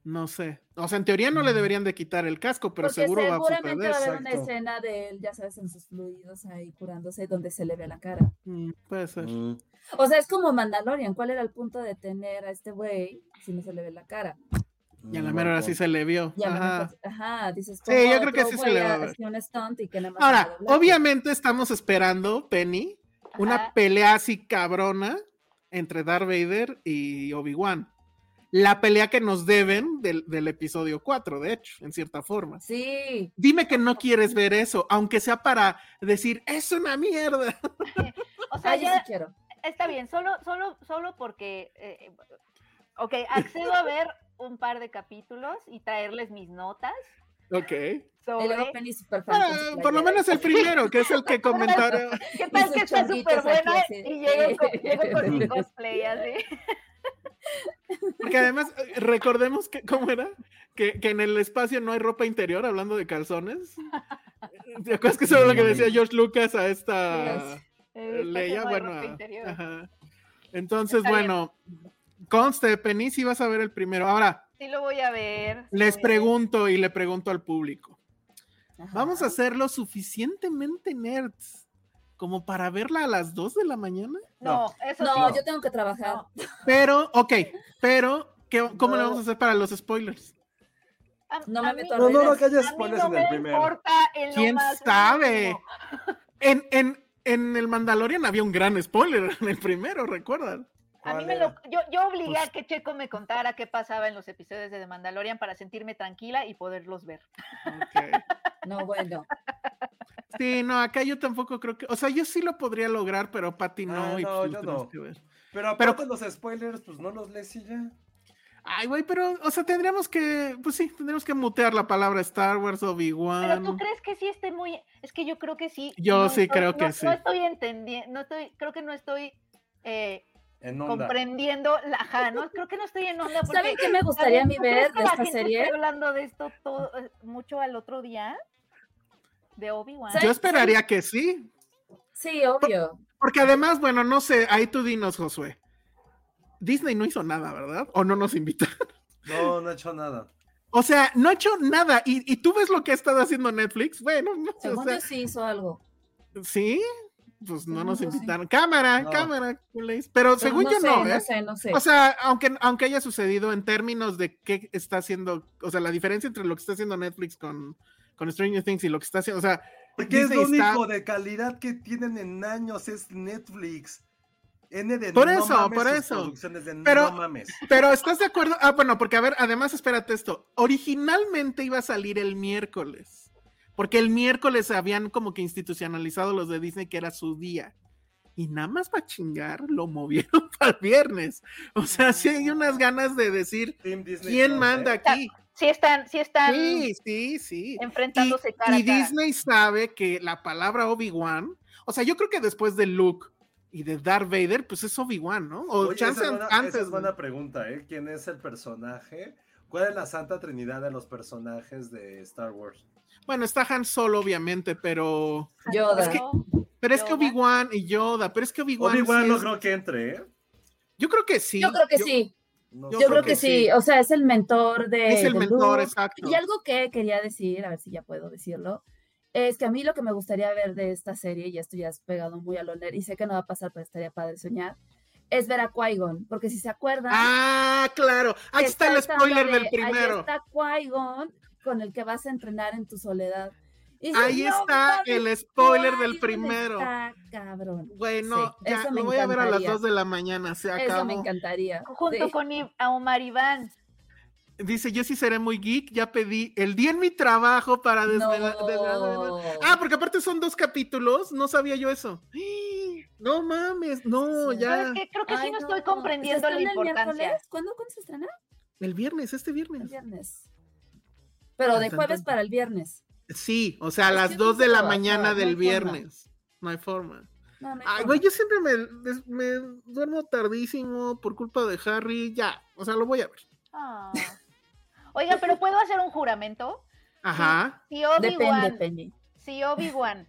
No sé. O sea, en teoría no le deberían de quitar el casco, pero Porque seguro va a seguramente va a haber una escena de él, ya sabes, en sus fluidos ahí curándose, donde se le ve la cara. Mm, puede ser. Mm. O sea, es como Mandalorian. ¿Cuál era el punto de tener a este güey si no se le ve la cara? Y a la Mm, mera hora sí se le vio. Y Ajá. mejor- ajá, dices, Sí, ¿cómo yo creo que sí se le más Ahora, obviamente estamos esperando, Penny, una pelea así cabrona entre Darth Vader y Obi-Wan. La pelea que nos deben del, del episodio 4, de hecho, en cierta forma. Sí, Dime que no quieres ver eso, aunque sea para decir, es una mierda. O sea, ah, yo sí quiero. está bien, solo, solo, solo porque, eh, ok, accedo a ver un par de capítulos y traerles mis notas Ok. Y sobre Penny super fan. Ah, por lo menos el primero, que es el que comentaron. qué tal que está súper de- y llego con, llego con mi cosplay así. Porque además, recordemos que, ¿cómo era? Que, que en el espacio no hay ropa interior, hablando de calzones. ¿Te acuerdas que eso era lo que decía George Lucas a esta Leia? Bueno, ropa a- interior. ajá. Entonces, Está bien. Conste, Penny, si vas a ver el primero. Ahora, Sí lo voy a ver. les pregunto y le pregunto al público. Ajá. ¿Vamos a hacerlo suficientemente nerds como para verla a las 2 de la mañana? No, eso No, sí. yo tengo que trabajar. No. Pero, ok, pero, ¿qué- ¿cómo le No. vamos a hacer para los spoilers? A- No a me mí- meto a No, no, no, que haya spoilers no en el me primero. importa en ¿Quién sabe? En, en, en el Mandalorian había un gran spoiler en el primero, ¿recuerdan? A mí ¿Cuál me lo, yo, yo obligué Pues- a que Checo me contara qué pasaba en los episodios de The Mandalorian para sentirme tranquila y poderlos ver. Ok. No, bueno. Sí, no, acá yo tampoco creo que, o sea, yo sí lo podría lograr, pero Patty no, Ah, y no, pues yo no. que ver. Pero Pero- los spoilers, pues no los lees y ya. Ay, güey, pero, o sea, tendríamos que, pues sí, tendríamos que mutear la palabra Star Wars, Pero Obi-Wan. tú crees que sí esté muy, es que yo creo que sí. Yo sí estoy- creo que no- sí. No estoy entendiendo, no estoy, creo que no estoy eh, En onda. comprendiendo la, ajá, no, creo que no estoy en onda. Porque, ¿Saben qué me gustaría a mí ¿tú crees ver de esta serie? hablando de esto todo, eh, mucho al otro día de Obi-Wan. Yo esperaría que sí, Sí, obvio. porque además, bueno, no sé, ahí tú dinos, Josué. Disney no hizo nada, ¿verdad? O no nos invita. No, no he hecho nada. O sea, no ha hecho nada. Y, y tú ves lo que ha estado haciendo Netflix. Bueno, no sé, o Según sea, yo sí hizo algo. sí, pues no nos invitaron. Cámara, No. cámara. Pero según no yo sé, no, ¿eh? No sé, no sé. O sea, aunque, aunque haya sucedido en términos de qué está haciendo, o sea, la diferencia entre lo que está haciendo Netflix con, con Stranger Things y lo que está haciendo, o sea, Porque es Disney lo está- único de calidad que tienen en años, es Netflix. N de Por no eso, mames por eso. producciones de Pero- no mames. pero ¿estás de acuerdo? Ah, bueno, porque a ver, además espérate esto, originalmente iba a salir el miércoles, porque el miércoles habían como que institucionalizado los de Disney que era su día. Y nada más para chingar, lo movieron para el viernes. O sea, sí hay unas ganas de decir, ¿quién manda ¿eh? aquí? Sí están, sí están Sí, sí, sí. enfrentándose y, cara y a cara. Disney sabe que la palabra Obi-Wan, o sea, yo creo que después de Luke y de Darth Vader, pues es Obi-Wan, ¿no? O Oye, chance esa es buena, esa antes. es buena pregunta, ¿eh? ¿Quién es el personaje? ¿Cuál es la santa trinidad de los personajes de Star Wars? Bueno, está Han Solo, obviamente, pero. Yoda. Es que- Pero es que. Obi-Wan y Yoda, pero es que Obi-Wan. Obi-Wan sí no es- creo que entre, ¿eh? Yo creo que sí. Yo creo que sí. No Yo creo que sí. O sea, es el mentor de. Es el de mentor, Luke. exacto. Y algo que quería decir, a ver si ya puedo decirlo, es que a mí lo que me gustaría ver de esta serie, y esto ya es pegado muy a lo nerd, y sé que no va a pasar, pero estaría padre soñar, es ver a Qui-Gon, porque si se acuerdan... Ah, claro. Ahí está, el esta onda spoiler de, del ahí primero. está Qui-Gon con el que vas a entrenar en tu soledad. Ahí está el spoiler del primero. Está cabrón. Bueno, ya lo voy a ver a las 2 de la mañana. Se acabó. Eso me encantaría. Junto con a Omar Iván. Dice, yo sí seré muy geek, ya pedí el día en mi trabajo para desvelar. Ah, porque aparte son dos capítulos, no sabía yo eso. No mames, no, ya. Creo que sí no, estoy comprendiendo la importancia. ¿Cuándo, se estrena? El viernes, este viernes. El viernes. Pero de jueves para el viernes. Sí, o sea, a las 2 de la mañana del viernes. No hay forma. Ay, güey, yo siempre me, me, duermo tardísimo por culpa de Harry. Ya, o sea, lo voy a ver. Ah. Oiga, pero ¿puedo hacer un juramento? Ajá. Si, Obi-Wan si Obi-Wan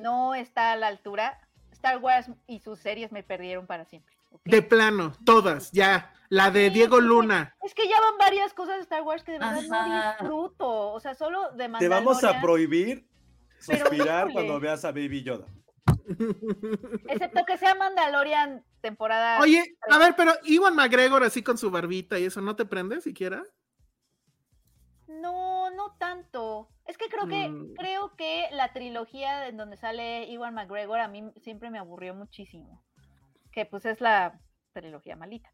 no está a la altura, Star Wars y sus series me perdieron para siempre. De plano, todas, ya. La de Diego Luna. Es que ya van varias cosas de Star Wars que de verdad no disfruto. O sea, solo de Te vamos a prohibir suspirar cuando veas a Baby Yoda. Excepto que sea Mandalorian temporada. Oye, a ver, pero Iwan McGregor así con su barbita y eso, ¿no te prende siquiera? No, no tanto. Es que creo que mm. creo que la trilogía en donde sale Iwan McGregor a mí siempre me aburrió muchísimo. Que pues es la trilogía malita.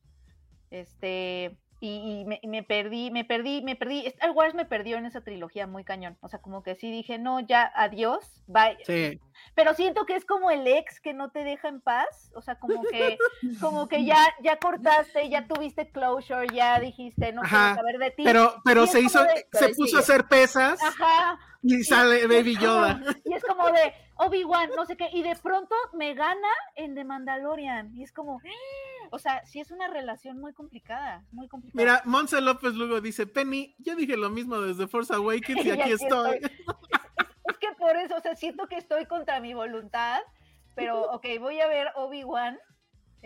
Este, y, me, perdí, me perdí, me perdí. Star Wars me perdió en esa trilogía muy cañón. O sea, como que sí dije, no, ya, adiós, bye. Sí. Pero siento que es como el ex que no te deja en paz. O sea, como que, como que ya, ya cortaste, ya tuviste closure, ya dijiste, no quiero saber de ti. Pero, pero se hizo, se puso a hacer pesas. Ajá. Y sale Baby Yoda. Y es como de Obi-Wan, no sé qué. Y de pronto me gana en The Mandalorian. Y es como. O sea, sí es una relación muy complicada, muy complicada. Mira, Monse López Lugo dice, Penny, yo dije lo mismo desde Force Awakens y aquí, estoy. Es, que por eso, o sea, siento que estoy contra mi voluntad, pero ok, voy a ver Obi-Wan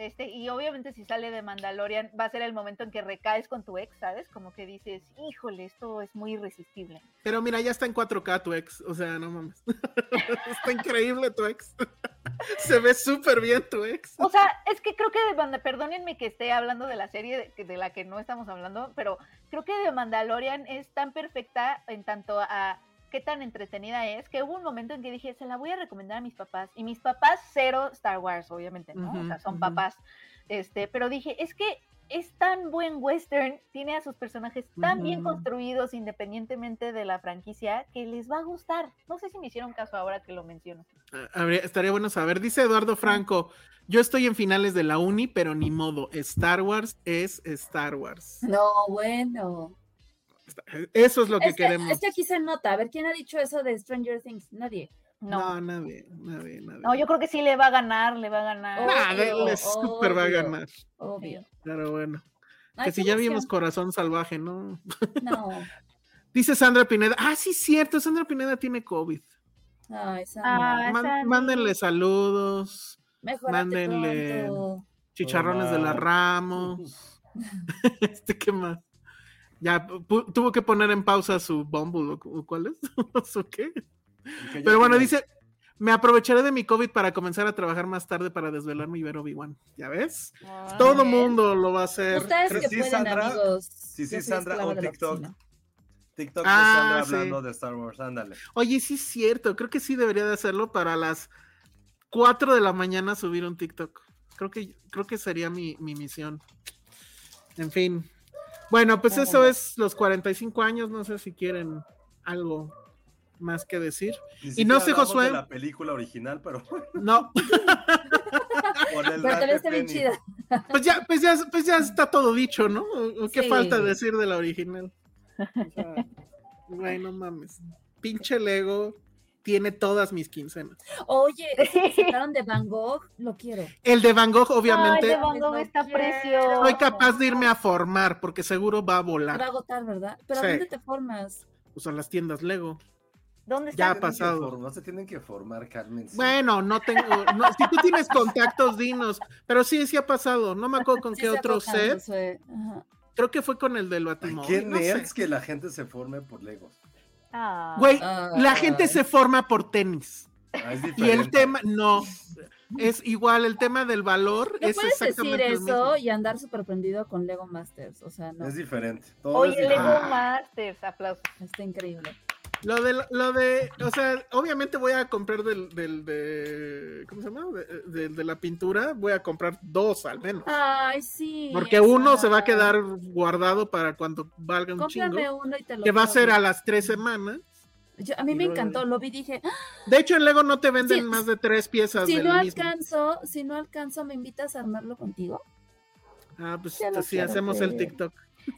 este, y obviamente si sale de Mandalorian va a ser el momento en que recaes con tu ex, ¿sabes? Como que dices, híjole, esto es muy irresistible. Pero mira, ya está en 4K tu ex, o sea, no mames. está increíble tu ex. Se ve súper bien tu ex. O sea, es que creo que de perdónenme que esté hablando de la serie de, de la que no estamos hablando, pero creo que de Mandalorian es tan perfecta en tanto a qué tan entretenida es, que hubo un momento en que dije, se la voy a recomendar a mis papás. Y mis papás, cero Star Wars, obviamente, ¿no? o sea, son papás. Este, pero dije, es que es tan buen western, tiene a sus personajes tan bien construidos independientemente de la franquicia que les va a gustar. No sé si me hicieron caso ahora que lo menciono. Ah, estaría bueno saber. Dice Eduardo Franco, yo estoy en finales de la uni, pero ni modo, Star Wars es Star Wars. No, bueno. Eso es lo que queremos. Es que aquí se nota. A ver, ¿quién ha dicho eso de Stranger Things? Nadie. No. nadie, nadie, nadie. No, yo creo que sí le va a ganar, le va a ganar. le súper va a ganar. Obvio. Pero bueno. que si ya vimos Corazón Salvaje, ¿no? No. Dice Sandra Pineda. Ah, sí, cierto, Sandra Pineda tiene COVID. Ay, Sandra. mándenle saludos. mándenle chicharrones de la Ramos. este, ¿qué más? Ya tuvo que poner en pausa su Bumble, ¿cuál es? ¿O qué? Pero bueno, dice, me aprovecharé de mi COVID para comenzar a trabajar más tarde para desvelarme y ver Obi-Wan. ¿Ya ves? Ah, Todo mundo lo va a hacer. Ustedes que sí, pueden, Sandra, amigos. Sí, sí, Sandra, o TikTok. TikTok de ah, Sandra hablando de Star Wars, ándale. Oye, sí es cierto, creo que sí debería de hacerlo para las 4 de la mañana subir un TikTok. Creo que, creo que sería mi, mi misión. En fin, bueno, pues eso es los 45 años, no sé si quieren algo más que decir. y no sé, Josué. De la película original, pero. No. pero también está bien chida. Pues ya, pues ya, pues ya está todo dicho, ¿no? ¿Qué falta decir de la original? bueno, mames. Pinche Lego, tiene todas mis quincenas. Oye, sacaron de Van Gogh, lo quiero. El de Van Gogh, obviamente. Ay, de Van Gogh está precioso. Soy capaz de irme a formar, porque seguro va a volar. Va a agotar, ¿verdad? ¿Pero dónde te formas? Pues en las tiendas Lego. ¿Dónde está? Ya ha pasado. No se tienen que formar, Carmen. Bueno, no tengo. si tú tienes contactos, dinos. Pero sí, sí ha pasado. No me acuerdo con qué otro set. Creo que fue con el del Batimóvil. ¿Qué nerds que la gente se forme por Legos? Ah. Güey, la gente se forma por tenis. Ah, y el tema, no, es igual, el tema del valor ¿No es puedes decir eso y andar sorprendido con Lego Masters, o sea, no. Es diferente. Oye, Lego Masters, aplausos. Está increíble. Lo de, lo de, o sea, obviamente voy a comprar del, del de, ¿cómo se llama? De, de- de la pintura, voy a comprar dos al menos. Ay, sí. Porque uno se va a quedar guardado para cuando valga un chingo. Cómprame uno y te lo Que va a ser a las tres semanas. Yo- a mí me encantó, lo vi y dije, "Ah, De hecho, en Lego no te venden Sí, más de tres piezas si del no mismo. alcanzo, si no alcanzo, ¿me invitas a armarlo contigo? Ah, pues quiero hacemos el. TikTok.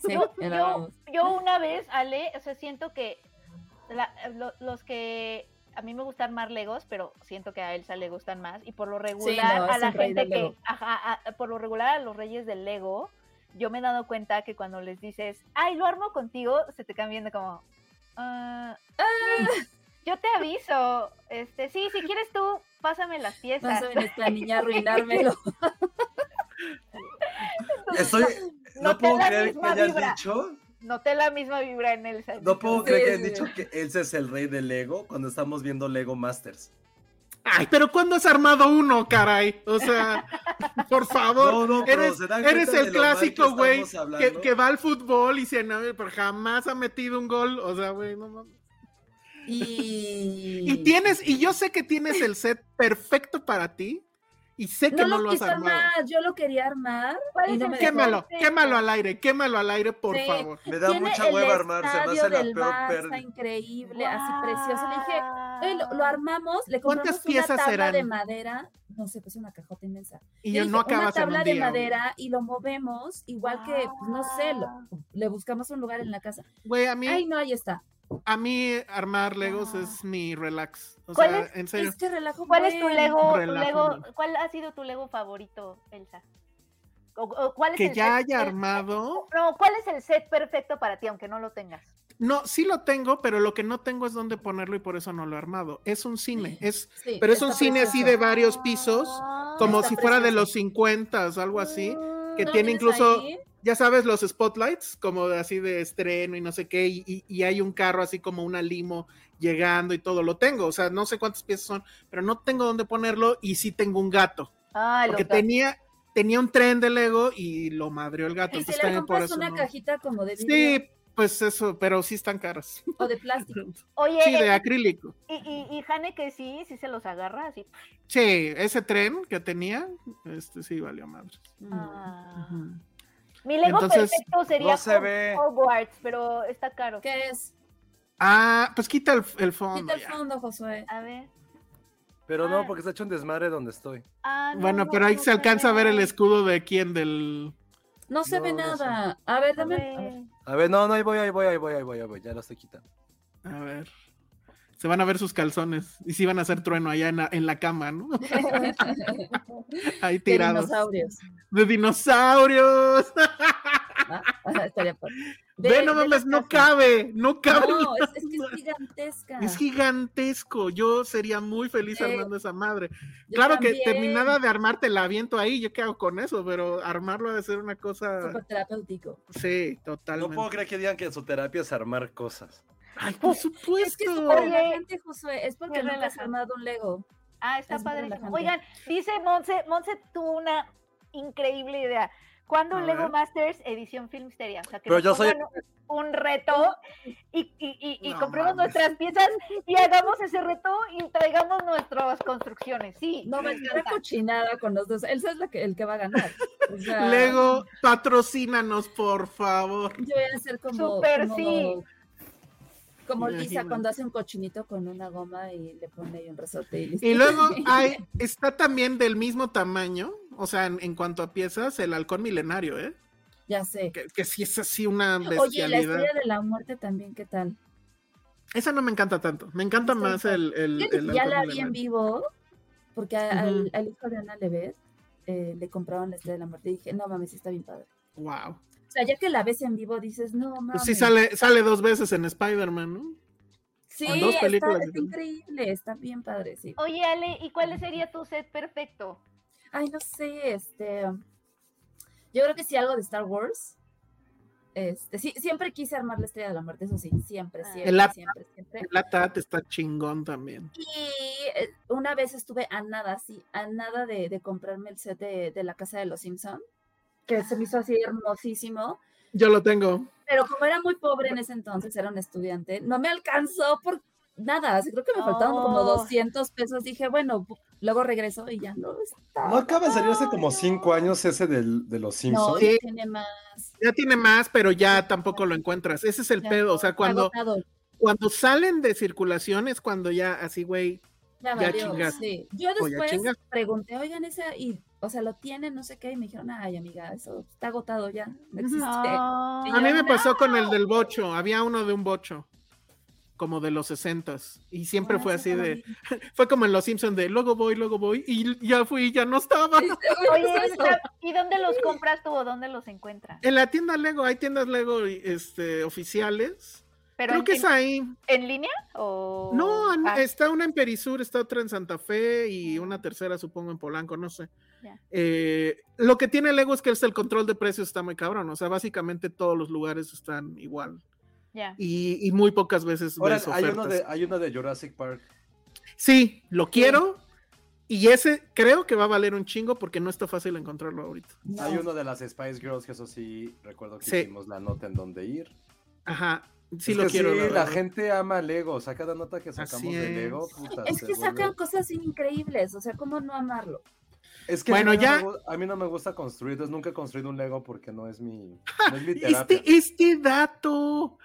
Sí, Yo, yo- yo una vez, Ale, o sea, siento que la- lo- los que a mí me gusta armar Legos, pero siento que a Elsa le gustan más. Y por lo regular, no, a la gente que, Lego. ajá, a- por lo regular a los reyes del Lego, yo me he dado cuenta que cuando les dices, ay, lo armo contigo, se te cambian de como, "Ah, sí, yo te aviso, este, sí, si quieres tú, pásame las piezas. Vas a venir esta niña arruinármelo. Estoy, no puedo la creer que hayas vibra. dicho, Noté la misma vibra en Elsa. no puedo Sí, creer que hayan dicho que Elsa es el rey del Lego cuando estamos viendo Lego Masters. Ay, pero ¿cuándo has armado uno, caray? O sea, por favor. No, no, pero eres ¿se dan eres el clásico, güey, que, que va al fútbol y se no, pero jamás ha metido un gol. O sea, güey, no mames. Y... Y tienes, y yo sé que tienes el set perfecto para ti, y sé que no no, lo lo has armado. armar, yo lo quería armar. ¿Cuál y es no el me dejó. Quémalo, quémalo al aire, quémalo al aire, por Sí. favor. Me da mucha hueva armar, se me hace la peor Barça pérdida. increíble, así precioso. Le dije, "Oye, lo, lo armamos, le ¿Cuántas compramos una piezas tabla serán? de madera, no sé, pues una cajota inmensa. Y yo dije, no acabas una en un tabla de madera y lo movemos, igual que, pues, no sé, lo- le buscamos un lugar en la casa. Güey, a mí, Ay, no, ahí está. A mí armar Legos Ah. es mi relax. O ¿Cuál sea, es- en serio. Es que relajo. ¿Cuál es tu. Lego, tu cuál ha sido tu Lego favorito, Elsa? O- o ¿Cuál es Que el ya set- haya el- armado. No, ¿cuál es el set perfecto para ti, aunque no lo tengas? No, sí lo tengo, pero lo que no tengo es dónde ponerlo y por eso no lo he armado. Es un cine, es, Sí, pero es un cine así de varios pisos, como Está si fuera de los 50 o algo así, que ¿No lo tiene incluso, ahí? Ya sabes, los spotlights, como así de estreno y no sé qué, y, y- y hay un carro así como una limo llegando y todo, lo tengo, o sea, no sé cuántas piezas son, pero no tengo dónde ponerlo y sí tengo un gato, Ah, porque tenía, tenía un tren de Lego y lo madrió el gato. Y si entonces le también por compras eso una no- cajita como de vidrio Sí, pues eso, pero sí están caras. o de plástico. Oye, Sí, de eh, acrílico. y, y, y Jane que sí, sí se los agarra, así. Sí, ese tren que tenía, este sí valió madre. Ah. Mi Lego Entonces, perfecto sería no se Hog- ve. Hogwarts, pero está caro. ¿Qué es? Ah, pues quita el, el fondo. Quita el ya. fondo, Josué. A ver. Pero Ah. no, porque está hecho un desmadre donde estoy. Ah, no, Bueno, no, pero ahí no se alcanza a ver el escudo de quién, del... No se No, ve no sé. nada. A ver, dame. a ver. A ver, no, no, ahí voy, ahí voy, ahí voy, ahí voy, ahí voy, ya lo estoy quitando. A ver. Se van a ver sus calzones. Y sí van a hacer trueno allá en la, en la cama, ¿no? Ahí De tirados. dinosaurios. De dinosaurios. Ah, ah, estaría. Ve, Ve, no mames, no cabe. No cabe. No, es, es que es gigantesca. Es gigantesco. Yo sería muy feliz armando esa madre. Claro que terminada de armarte la aviento ahí, yo qué hago con eso, pero armarlo ha de ser una cosa. Súper terapéutico. Sí, No totalmente. puedo creer que digan que su terapia es armar cosas. Ay, por Es que es supuesto. súper Oye. relajante, Josué. Es porque nunca has armado un Lego. Ah, está Es relajante. Oigan, dice Monse, Monse tuvo una increíble idea. ¿Cuándo A Lego ver. Masters edición Filmsteria? O sea, que Pero yo soy- un reto y, y, y, y No compremos mames. nuestras piezas y hagamos ese reto y traigamos nuestras construcciones. Sí, No, me me encanta. cochinada con los dos. Él es la que, el que va a ganar. O sea, Lego, patrocínanos, por favor. Yo voy a hacer como. Como, sí. Como Lisa cuando hace un cochinito con una goma y le pone ahí un resorte y listo. Y luego hay, está también del mismo tamaño, o sea, en, en cuanto a piezas, el halcón milenario, ¿eh? Ya sé. Que, que sí es así una Oye, la bestialidad. estrella de la muerte también, ¿qué tal? Esa no me encanta tanto. Me encanta más el, el, el ya la vi en vivo, porque a- al, hijo de Ana Levet eh, le compraron la estrella de la muerte y dije, no mames, está bien padre. Wow. O sea, ya que la ves en vivo dices, no mames. Pues sí sale, sale dos veces en Spider-Man, ¿no? Sí, en dos está, películas está increíble, está bien padre, sí. Oye, Ale, ¿y cuál sería tu set perfecto? Ay, no sé, este. Yo creo que sí algo de Star Wars. Este, sí, siempre quise armar la estrella de la muerte, eso sí, siempre, Ah. siempre, El ap- siempre, siempre. El está chingón también. Y eh, una vez estuve a nada, sí, a nada de, de comprarme el set de, de la casa de los Simpson, que se me hizo así hermosísimo, Yo lo tengo. Pero como era muy pobre en ese entonces, era un estudiante, no me alcanzó por nada, así creo que me faltaban como Oh. 200 pesos. Dije, bueno, luego regreso y ya no está. ¿No acaba de salir hace como cinco años ese del- de los No, Simpsons? ya Sí. tiene más. Ya tiene más, pero ya tampoco lo encuentras. Ese es el ya pedo. O sea, cuando, agotado, cuando salen de circulación es cuando ya así, güey. ya ya valió, chingas. sí. Yo después pregunté, oigan, esa, y, o sea, lo tienen, no sé qué, y me dijeron, ay, amiga, eso está agotado ya, no existe. No. Y A mí me pasó con el del bocho. Había uno de un bocho. Como de los sesentas. Y siempre Ah, fue sí, así de. Fue como en los Simpsons de luego voy, luego voy. Y ya fui, ya no estaba. Oye. ¿y dónde los compras tú o dónde los encuentras? En la tienda Lego, hay tiendas Lego este, oficiales. ¿Pero Creo que es ahí. en línea o...? No, en- Ah, está una en Perisur, está otra en Santa Fe y una tercera, supongo, en Polanco, no sé. Eh, lo que tiene Lego es que es el control de precios está muy cabrón. O sea, básicamente todos los lugares están igual. Y, y muy pocas veces Ahora, ves hay uno, de, hay uno de Jurassic Park. Sí, lo quiero. Y ese creo que va a valer un chingo porque no está fácil encontrarlo ahorita. No. Hay uno de las Spice Girls, que eso sí, recuerdo que Sí. hicimos la nota en dónde ir. Ajá. Sí Es lo que quiero. sí, la gente ama Lego. O sea, cada nota que sacamos de es. Lego, puta, Es que vuelve- sacan cosas increíbles, o sea, ¿cómo no amarlo? Es que Bueno, a, mí ya- No me, a mí no me gusta construir, entonces nunca he construido un Lego porque no es mi, no es mi terapia. Este, este dato.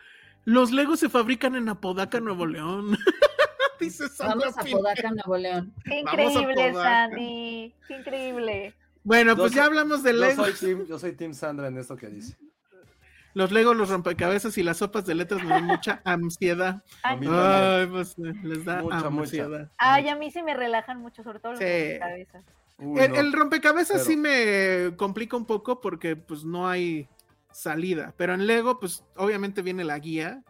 Los Legos se fabrican en Apodaca, Nuevo León. Dice Sandra Vamos a Pineda. Podaca, Nuevo León. Qué increíble. Sandy. Qué increíble. Bueno, Yo pues ya soy- hablamos de Yo Lego. soy, team, yo soy Team Sandra en esto que dice. Los Legos, los rompecabezas y las sopas de letras me dan mucha ansiedad. A Ay, mí también. Ay, pues les da Mucha, mucha. ansiedad. Ay, a mí sí me relajan mucho, sobre todo los Sí. cabezas. Uy, El, no. el rompecabezas sí me complica un poco porque pues no hay salida. Pero en Lego, pues obviamente viene la guía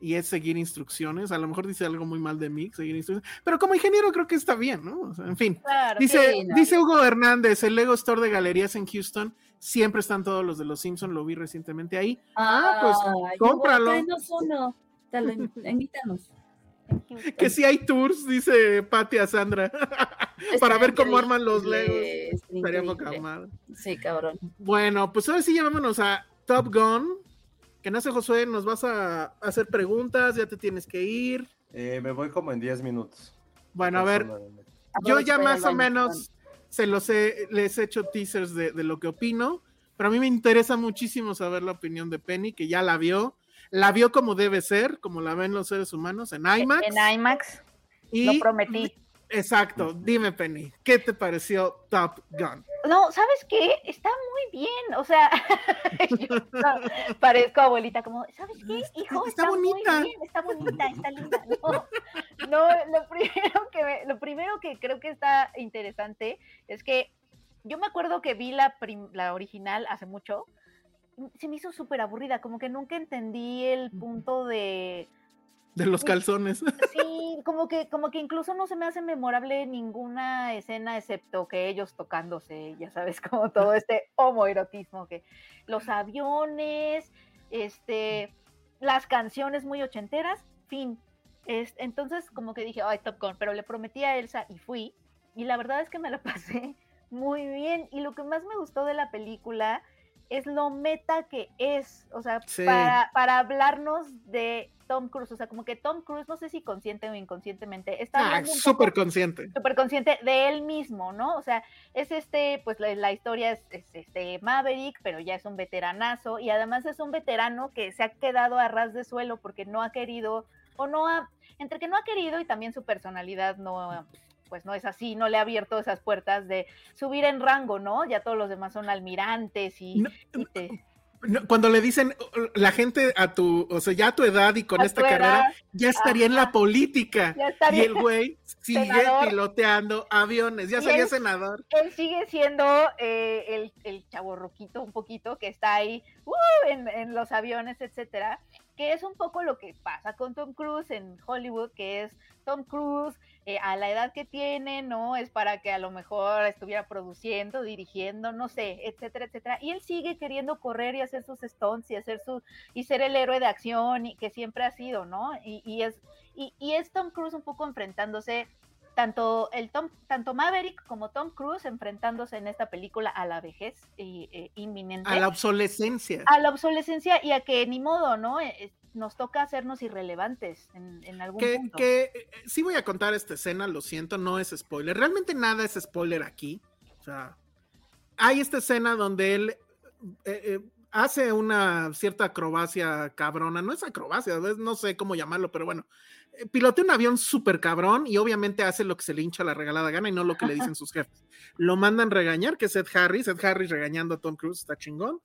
y es seguir instrucciones. A lo mejor dice algo muy mal de mí, seguir instrucciones. Pero como ingeniero creo que está bien, ¿no? O sea, en fin. Claro. Dice, dice Hugo Hernández, el Lego Store de galerías en Houston. Siempre están todos los de los Simpsons, lo vi recientemente ahí. Ah, pues, Ay, cómpralo. uno. Te lo in- invítanos. Que si hay tours, dice Patti a Sandra, para ver cómo arman los Legos. Estaría poca madre. Sí, cabrón. Bueno, pues ahora sí llamémonos a Top Gun. Que no sé, Josué, nos vas a hacer preguntas, ya te tienes que ir. Eh, me voy como en 10 minutos. Bueno, a ver, yo ya más o menos se los he, les he hecho teasers de, de lo que opino, pero a mí me interesa muchísimo saber la opinión de Penny, que ya la vio, la vio como debe ser, como la ven los seres humanos, en IMAX. En IMAX, y, lo prometí. Exacto, dime Penny, ¿qué te pareció Top Gun? No, ¿sabes qué? Está muy bien. O sea, yo no, parezco abuelita, como, ¿sabes qué? Hijo, Está está, bonita. muy bien, está bonita, está linda. No, no lo, primero que me- lo primero que creo que está interesante es que yo me acuerdo que vi la, prim- la original hace mucho. Se me hizo súper aburrida, como que nunca entendí el punto de, De los calzones. Sí, como que, como que incluso no se me hace memorable ninguna escena excepto que ellos tocándose, ya sabes, como todo este homoerotismo que los aviones, este, las canciones muy ochenteras, fin. Es, entonces, como que dije, ay, Top Gun, pero le prometí a Elsa y fui. Y la verdad es que me la pasé muy bien. Y lo que más me gustó de la película es lo meta que es. O sea, Sí. para, para hablarnos de Tom Cruise. O sea, como que Tom Cruise, no sé si consciente o inconscientemente, está Ah, súper consciente. súper consciente de él mismo, ¿no? O sea, es este, pues la, la historia es, es este Maverick, pero ya es un veteranazo y además es un veterano que se ha quedado a ras de suelo porque no ha querido o no ha, entre que no ha querido y también su personalidad no, pues no es así, no le ha abierto esas puertas de subir en rango, ¿no? Ya todos los demás son almirantes y, No, y te- No, Cuando le dicen la gente a tu, o sea, ya a tu edad y con A esta carrera, edad, ya estaría en la política. Ya estaría- Y el güey sigue Senador. piloteando aviones, ya Y sería él- senador. él sigue siendo eh, el, el chaborroquito un poquito que está ahí ¡uh! en, en los aviones, etcétera, que es un poco lo que pasa con Tom Cruise en Hollywood, que es Tom Cruise eh, a la edad que tiene, ¿no? Es para que a lo mejor estuviera produciendo, dirigiendo, no sé, etcétera, etcétera. Y él sigue queriendo correr y hacer sus stunts y hacer su, y ser el héroe de acción y que siempre ha sido, ¿no? Y, y es, y, y es Tom Cruise un poco enfrentándose tanto, el Tom, tanto Maverick como Tom Cruise enfrentándose en esta película a la vejez eh, inminente. A la obsolescencia. A la obsolescencia y a que ni modo, ¿no? Eh, nos toca hacernos irrelevantes en, algún que, punto. Que eh, sí voy a contar esta escena, lo siento, no es spoiler. Realmente nada es spoiler aquí. O sea, hay esta escena donde él hace una cierta acrobacia cabrona, no es acrobacia, no sé cómo llamarlo, pero bueno, eh, pilotea un avión súper cabrón y obviamente hace lo que se le hincha la regalada gana y no lo que le dicen sus jefes. Lo mandan regañar, que es Ed Harris, Ed Harris regañando a Tom Cruise, está chingón,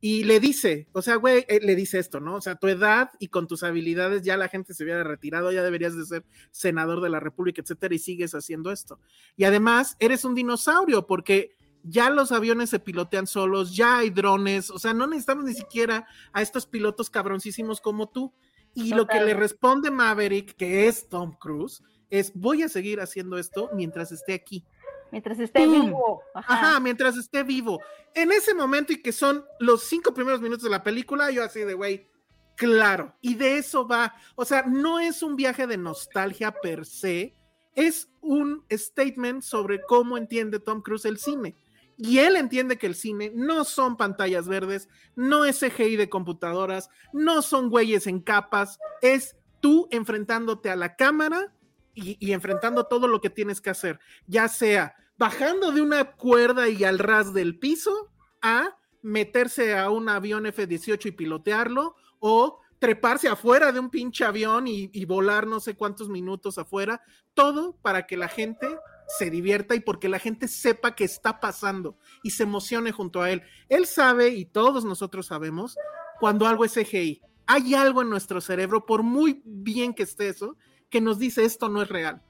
y le dice, o sea, güey, eh, le dice esto, ¿no? O sea, tu edad y con tus habilidades ya la gente se hubiera retirado, ya deberías de ser senador de la República, etcétera, y sigues haciendo esto. Y además, eres un dinosaurio porque ya los aviones se pilotean solos, ya hay drones, o sea, no necesitamos ni siquiera a estos pilotos cabroncísimos como tú. Y lo que le responde Maverick, que es Tom Cruise, es voy a seguir haciendo esto mientras esté aquí. Mientras esté vivo. Ajá. mientras esté vivo. En ese momento y que son los cinco primeros minutos de la película, yo así de, güey, claro. Y de eso va. O sea, no es un viaje de nostalgia per se, es un statement sobre cómo entiende Tom Cruise el cine. Y él entiende que el cine no son pantallas verdes, no es CGI de computadoras, no son güeyes en capas, es tú enfrentándote a la cámara y, enfrentando todo lo que tienes que hacer, ya sea bajando de una cuerda y al ras del piso a meterse a un avión F-18 y pilotearlo o treparse afuera de un pinche avión y, y, volar no sé cuántos minutos afuera, todo para que la gente se divierta y porque la gente sepa que está pasando y se emocione junto a él. Él sabe y todos nosotros sabemos cuando algo es CGI. Hay algo en nuestro cerebro, por muy bien que esté eso, que nos dice esto no es real.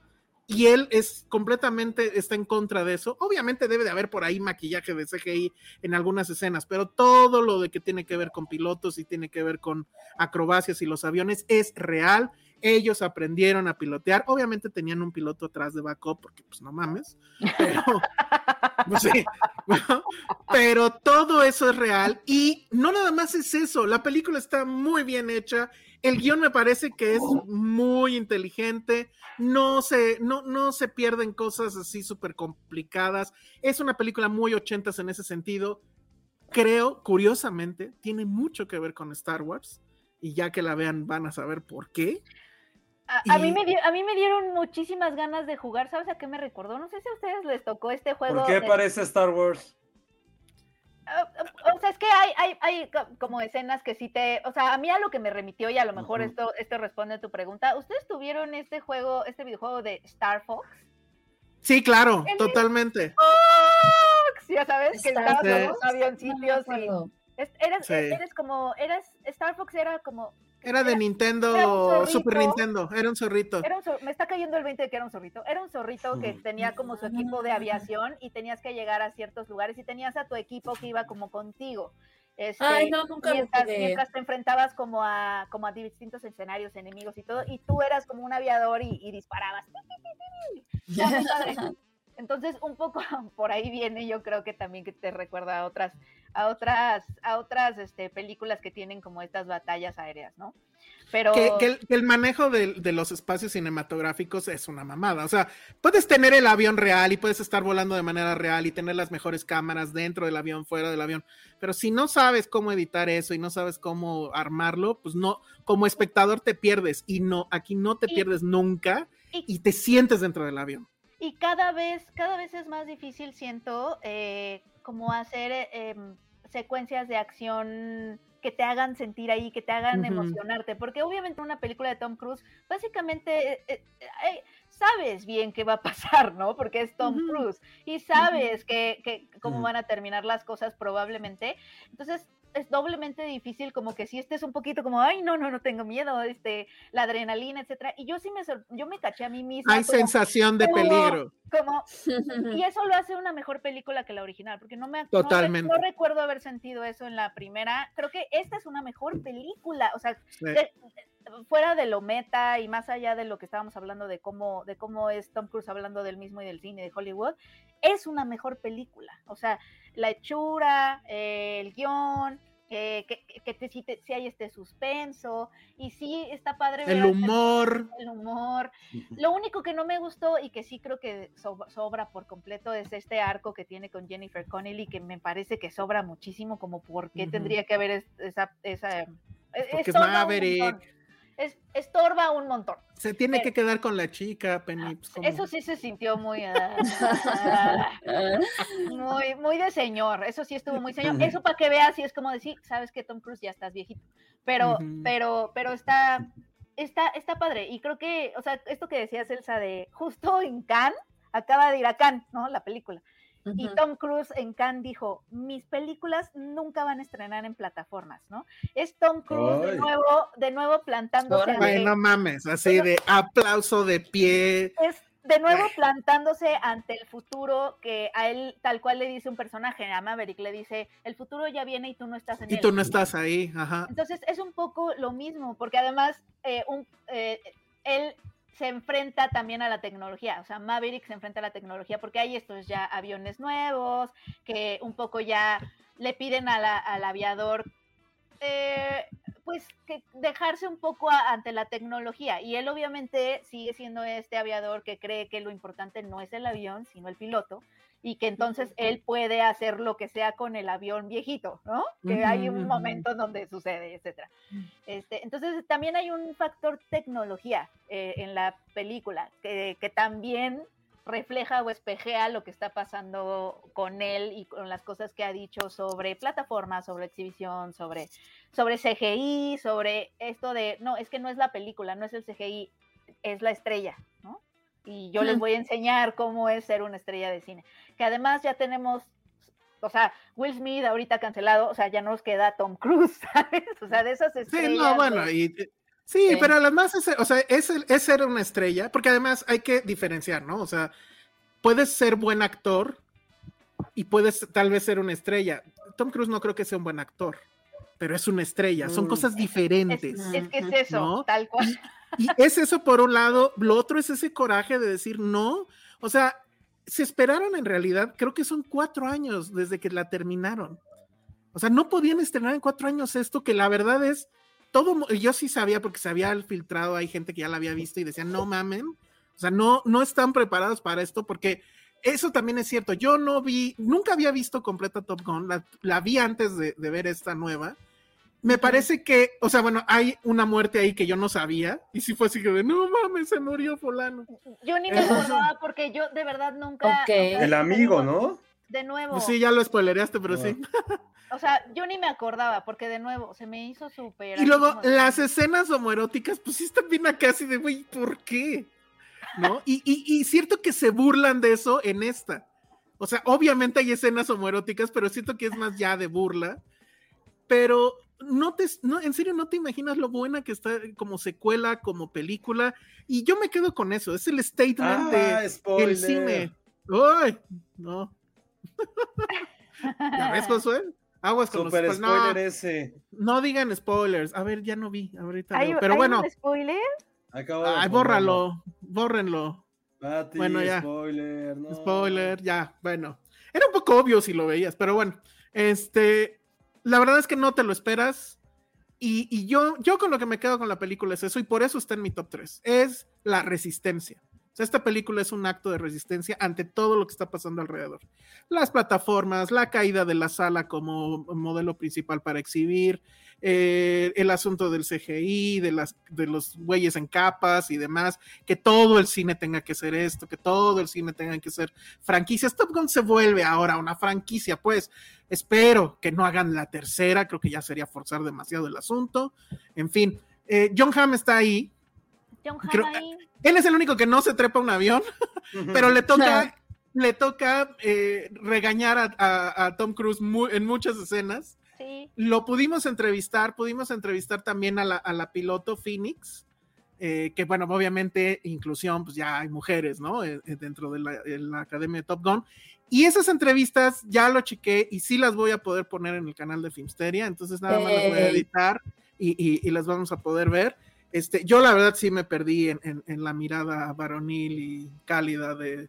Y él es completamente, está en contra de eso. Obviamente debe de haber por ahí maquillaje de CGI en algunas escenas, pero todo lo de que tiene que ver con pilotos y tiene que ver con acrobacias y los aviones es real ellos aprendieron a pilotear. Obviamente tenían un piloto atrás de backup, porque pues no mames. Pero, pues, pero todo eso es real. Y no nada más es eso. La película está muy bien hecha. El guion me parece que es muy inteligente. No se, no, no se pierden cosas así súper complicadas. Es una película muy ochentas en ese sentido. Creo, curiosamente, tiene mucho que ver con Star Wars y ya que la vean van a saber por qué. A, mí me a mí me dieron muchísimas ganas de jugar. ¿Sabes a qué me recordó? No sé si a ustedes les tocó este juego. ¿Por qué parece Star Wars? Ah, o sea, es que hay, hay, hay como escenas que sí te. O sea, a mí a lo que me remitió, y a lo mejor esto, esto responde a tu pregunta. ¿Ustedes tuvieron este juego, este videojuego de Star Fox? Sí, claro, totalmente. Fox, ya sabes, que estabas con los avioncitos eres, eres como. Eres, Star Fox era como era de Nintendo, Super Nintendo, era un zorrito. me está cayendo el 20 de que era un zorrito. Era un zorrito que tenía como su equipo de aviación y tenías que llegar a ciertos lugares y tenías a tu equipo que iba como contigo. Este, Ay, no, nunca mientras, mientras, te enfrentabas como a, como a distintos escenarios, enemigos y todo, y tú eras como un aviador y, y disparabas. Entonces, un poco por ahí viene, yo creo que también que te recuerda a otras, a otras, a otras este, películas que tienen como estas batallas aéreas, ¿no? Pero... Que, el, manejo de, los espacios cinematográficos es una mamada. O sea, puedes tener el avión real y puedes estar volando de manera real y tener las mejores cámaras dentro del avión, fuera del avión. Pero si no sabes cómo editar eso y no sabes cómo armarlo, pues no, como espectador te pierdes y no, aquí no te pierdes nunca y te sientes dentro del avión. Y cada vez, cada vez es más difícil, siento, eh, como hacer eh, em, secuencias de acción que te hagan sentir ahí, que te hagan emocionarte, porque obviamente una película de Tom Cruise, básicamente eh, sabes bien qué va a pasar, ¿no? Porque es Tom Cruise y sabes que, que, cómo van a terminar las cosas probablemente. Entonces, es doblemente difícil como que si estés un poquito como, ay, no, no, no tengo miedo, este, la adrenalina, etcétera. Y yo sí me, yo me caché a mí misma. Hay sensación de peligro. Como, y eso lo hace una mejor película que la original, porque no me Totalmente. No, recuerdo haber sentido eso en la primera. Creo que esta es una mejor película, o sea, fuera de lo meta y más allá de lo que estábamos hablando de cómo, de cómo es Tom Cruise hablando del mismo y del cine de Hollywood, es una mejor película. O sea, la hechura, el guion, eh, que, que te, si, te, si, hay este suspenso y sí está padre. El humor. El humor. Lo único que no me gustó y que sí creo que sobra por completo es este arco que tiene con Jennifer Connelly, que me parece que sobra muchísimo, como por qué tendría que haber esa... esa Porque es Maverick es, estorba un montón. Se tiene que quedar con la chica, Penny. Pues, eso sí se sintió muy, ah, muy, muy de señor. Eso sí estuvo muy señor. Eso para que veas, y es como decir, sabes que Tom Cruise ya estás viejito. Pero, pero, pero está, está, está padre. Y creo que, o sea, esto que decías, Elsa, de justo en Cannes, acaba de ir a Cannes, ¿no? La película. Y Tom Cruise en Cannes dijo, mis películas nunca van a estrenar en plataformas, ¿no? Es Tom Cruise de nuevo, de nuevo plantándose. Ay, no mames, así de aplauso de pie. Es de nuevo plantándose ante el futuro que a él tal cual le dice un personaje, a Maverick le dice, el futuro ya viene y tú no estás en él. Y tú no estás ahí, ajá. Entonces es un poco lo mismo, porque además eh, un, eh, él se enfrenta también a la tecnología, o sea, Maverick se enfrenta a la tecnología porque hay estos ya aviones nuevos que un poco ya le piden al aviador, eh, pues, que dejarse un poco ante la tecnología. Y él obviamente sigue siendo este aviador que cree que lo importante no es el avión, sino el piloto y que entonces él puede hacer lo que sea con el avión viejito, ¿no? Que hay un momento donde sucede, etcétera. Mm. Este, entonces también hay un factor tecnología eh, en la película que, que, también refleja o espejea lo que está pasando con él y con las cosas que ha dicho sobre plataformas, sobre exhibición, sobre, sobre CGI, sobre esto de, no, es que no es la película, no es el CGI, es la estrella. Y yo les voy a enseñar cómo es ser una estrella de cine. Que además ya tenemos, o sea, Will Smith ahorita cancelado, o sea, ya nos queda Tom Cruise, ¿sabes? O sea, de esas estrellas. Sí, no, bueno, y, sí, pero además, es, o sea, es, es ser una estrella, porque además hay que diferenciar, ¿no? O sea, puedes ser buen actor y puedes tal vez ser una estrella. Tom Cruise no creo que sea un buen actor, pero es una estrella, son mm. cosas diferentes. Es, que es eso, tal cual. Y es eso por un lado, lo otro es ese coraje de decir no, o sea, se esperaron en realidad, creo que son cuatro años desde que la terminaron. O sea, no podían estrenar en cuatro años esto que la verdad es, todo, yo sí sabía porque se había filtrado, hay gente que ya la había visto y decía, no mamen, o sea, no, no están preparados para esto porque eso también es cierto, yo no vi, nunca había visto completa Top Gun, la, vi antes de, de ver esta nueva me parece que, o sea, bueno, hay una muerte ahí que yo no sabía. Y si fue así que, no mames, se murió fulano. Yo ni me acordaba porque yo de verdad nunca. El amigo, ¿no? De nuevo. Pues sí, ya lo spoilereaste, pero sí. O sea, yo ni me acordaba porque de nuevo se me hizo súper. Y luego las escenas homoeróticas, pues sí están bien acá así de, güey, ¿por qué? ¿No? Y, y, y cierto que se burlan de eso en esta. O sea, obviamente hay escenas homoeróticas, pero siento que es más ya de burla. Pero no te, no, en serio, no te imaginas lo buena que está como secuela, como película. Y yo me quedo con eso. Es el statement ah, de cine. ¡Ay! No. ¿Ya ves, Josué? Aguas con Super los spoiler no, ese. No digan spoilers. A ver, ya no vi. Ahorita Pero bueno. Un spoiler? Ay, bórralo. Bórrenlo. bueno, ya. Spoiler, Spoiler, ya. Bueno. Era un poco obvio si lo veías, pero bueno. Este, la verdad es que no te lo esperas. Y, yo, yo con lo que me quedo con la película es eso, y por eso está en mi top 3. Es la resistencia. Esta película es un acto de resistencia ante todo lo que está pasando alrededor. Las plataformas, la caída de la sala como modelo principal para exhibir, eh, el asunto del CGI, de, las, de los güeyes en capas y demás, que todo el cine tenga que ser esto, que todo el cine tenga que ser franquicia. Top Gun se vuelve ahora una franquicia, pues espero que no hagan la tercera, creo que ya sería forzar demasiado el asunto. En fin, eh, John Hamm está ahí. John Hamm Él es el único que no se trepa un avión, pero le toca... Le toca eh, regañar a, Tom Cruise en muchas escenas lo pudimos entrevistar, pudimos entrevistar también a la, piloto Phoenix, eh, que bueno, obviamente inclusión, pues ya hay mujeres, ¿no? Eh, eh, dentro de la, Academia de Top Gun. Y esas entrevistas ya lo chequé y sí las voy a poder poner en el canal de Filmsteria, entonces nada más las voy a editar y, las vamos a poder ver. Este, yo la verdad sí me perdí en, la mirada varonil y cálida de,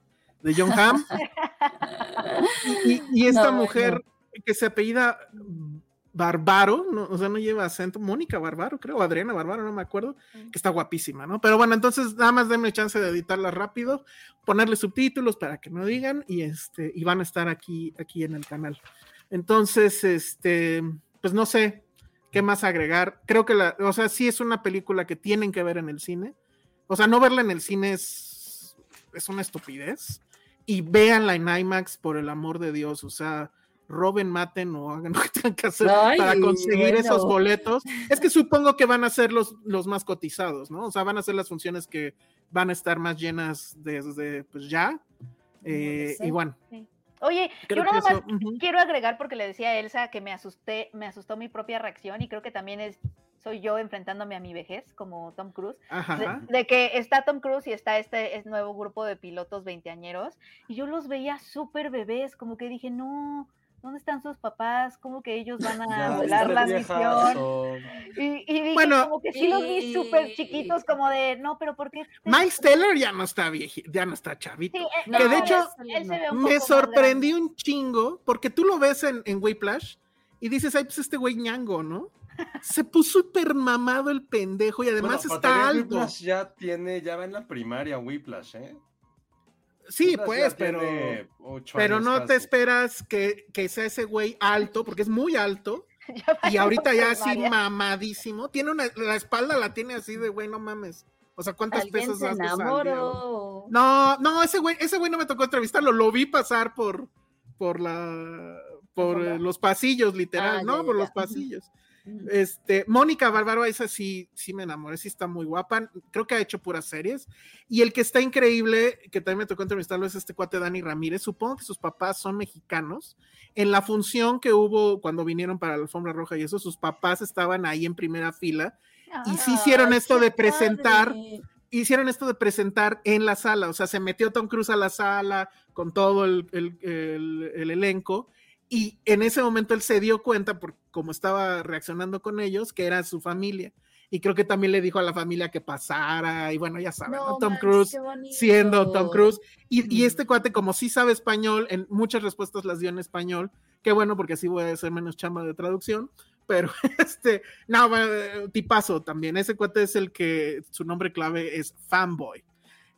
John Hamm. y, esta mujer que se apellida Barbaro, no, o sea, no lleva acento, Mónica Barbaro, creo, Adriana Barbaro, no me acuerdo, que está guapísima, ¿no? Pero bueno, entonces nada más denme chance de editarla rápido, ponerle subtítulos para que no digan y este, y van a estar aquí, aquí en el canal. Entonces, este, pues no sé qué más agregar. Creo que la, o sea, sí es una película que tienen que ver en el cine. O sea, no verla en el cine es, es una estupidez. Y véanla en IMAX por el amor de Dios. O sea, roben, maten o hagan lo que tengan que hacer para conseguir esos boletos. Es que supongo que van a ser los, los más cotizados, ¿no? O sea, van a ser las funciones que van a estar más llenas desde pues ya. Eh, y bueno. Oye, yo nada más quiero agregar porque le decía a Elsa que me asusté, me asustó mi propia reacción y creo que también es soy yo enfrentándome a mi vejez como Tom Cruise, de, que está Tom Cruise y está este, este nuevo grupo de pilotos veinteañeros y yo los veía súper bebés, como que dije, no, ¿dónde están sus papás? ¿Cómo que ellos van a volar la misión? Y, y bueno, como que sí los vi súper chiquitos, como de, no, pero ¿por qué? Miles Taylor ya no está viejito, ya no está chavito. Eh, que de hecho, me sorprendió un chingo, porque tú lo ves en, en Whiplash y dices, ay, pues este güey ñango, ¿no? Se puso súper mamado el pendejo y además está alto. Whiplash ya tiene, ya va en la primaria Whiplash, ¿eh? Sí, pues, pero, pero no te esperas que, sea ese güey alto, porque es muy alto. y ahorita ya así mamadísimo. Tiene una, la espalda la tiene así de güey, no mames. O sea, ¿cuántas pesos has No, no, ese güey, ese güey no me tocó entrevistarlo, lo vi pasar por, por la, por los pasillos, literal, ah, ¿no? por los pasillos. Este, Mónica Bárbaro, esa sí, sí me enamoré, sí está muy guapa. Creo que ha hecho puras series. Y el que está increíble, que también me tocó entrevistarlo, es este cuate Dani Ramírez. Supongo que sus papás son mexicanos. En la función que hubo cuando vinieron para la alfombra roja y eso, sus papás estaban ahí en primera fila. y sí hicieron esto de presentar, hicieron esto de presentar en la sala. O sea, se metió Tom Cruise a la sala con todo el, el elenco y en ese momento él se dio cuenta, por cómo estaba reaccionando con ellos, que era su familia. Y creo que también le dijo a la familia que pasara. Y bueno, ya saben, Tom Cruise siendo Tom Cruise. Y, este cuate, como sí sabe español, en muchas respuestas las dio en español. Qué bueno, porque así voy a hacer menos chamba de traducción. Pero este, no, tipazo también. Ese cuate es el que su nombre clave es Fanboy.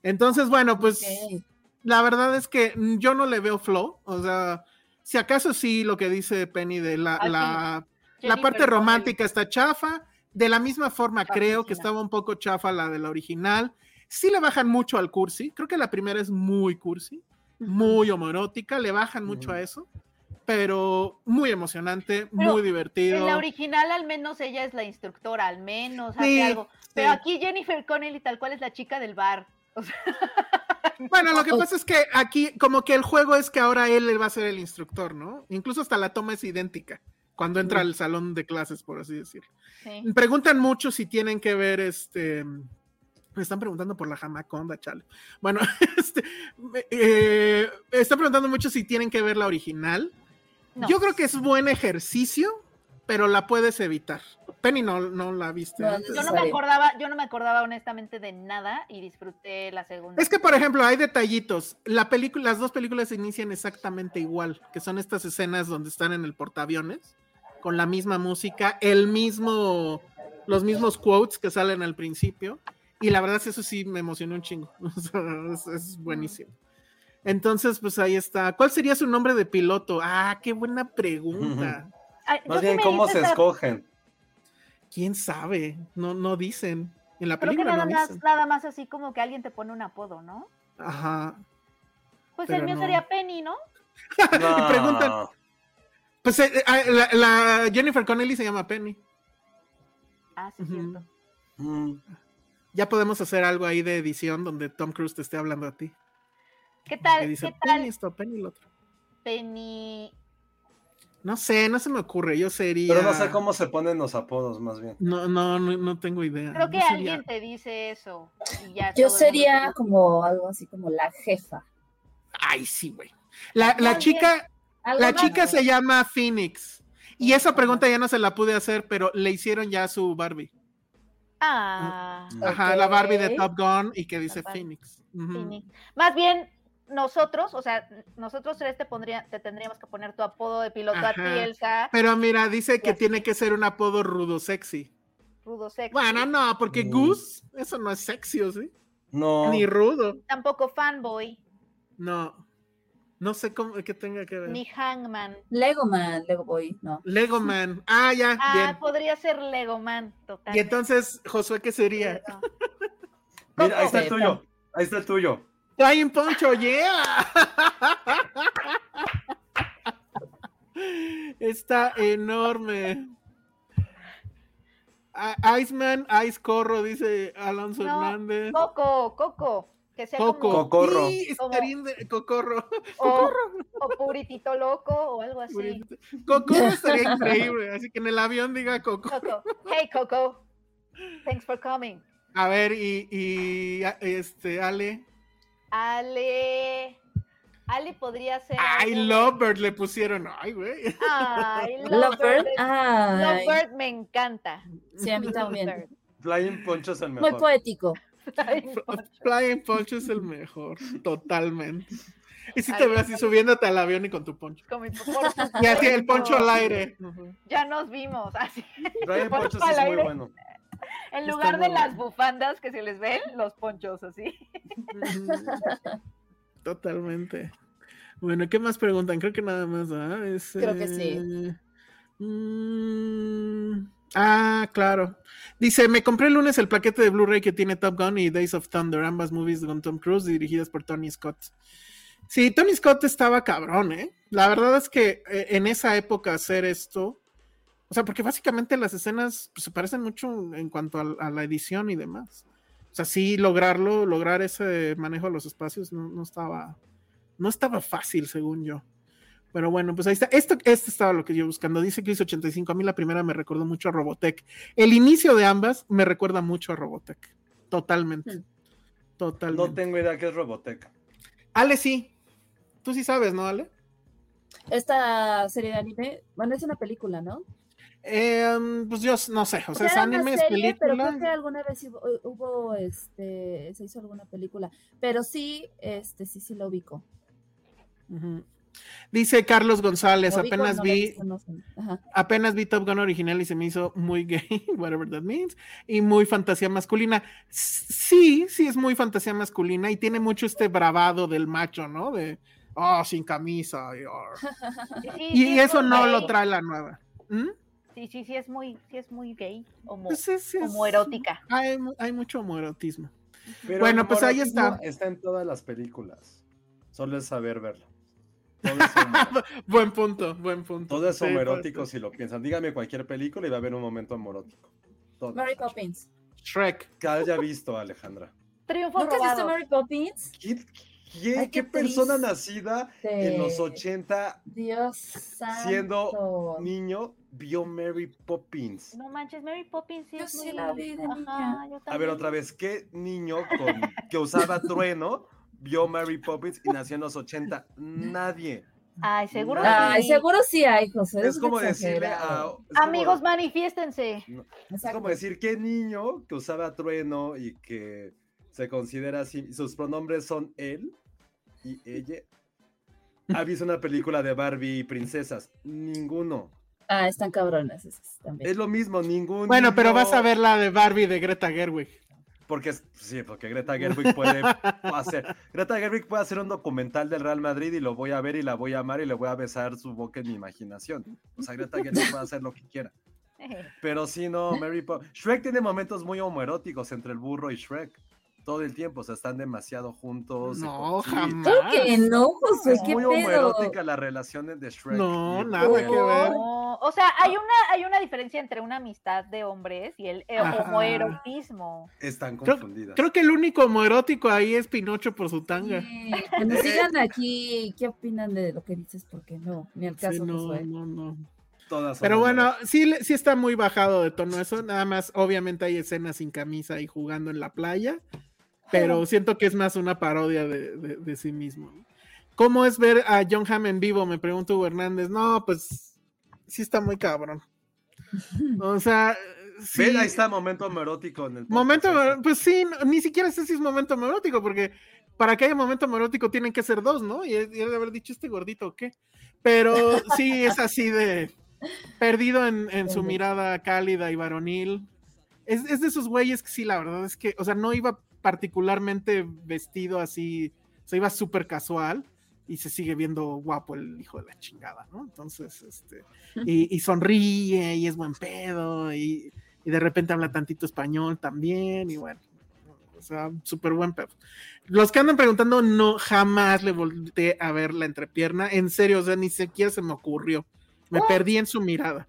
Entonces, bueno, pues la verdad es que yo no le veo flow. O sea, si acaso sí lo que dice Penny de la, la, la, parte romántica está chafa, de la misma forma creo que estaba un poco chafa la de la original. Sí le bajan mucho al cursi, creo que la primera es muy cursi, muy homoerótica, le bajan mucho a eso, pero muy emocionante, muy divertido. En la original al menos ella es la instructora, al menos hace algo. Pero aquí Jennifer Connelly tal cual es la chica del bar. O sea... Bueno, lo que pasa es que aquí, como que el juego es que ahora él va a ser el instructor, ¿no? Incluso hasta la toma es idéntica cuando entra al salón de clases, por así decirlo. Preguntan mucho si tienen que ver este. Me están preguntando por la jamaconda, chale. Bueno, este, eh, están preguntando mucho si tienen que ver la original. Yo creo que es buen ejercicio pero la puedes evitar. Penny no, no la viste. yo no me acordaba, yo no me acordaba honestamente de nada y disfruté la segunda. Es que, por ejemplo, hay detallitos. La película, las dos películas se inician exactamente igual, que son estas escenas donde están en el portaaviones, con la misma música, el mismo, los mismos quotes que salen al principio. Y la verdad es eso sí me emocionó un chingo. es, buenísimo. Entonces, pues ahí está. ¿Cuál sería su nombre de piloto? Ah, qué buena pregunta. Más bien, ¿cómo se escogen? ¿Quién sabe? No, no dicen. En la película nada, no más, dicen. nada más así como que alguien te pone un apodo, ¿no? Ajá. Pues el mío sería Penny, ¿no? y preguntan. Pues eh, eh, la, Jennifer Connelly se llama Penny. Ah, sí, cierto. Mm. Ya podemos hacer algo ahí de edición donde Tom Cruise te esté hablando a ti. ¿Qué tal? dice, ¿Qué tal? Penny esto, Penny el otro. Penny no sé, no se me ocurre, yo sería... Pero no sé cómo se ponen los apodos, más bien. No, no, no, tengo idea. Creo que alguien te dice eso. yo sería como algo así como la jefa. Ay, sí, güey. La, la chica, la chica se llama Phoenix. Y esa pregunta ya no se la pude hacer, pero le hicieron ya su Barbie. Ah. Ajá, la Barbie de Top Gun y que dice Phoenix. Phoenix. Más bien, nosotros, o sea, nosotros tres te, pondría, te tendríamos que poner tu apodo de piloto a ti. Elsa. Pero mira, dice que así. tiene que ser un apodo rudo sexy. Rudo sexy. Bueno, no, porque Mm. Goose, eso no es sexy, ¿o sí? No. Ni rudo. Tampoco fanboy, No. No sé cómo que tenga que ver. ni hangman. Lego Man, Lego Boy, no. Lego Man. Ah, ya, Ah, bien. podría ser Legoman, total. Y entonces, Josué, ¿qué sería? Mira, ahí está el tuyo. Ahí está el tuyo. Flying Poncho, yeah. Está enorme. A- Iceman, Ice Corro, dice Alonso No, Hernández. Coco, Coco, que sea Coco. como Cocorro. Sí, Como- Cocorro. o, o Puritito Loco o algo así. Cocorro estaría increíble. Así que en el avión diga Coco. Coco, hey Coco, thanks for coming. A ver, y, este, Ale. Ale, Ale podría ser. Ay, algo- Lovebird le pusieron. Ay, güey. Ay, Lovebird. Lovebird. Ay, Lovebird me encanta. sí, a mí también. Flying Poncho es el Muy mejor. poético. Ay, Flying Poncho es el mejor, totalmente. Y si te veo así subiéndote al avión y con tu poncho. con mi- por Y así el poncho al aire. Ya nos vimos, así. Flying Poncho Poncho es muy aire. bueno. En lugar de las bufandas que se les ven, los ponchos así. Totalmente. Bueno, ¿qué más preguntan? Creo que nada más. ¿ah? Es, Creo que sí. eh, mm, ah, claro. Dice, me compré el lunes el paquete de Blu-ray que tiene Top Gun y Days of Thunder, ambas movies con Tom Cruise dirigidas por Tony Scott. Sí, Tony Scott estaba cabrón, ¿eh? La verdad es que eh, en esa época hacer esto, o sea, porque básicamente las escenas pues, se parecen mucho en cuanto a, a la edición y demás. O sea, sí lograrlo, lograr ese manejo de los espacios no, no estaba, no estaba fácil, según yo. Pero bueno, pues ahí está. Esto, esto estaba lo que yo buscando. Dice Chris 85. A mí la primera me recordó mucho a Robotech. El inicio de ambas me recuerda mucho a Robotech. Totalmente. Hmm. Totalmente. No tengo idea qué es Robotech. Ale, sí. Tú sí sabes, ¿no, Ale? Esta serie de anime, bueno, es una película, ¿no? Eh, pues yo no sé. O sea, es anime, es serie, pero película. creo que alguna vez hubo, hubo, este, se hizo alguna película. Pero sí, este, sí, sí lo ubico. Ujú. Dice Carlos González, Lo apenas no vi, apenas vi Top Gun original y se me hizo muy gay, whatever that means, y muy fantasía masculina. Sí, sí es muy fantasía masculina y tiene mucho este bravado del macho, ¿no? De, oh, sin camisa. Y, oh. Y eso no lo trae la nueva. ¿Mm? Sí, sí, sí, es muy, sí es muy gay, homo, Pues es- es- homoerótica. Hay, hay mucho homoerotismo. Pero Bueno, pues ahí está. Está en todas las películas. Solo es saber verlo. Todo es, homo- Buen punto, buen punto. todo es Sí, homoerótico si lo piensan. Dígame cualquier película y va a haber un momento homoerótico. Mary Poppins. Shrek. Que haya visto, Alejandra. Triunfos ¿Nunca has visto robados. Mary Poppins? ¿Qué, qué- Ay, qué qué persona nacida en los 80 Dios santo. siendo niño vio Mary Poppins? No manches, Mary Poppins sí Yo es sí muy... la vi de Ajá, niña. yo A ver, otra vez, ¿qué niño con, que usaba trueno vio Mary Poppins y nació en los 80? Nadie. Ay, seguro Ay, sí. seguro sí hay, José. Es como decirle a... es como- Amigos, manifiéstense. Es como decir, ¿qué niño que usaba trueno y que se considera así, sus pronombres son él y ella? ¿Ha visto una película de Barbie y princesas? Ninguno. Ah, están también. Es lo mismo, ningún. Bueno, pero vas a ver la de Barbie de Greta Gerwig. Porque es- sí, porque Greta Gerwig puede hacer. Greta Gerwig puede hacer un documental del Real Madrid y lo voy a ver y la voy a amar y le voy a besar su boca en mi imaginación. O sea, Greta Gerwig puede hacer lo que quiera. Pero sí, no, Mary Poppins. Shrek tiene momentos muy homoeróticos entre el burro y Shrek. Todo el tiempo, o sea, están demasiado juntos. No, jamás. Creo que no, José, Es qué muy pedo. homoerótica la relación de Shrek. No, nada que ver. No, o sea, hay una, hay una diferencia entre una amistad de hombres y el eh, Ajá. homoerotismo. Están confundidas. creo que el único homoerótico ahí es Pinocho por su tanga. Sí, que nos digan aquí qué opinan de lo que dices, porque no, ni al Sí, caso no, Josué. no, no. Todas son Pero bueno, sí, le- sí está muy bajado de tono eso. Nada más, obviamente hay escenas sin camisa y jugando en la playa. Pero siento que es más una parodia de, de- de sí mismo. ¿Cómo es ver a John Hamm en vivo? Me pregunta Hugo Hernández. No, pues sí está muy cabrón. O sea, sí. Ven, ahí está momento homoerótico en el podcast, Momento, pues sí, no- ni siquiera sé si es momento erótico, porque para que haya momento erótico tienen que ser dos, ¿no? Y él de haber dicho este gordito o qué. Pero sí, es así de perdido en, su mirada cálida y varonil. Es, es, de esos güeyes que sí, la verdad es que, o sea, no iba particularmente vestido así, o sea, iba súper casual y se sigue viendo guapo el hijo de la chingada, ¿no? Entonces, este, y, sonríe y es buen pedo y, y, de repente habla tantito español también y bueno, o sea, súper buen pedo. Los que andan preguntando, no, jamás le volteé a ver la entrepierna, en serio, o sea, ni siquiera se me ocurrió, me oh. perdí en su mirada.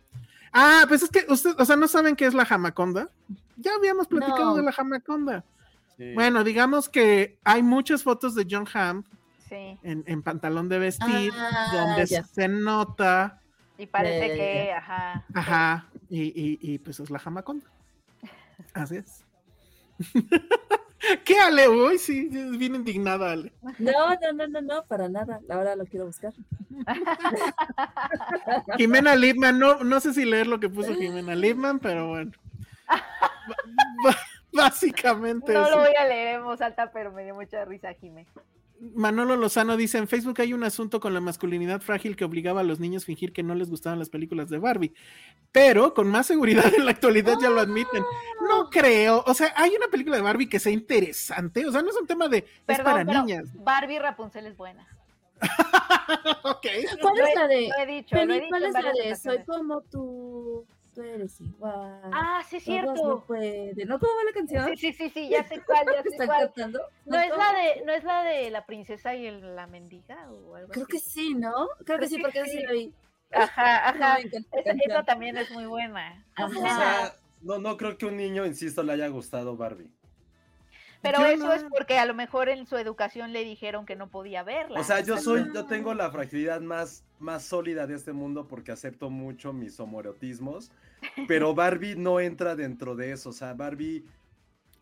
Ah, pues es que ustedes, o sea, ¿no saben qué es la jamaconda? Ya habíamos platicado de la jamaconda. Bueno, digamos que hay muchas fotos de John Hamm en, pantalón de vestir, ah, donde se nota. Y parece que, ajá. Ajá, y, y, pues es la jamaconda. Así es. ¿Qué, Ale? Uy, sí, bien indignada, Ale. No, no, no, no, no, para nada. Ahora lo quiero buscar. Jimena Lipman, no, no sé si leer lo que puso Jimena Lipman, pero bueno. Básicamente. No lo voy a leer en voz alta, pero me dio mucha risa, Jimé. Manolo Lozano dice, en Facebook hay un asunto con la masculinidad frágil que obligaba a los niños a fingir que no les gustaban las películas de Barbie, pero con más seguridad en la actualidad ya lo admiten. No creo, o sea, hay una película de Barbie que sea interesante, o sea, no es un tema de... es para niñas. Barbie Rapunzel es buena. ok. ¿Cuál es la de... Lo he dicho, ¿Cuál es la de Soy como tú? Tú eres igual. Ah, sí, es cierto. No puede. ¿No cómo va la canción? Sí, sí, sí, sí, ya sé cuál, ya sé cuál. Cantando? ¿No, es la de, ¿No es la de la princesa y el, la mendiga o algo Creo que sí, ¿no? Creo que sí, porque sí lo vi. Ajá, ajá. Esa, también es muy buena. Ajá. O sea, no, no creo que un niño, insisto, le haya gustado Barbie. Pero eso es porque a lo mejor en su educación le dijeron que no podía verla. O sea, yo soy, yo tengo la fragilidad más, más sólida de este mundo porque acepto mucho mis homoerotismos, pero Barbie no entra dentro de eso. O sea, Barbie,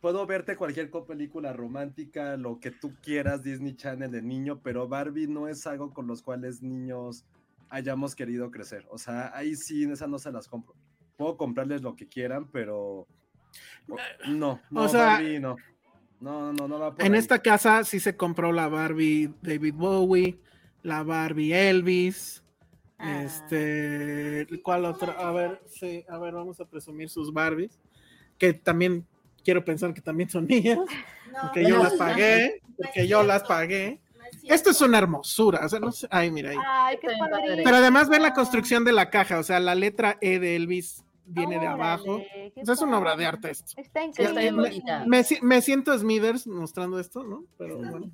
puedo verte cualquier película romántica, lo que tú quieras, Disney Channel de niño, pero Barbie no es algo con los cuales niños hayamos querido crecer. O sea, ahí sí, en esa no se las compro. Puedo comprarles lo que quieran, pero no, no, Barbie no. No, no, no va En esta casa sí se compró la Barbie David Bowie, la Barbie Elvis. Ah. Este, ¿cuál otra? A ver, sí, a ver, vamos a presumir sus Barbies, que también quiero pensar que también son mías, porque yo las pagué, porque yo las pagué. Esto es una hermosura, o sea, no sé, ay, mira ahí. Ay, qué Pero además ven la construcción de la caja, o sea, la letra E de Elvis viene de abajo. es una obra de arte esto. Está increíble. Me, siento Smithers mostrando esto, ¿no? Pero bueno.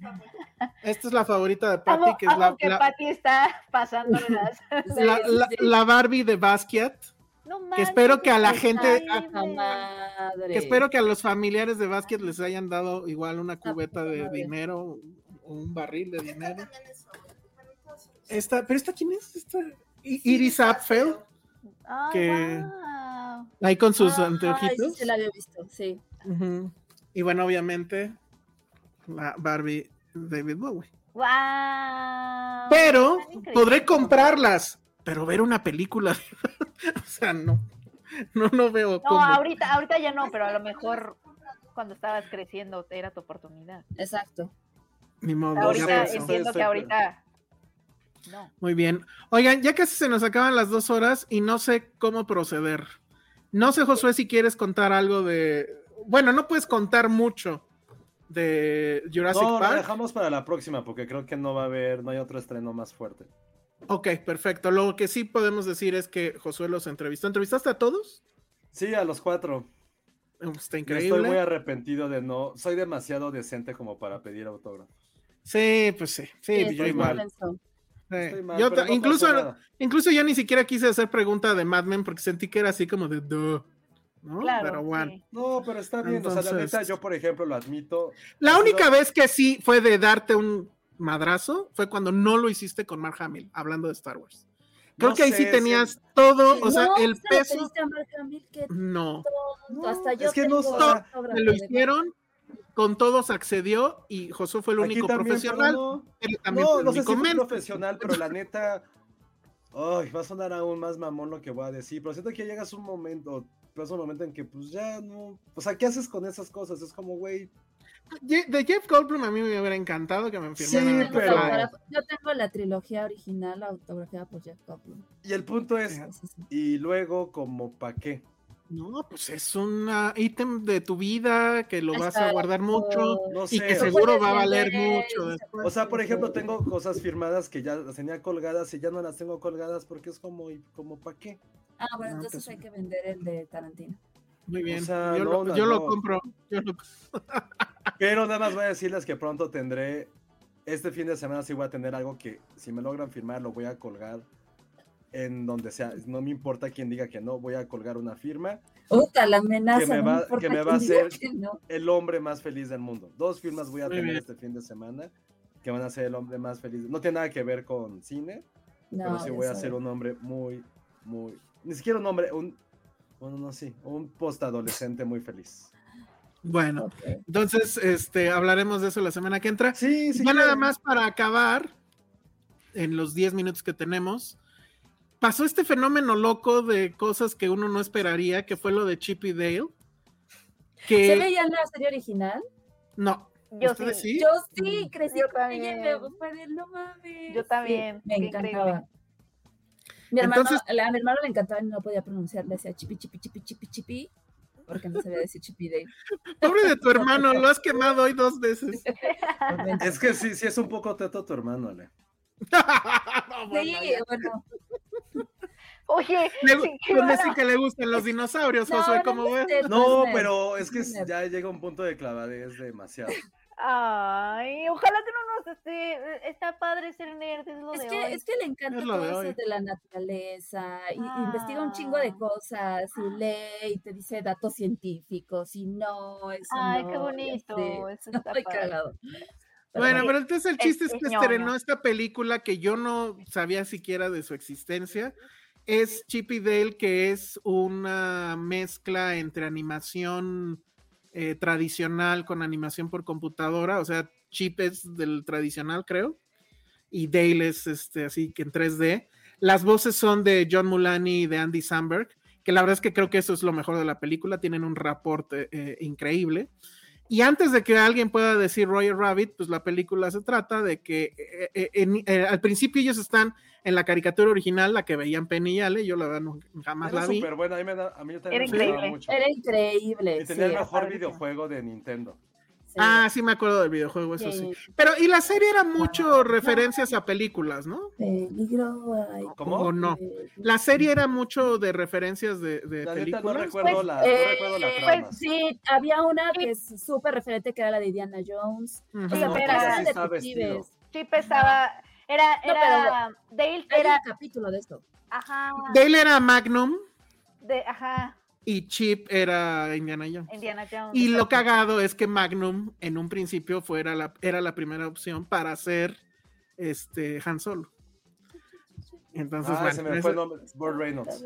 Esta es la favorita de Patty, que es la. que Patty está pasando la, la, Barbie de Basquiat. que espero que a la gente, que espero que a los familiares de Basquiat les hayan dado igual una cubeta de dinero o un barril de dinero. Esta, pero esta quién es? Esta Iris Apfel que ahí con sus anteojitos. Sí, se la había visto, sí. Y bueno, obviamente, la Barbie David Bowie. Wow. Pero podré comprarlas, pero ver una película, o sea, no, no, no veo. No, ahorita, ahorita ya no, pero a lo mejor cuando estabas creciendo era tu oportunidad. Exacto. Ni modo. Ahorita entiendo que ahorita muy bien. Oigan, ya casi se nos acaban las dos horas y no sé cómo proceder. No sé, Josué, si quieres contar algo de. Bueno, no puedes contar mucho de Jurassic Park. No, lo dejamos para la próxima porque creo que no va a haber, no hay otro estreno más fuerte. Ok, perfecto. Lo que sí podemos decir es que Josué los entrevistó. ¿Entrevistaste a todos? Sí, a los cuatro. Está increíble. Estoy muy arrepentido de no. Soy demasiado decente como para pedir autógrafos. Sí, pues sí. Sí, yo igual yo incluso, incluso yo ni siquiera quise hacer pregunta de Mad Men porque sentí que era así como de ¿no? pero bueno. No, pero está bien. o sea, la neta, yo, por ejemplo, lo admito. La única vez que sí fue de darte un madrazo fue cuando no lo hiciste con Mark Hamill, hablando de Star Wars. Creo que ahí sí tenías todo, o sea, el peso. no. Hasta yo es que no, me lo hicieron con todos accedió y Josué fue el único profesional. No, no, sé si profesional, pero la neta, ay, va a sonar aún más mamón lo que voy a decir, pero siento que llegas un momento, pero es un momento en que pues ya no, o sea, ¿qué haces con esas cosas? Es como, güey. de Jeff Goldblum a mí me hubiera encantado que me firmaran. Sí, pero- Yo tengo la trilogía original autografiada por Jeff Goldblum. Y el punto es, Sí, sí, sí. y luego, como pa' qué? No, pues es un ítem de tu vida que lo vas a guardar mucho No y sé. que o- seguro va a valer vender, mucho después. O sea, por ejemplo, tengo cosas firmadas que ya las tenía colgadas y ya no las tengo colgadas porque es como, ¿y como pa' qué? Ah, bueno, No, entonces pues- hay que vender el de Tarantino. Muy bien. sea, yo no, lo, no, yo lo compro. yo lo- Pero nada más voy a decirles que pronto tendré, este fin de semana sí voy a tener algo que si me logran firmar lo voy a colgar en donde sea. No me importa quién diga que no, voy a colgar una firma. Puta, la amenaza. Que me no va- importa que me va a que no. El hombre más feliz del mundo. Dos firmas voy a Muy tener bien. este fin de semana que van a ser el hombre más feliz. No tiene nada que ver con cine, pero No, sí ya voy a ser un hombre muy, muy, ni siquiera un hombre, un, bueno, no, sí, un postadolescente muy feliz. Bueno, Ok. entonces este, hablaremos de eso la semana que entra. Sí, sí. ya nada más para acabar, en los 10 minutos que tenemos, pasó este fenómeno loco de cosas que uno no esperaría, que fue lo de Chip y Dale. Que ¿Se veía en la serie original? no. Yo ¿Ustedes sí. sí? Yo sí, crecí Yo con ella y también. me fue de no mames. Yo también, me encantaba. increíble. Mi hermano, Entonces- a mi hermano le encantaba y no podía pronunciar, le decía chipi, chipi, chipi, chipi, chipi, porque no sabía decir chipi de Pobre de tu hermano, lo has quemado hoy dos veces. Es que sí, sí es un poco teto tu hermano, Ale. No, bueno, Sí, ya. bueno. Oye, Le, sí, decir que le gustan los dinosaurios, No, Josué, no, ¿cómo no ves? No, pero es que ya llega un punto de clavadez demasiado. Ay, ojalá que no nos esté. Está padre ser nerd, es lo Es de que, hoy. es que le encanta Es lo de todo hoy. eso de la naturaleza, y, y investiga un chingo de Ah. cosas, y lee, y te dice datos científicos, y no, eso Ay, no, qué bonito. así. Eso está Ay, padre. cagado. Bueno, pero entonces el chiste es, es que estrenó esta película que yo no sabía siquiera de su existencia. Es Chip y Dale, que es una mezcla entre animación eh, tradicional con animación por computadora. O sea, Chip es del tradicional, creo. Y Dale es este, así que en 3D. Las voces son de John Mulaney y de Andy Samberg, que la verdad es que creo que eso es lo mejor de la película. Tienen un rapport eh, increíble. Y antes de que alguien pueda decir Roger Rabbit, pues la película se trata de que eh, eh, en- eh, al principio ellos están en la caricatura original, la que veían Penny y Ale, yo la verdad no- jamás Era la vi. súper buena, a mí, me da, a mí también Era me increíble. mucho. Era increíble. Y tenía sí, el mejor videojuego de Nintendo. Sí. Ah, sí me acuerdo del videojuego, eso sí. Sí. Pero, y la serie era mucho referencias a películas, ¿no? Peligro. ay, ¿Cómo? ¿O no? eh, La serie era mucho de referencias de, de La no películas. recuerdo Pues, la, no eh, recuerdo la pues, trama. sí, había una que es súper referente que era la de Indiana Jones. Ujú. O sea, Sí, porque pero eran detectives. Chip estaba. Era. No, Era. Dale Hay era. un capítulo de esto. Ajá. Dale era Magnum De, ajá. Y Chip era Indiana Jones. Indiana Jones. Y lo cagado es que Magnum en un principio fuera la, era la primera opción para hacer este Han Solo. Entonces, ah, bueno, se me fue el nombre. Burt Reynolds.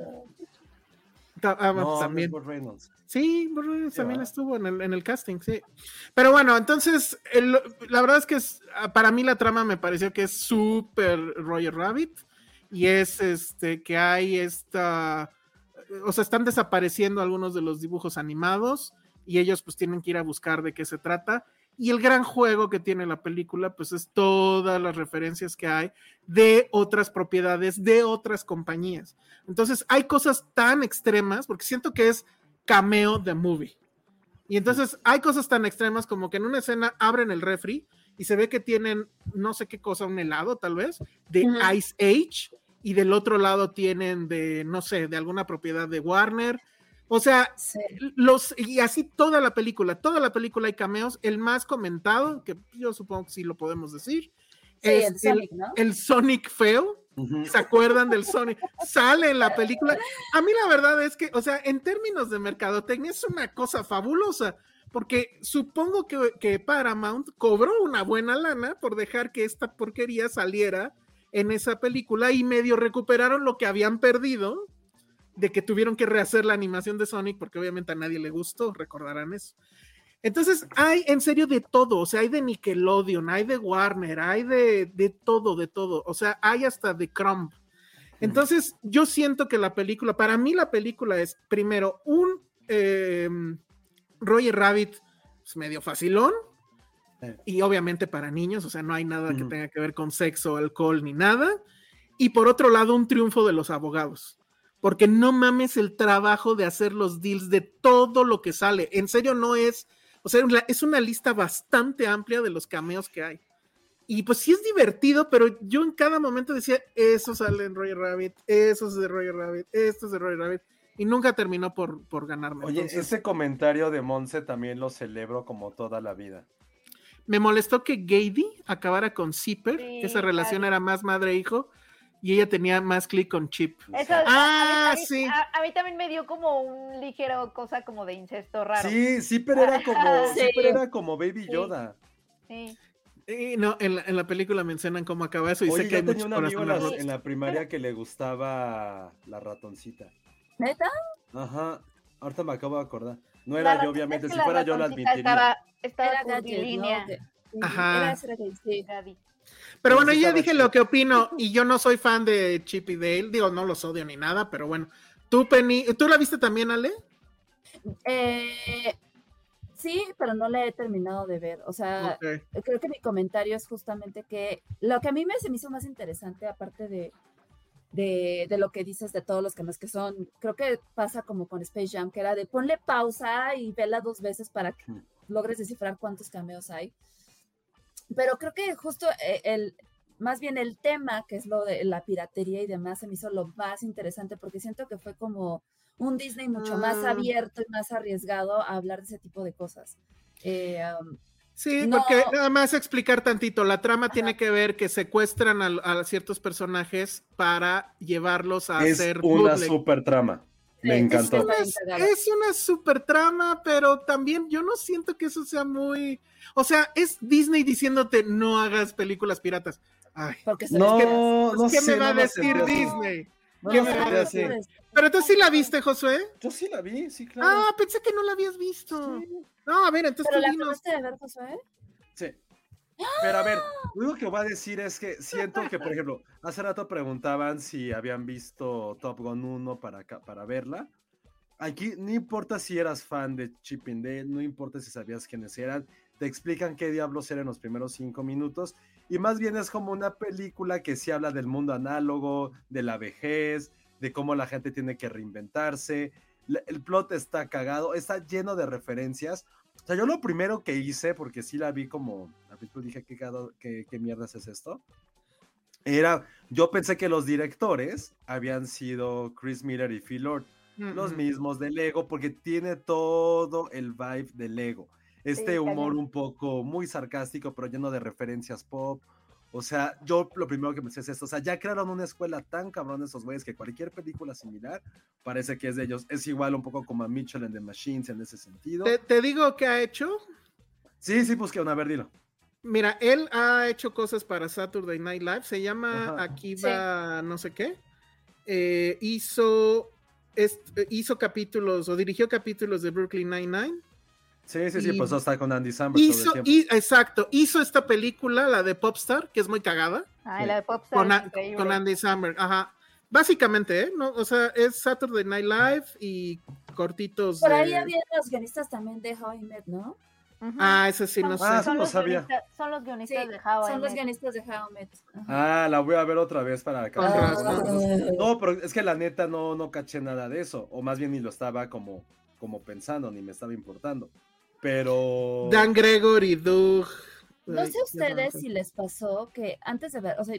ta- ah, No, también. Burt Reynolds. Sí, Burt Reynolds también estuvo en el, en el casting, sí. Pero bueno, entonces, el- la verdad es que es- para mí la trama me pareció que es súper Roger Rabbit y es este que hay esta, o sea, están desapareciendo algunos de los dibujos animados y ellos pues tienen que ir a buscar de qué se trata. Y el gran juego que tiene la película, pues es todas las referencias que hay de otras propiedades, de otras compañías. Entonces hay cosas tan extremas, porque siento que es cameo de movie. Y entonces hay cosas tan extremas como que en una escena abren el refri y se ve que tienen no sé qué cosa, un helado tal vez, de. Ice Age, y del otro lado tienen de, no sé, de alguna propiedad de Warner. O sea, Sí. los, y así toda la película, toda la película hay cameos. El más comentado, que yo supongo que sí lo podemos decir, Sí, es el Sonic, ¿no? el Sonic feo. ¿Se acuerdan del Sonic? Sale en la película. A mí la verdad es que, o sea, en términos de mercadotecnia es una cosa fabulosa, porque supongo que, que Paramount cobró una buena lana por dejar que esta porquería saliera en esa película y medio recuperaron lo que habían perdido de que tuvieron que rehacer la animación de Sonic porque obviamente a nadie le gustó, recordarán eso. Entonces hay en serio de todo, o sea, hay de Nickelodeon, hay de Warner, hay de, de todo, de todo, o sea, hay hasta de Crumb. Entonces yo siento que la película, para mí la película es primero un eh, Roger Rabbit pues, medio facilón, Y obviamente para niños, o sea, no hay nada que tenga que ver con sexo, alcohol ni nada. Y por otro lado, un triunfo de los abogados. Porque no mames el trabajo de hacer los deals de todo lo que sale. En serio, no es. O sea, es una lista bastante amplia de los cameos que hay. Y pues sí es divertido, pero yo en cada momento decía, eso sale en Roger Rabbit, eso es de Roger Rabbit, esto es de Roger Rabbit. Y nunca terminó por, por ganarme. Oye, ese comentario de Monse también lo celebro como toda la vida. Me molestó que Gady acabara con Zipper, esa relación era más madre-hijo, y ella tenía más clic con Chip. ah, sí. A, mí también me dio como un ligero cosa como de incesto raro. Sí, Zipper era como, era como Baby Yoda. Sí. Y no, en la, en la, película mencionan cómo acaba eso y sé que hay tenía un amigo en la, primaria que le gustaba la ratoncita. ¿Neta? Ajá, ahorita me acabo de acordar. No era yo, obviamente, si fuera yo la admitiría. Estaba, estaba línea. Ajá. Pero bueno, ya dije lo que opino y yo no soy fan de Chip y Dale, digo, no los odio ni nada, pero bueno. ¿Tú, Penny, ¿tú la viste también, Ale? Eh, sí, pero no la he terminado de ver. O sea, creo que mi comentario es justamente que lo que a mí me, se me hizo más interesante, aparte de, de, de, lo que dices de todos los cameos que son, creo que pasa como con Space Jam, que era de ponle pausa y vela dos veces para que logres descifrar cuántos cameos hay pero creo que justo eh, el, más bien el tema, que es lo de la piratería y demás, se me hizo lo más interesante porque siento que fue como un Disney mucho más ah. abierto y más arriesgado a hablar de ese tipo de cosas. Eh, sí, porque nada más explicar tantito, la trama tiene que ver que secuestran a, ciertos personajes para llevarlos a es hacer una super trama. Me encantó. Es una, super trama, pero también yo no siento que eso sea muy. O sea, es Disney diciéndote no hagas películas piratas. Ay, Porque no, no ¿Qué me va a decir Disney? Pero tú sí la viste, Josué. Yo sí la vi, sí, claro. Ah, pensé que no la habías visto. No, a ver, entonces ¿Pero tú la de ver, Josué? Sí. Pero a ver, lo único que voy a decir es que siento que, por ejemplo, hace rato preguntaban si habían visto Top Gun 1 para, para verla. Aquí no importa si eras fan de Chip and Dale, no importa si sabías quiénes eran, te explican qué diablos eran los primeros cinco minutos. Y más bien es como una película que sí habla del mundo análogo, de la vejez, de cómo la gente tiene que reinventarse. El plot está cagado, está lleno de referencias. O sea, yo lo primero que hice, porque sí la vi como, al principio dije, ¿qué, qué, qué mierdas es esto? Era, yo pensé que los directores habían sido Chris Miller y Phil Lord, los mismos de Lego, porque tiene todo el vibe de Lego. Este humor un poco muy sarcástico, pero lleno de referencias pop. O sea, yo lo primero que pensé es esto. O sea, ya crearon una escuela tan cabrón esos güeyes que cualquier película similar parece que es de ellos. Es igual un poco como a Mitchell and the Machines en ese sentido. ¿Te, digo qué ha hecho? Sí, sí, pues que a ver, dilo. Mira, él ha hecho cosas para Saturday Night Live. Se llama Akiva no sé qué. Eh, hizo, hizo capítulos o dirigió capítulos de Brooklyn Nine-Nine. Sí, sí, sí, pues está con Andy Samberg. Hizo, exacto, hizo esta película, la de Popstar, que es muy cagada. Ah, la de Popstar. Con, Andy Samberg, ajá. Básicamente, ¿eh? ¿No? O sea, es Saturday Night Live y cortitos. Por ahí había los guionistas también de How I Met, ¿no? Ah, eso sí, no sé. Ah, son, los sabía. son los guionistas de How Son los guionistas de How I Met. Ah, la voy a ver otra vez para acá. Ah. no, pero es que la neta no, no caché nada de eso. O más bien ni lo estaba como, como pensando, ni me estaba importando. Pero. Dan Gregory, Doug. No sé ustedes si les pasó que antes de ver, o sea,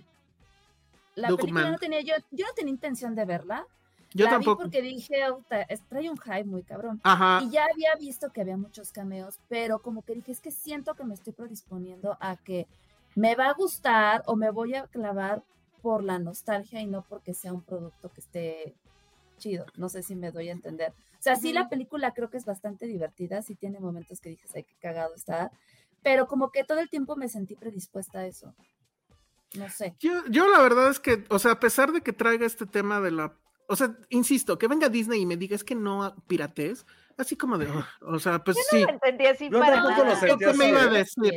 la película no tenía, yo, yo no tenía intención de verla. Yo la tampoco. Vi porque dije, trae un hype muy cabrón. Ajá. Y ya había visto que había muchos cameos, pero como que dije, es que siento que me estoy predisponiendo a que me va a gustar o me voy a clavar por la nostalgia y no porque sea un producto que esté chido. No sé si me doy a entender. O sea, sí la película creo que es bastante divertida, sí tiene momentos que dices, ay, qué cagado está, pero como que todo el tiempo me sentí predispuesta a eso. No sé. Yo, yo la verdad es que, o sea, a pesar de que traiga este tema de la, o sea, insisto, que venga Disney y me diga es que no pirates, así como de, o sea, pues yo no Lo entendí así para ¿Qué me iba a decir?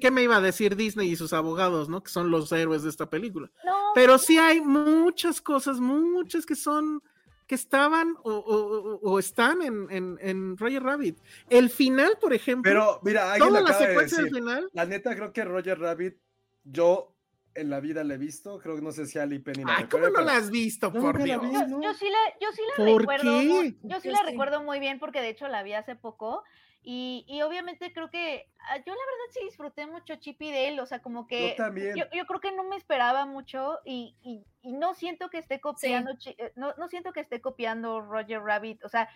¿Qué, me iba a decir Disney y sus abogados, no? Que son los héroes de esta película. Pero sí hay muchas cosas, muchas que son que estaban o, están en, en, Roger Rabbit. El final, por ejemplo. Pero mira, toda la secuencia del final. La neta, creo que Roger Rabbit, yo en la vida la he visto. Creo que no sé si Ali Penny la Ay, ¿cómo no la has visto, por Dios? Yo, sí la, yo sí la recuerdo. yo sí la recuerdo muy bien porque de hecho la vi hace poco. Y, y, obviamente creo que ah, yo la verdad sí disfruté mucho Chip y Dale, o sea, como que yo, yo, creo que no me esperaba mucho y, y, y no siento que esté copiando, eh, no, no, siento que esté copiando Roger Rabbit, o sea,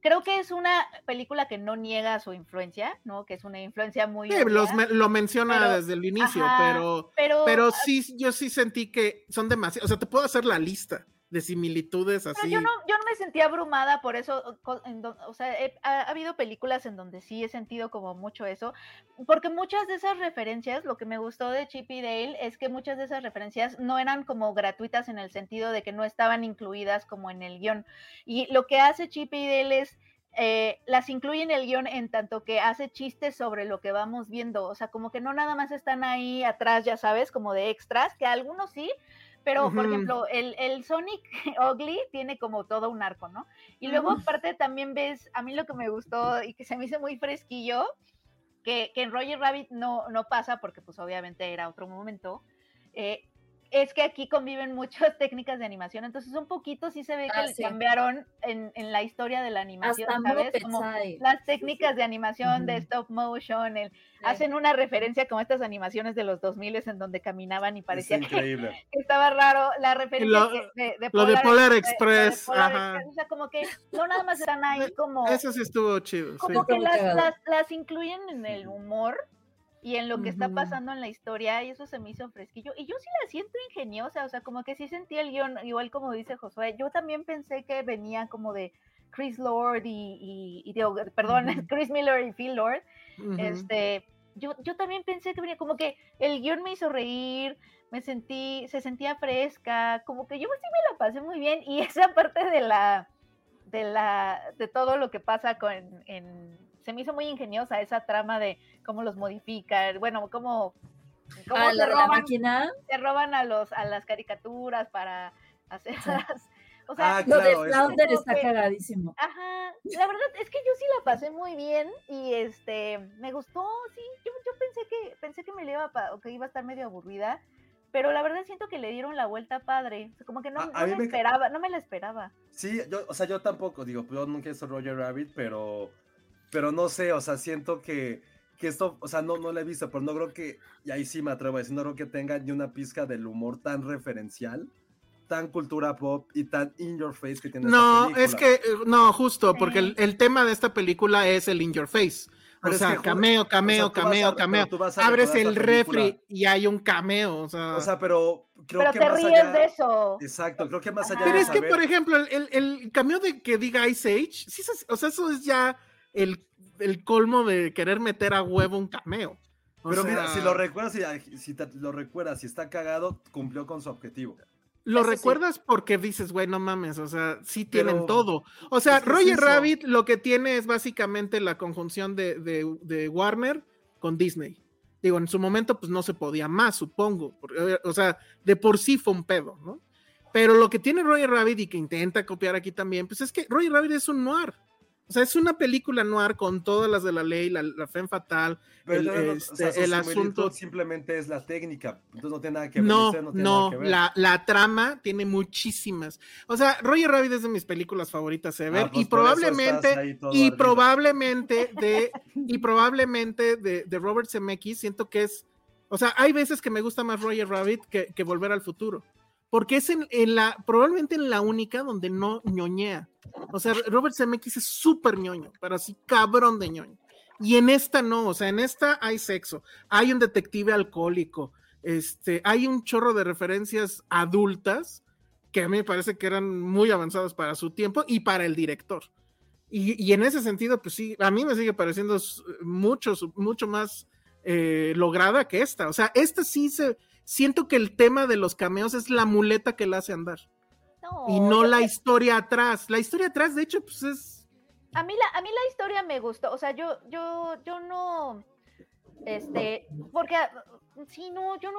creo que es una película que no niega su influencia, ¿no? Que es una influencia muy... Sí, lo menciona desde el inicio, pero, pero, pero ah sí, yo sí sentí que son demasiados, o sea, te puedo hacer la lista de similitudes así. yo, no, yo no me sentí abrumada por eso, o sea, ha, habido películas en donde sí he sentido como mucho eso, porque muchas de esas referencias, lo que me gustó de Chip y Dale es que muchas de esas referencias no eran como gratuitas en el sentido de que no estaban incluidas como en el guion. Y lo que hace Chip y Dale es... Eh, las incluye en el guion en tanto que hace chistes sobre lo que vamos viendo, o sea, como que no nada más están ahí atrás, ya sabes, como de extras, que algunos sí, pero, por ejemplo, el, el, Sonic Ugly tiene como todo un arco, ¿no? Y luego, aparte, también ves, a mí lo que me gustó y que se me hizo muy fresquillo, que, que en Roger Rabbit no, no pasa, porque pues obviamente era otro momento, eh, es que aquí conviven muchas técnicas de animación, entonces un poquito sí se ve que ah, cambiaron en, en, la historia de la animación, ¿sabes? Como las técnicas de animación de stop motion, el, hacen una referencia como estas animaciones de los 2000 en donde caminaban y parecía que, estaba raro la referencia de, de, Polar, lo de Polar Express, o sea, como que no nada más están ahí como... Eso sí estuvo chido. Como que las, las, las incluyen en el humor y en lo que está pasando en la historia, y eso se me hizo fresquillo. Y yo sí la siento ingeniosa, o sea, como que sí sentí el guion, igual como dice Josué, yo también pensé que venía como de Chris Lord y, y, perdón, Chris Miller y Phil Lord. Este, yo, yo también pensé que venía como que el guion me hizo reír, me sentí, se sentía fresca, como que yo sí me la pasé muy bien, y esa parte de la, de la, de todo lo que pasa con, en se me hizo muy ingeniosa esa trama de cómo los modifican, bueno, cómo, cómo ah, se, roban, máquina. se roban a los a las caricaturas para hacerlas. O sea, ah, lo de Flounder está cagadísimo. Ajá, la verdad es que yo sí la pasé muy bien y este me gustó, sí, yo, yo pensé que pensé que me iba a, que iba a estar medio aburrida, pero la verdad siento que le dieron la vuelta padre, como que no, me, esperaba, no me la esperaba. Sí, yo, o sea, yo tampoco, digo, yo nunca he visto Roger Rabbit, pero pero no sé, o sea, siento que, que esto, o sea, no, no lo he visto, pero no creo que, y ahí sí me atrevo a decir, no creo que tenga ni una pizca del humor tan referencial, tan cultura pop y tan in your face que tiene No, es que, eh, no, justo, porque el, tema de esta película es el in your face. o sea, cameo, cameo, cameo, cameo. Abres el refri y hay un cameo. O sea, o sea pero creo pero que te más ríes allá, de eso. Exacto, creo que más allá Pero es que, por ejemplo, el, el, cameo de que diga Ice Age, sí, o sea, eso es ya el, el, colmo de querer meter a huevo un cameo. Pero mira, si lo recuerdas, si, si lo recuerdas, si está cagado, cumplió con su objetivo. Lo recuerdas porque dices, güey, no mames, o sea, sí tienen todo. O sea, Roger Rabbit lo que tiene es básicamente la conjunción de, de, de, Warner con Disney. Digo, en su momento, pues no se podía más, supongo. O sea, de por sí fue un pedo, ¿no? Pero lo que tiene Roger Rabbit y que intenta copiar aquí también, pues es que Roger Rabbit es un noir. O sea, es una película noir con todas las de la ley, la, la fe fatal, el, este, el asunto. Simplemente es la técnica, entonces no tiene nada que ver. No, no, La, la, trama tiene muchísimas. O sea, Roger Rabbit es de mis películas favoritas ever ah, pues y, probablemente, y probablemente, de, y probablemente de, de Robert Zemeckis, siento que es. O sea, hay veces que me gusta más Roger Rabbit que, que Volver al Futuro porque es en, la, probablemente en la única donde no ñoñea. O sea, Robert Zemeckis es súper ñoño, pero así cabrón de ñoño. Y en esta no, o sea, en esta hay sexo, hay un detective alcohólico, este, hay un chorro de referencias adultas que a mí me parece que eran muy avanzadas para su tiempo y para el director. Y, en ese sentido, pues sí, a mí me sigue pareciendo mucho, mucho más eh, lograda que esta. O sea, esta sí se, siento que el tema de los cameos es la muleta que la hace andar. y no la historia atrás. La historia atrás, de hecho, pues es. A mí la, a mí la historia me gustó. O sea, yo, yo, yo no. Este, porque sí, no, yo no,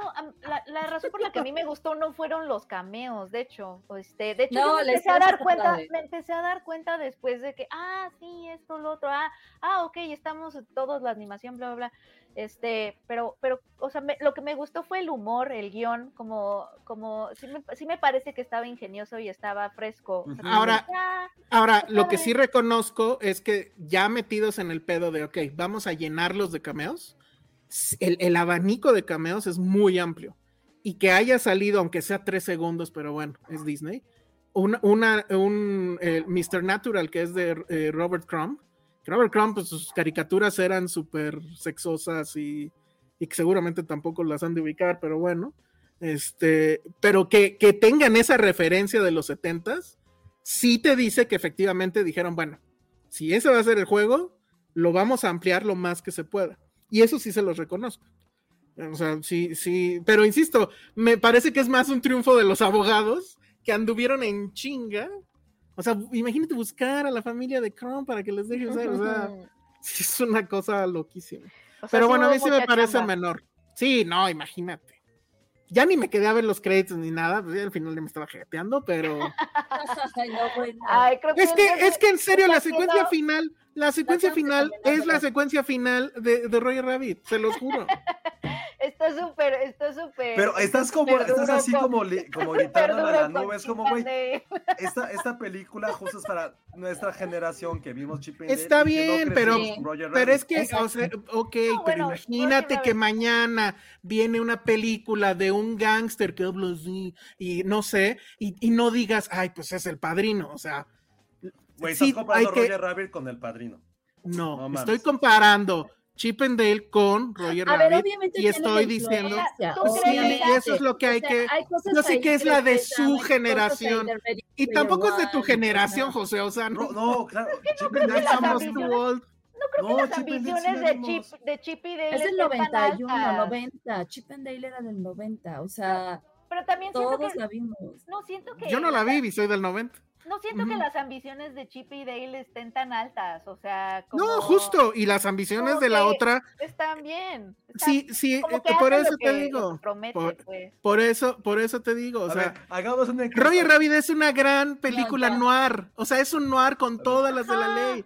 la, razón por la que a mí me gustó no fueron los cameos, de hecho, este, de hecho, yo me empecé a dar cuenta, me empecé a dar cuenta después de que, ah, sí, esto, lo otro, ah, ah, ok, estamos todos la animación, bla, bla, bla, este, pero, pero, o sea, lo que me gustó fue el humor, el guion, como, como, sí me, sí me parece que estaba ingenioso y estaba fresco. ahora, ahora, lo que sí reconozco es que ya metidos en el pedo de, ok, vamos a llenarlos de cameos, el, abanico de cameos es muy amplio. Y que haya salido, aunque sea tres segundos, pero bueno, es Disney. Una, una un Mr. Natural, que es de eh, Robert Crumb. Robert Crumb, pues sus caricaturas eran súper sexosas y, y seguramente tampoco las han de ubicar, pero bueno. Este, pero que, que tengan esa referencia de los setentas, sí te dice que efectivamente dijeron, bueno, si ese va a ser el juego, lo vamos a ampliar lo más que se pueda. Y eso sí se los reconozco. O sea, sí, sí, pero insisto, me parece que es más un triunfo de los abogados que anduvieron en chinga. O sea, imagínate buscar a la familia de Chrome para que les deje usar. O sea, es una cosa loquísima. pero bueno, a mí sí me parece menor. Sí, no, imagínate ya ni me quedé a ver los créditos ni nada, pues al final me estaba jeteando, pero. es que, es que en serio, la secuencia final, la secuencia final es la secuencia final de, de Roger Rabbit, se los juro. está súper, está súper. Pero estás como, estás así como, como gritando a la nube, es como, güey, esta, esta película justo es para nuestra generación que vimos Chip Está bien, pero, pero es que, o sea, ok, pero imagínate que mañana viene una película de un gángster que habla así, y no sé, y, y, no digas, ay, pues es el padrino, o sea. Güey, estás comparando Roger Rabbit con el padrino. No, estoy comparando Chip and Dale con Roger Rabbit y estoy diciendo sí, eso es lo que hay que no sé qué es la de su generación y tampoco es de tu generación José o sea no. No, claro Chip and Dale too old. No creo que las ambiciones de Chip, de Chip y Dale es del 91, 90. Chip and Dale era del 90, o sea, pero también siento todos la vimos. No siento que Yo no la vi y soy del 90. No siento que las ambiciones de Chip y Dale estén tan altas, o sea, como... No, justo, y las ambiciones de la otra... Están bien. sí, sí, eh, por eso te digo. Pues. por, eso, por eso te digo, o sea, hagamos una Robbie Rabbit es una gran película noir, o sea, es un noir con todas las de la ley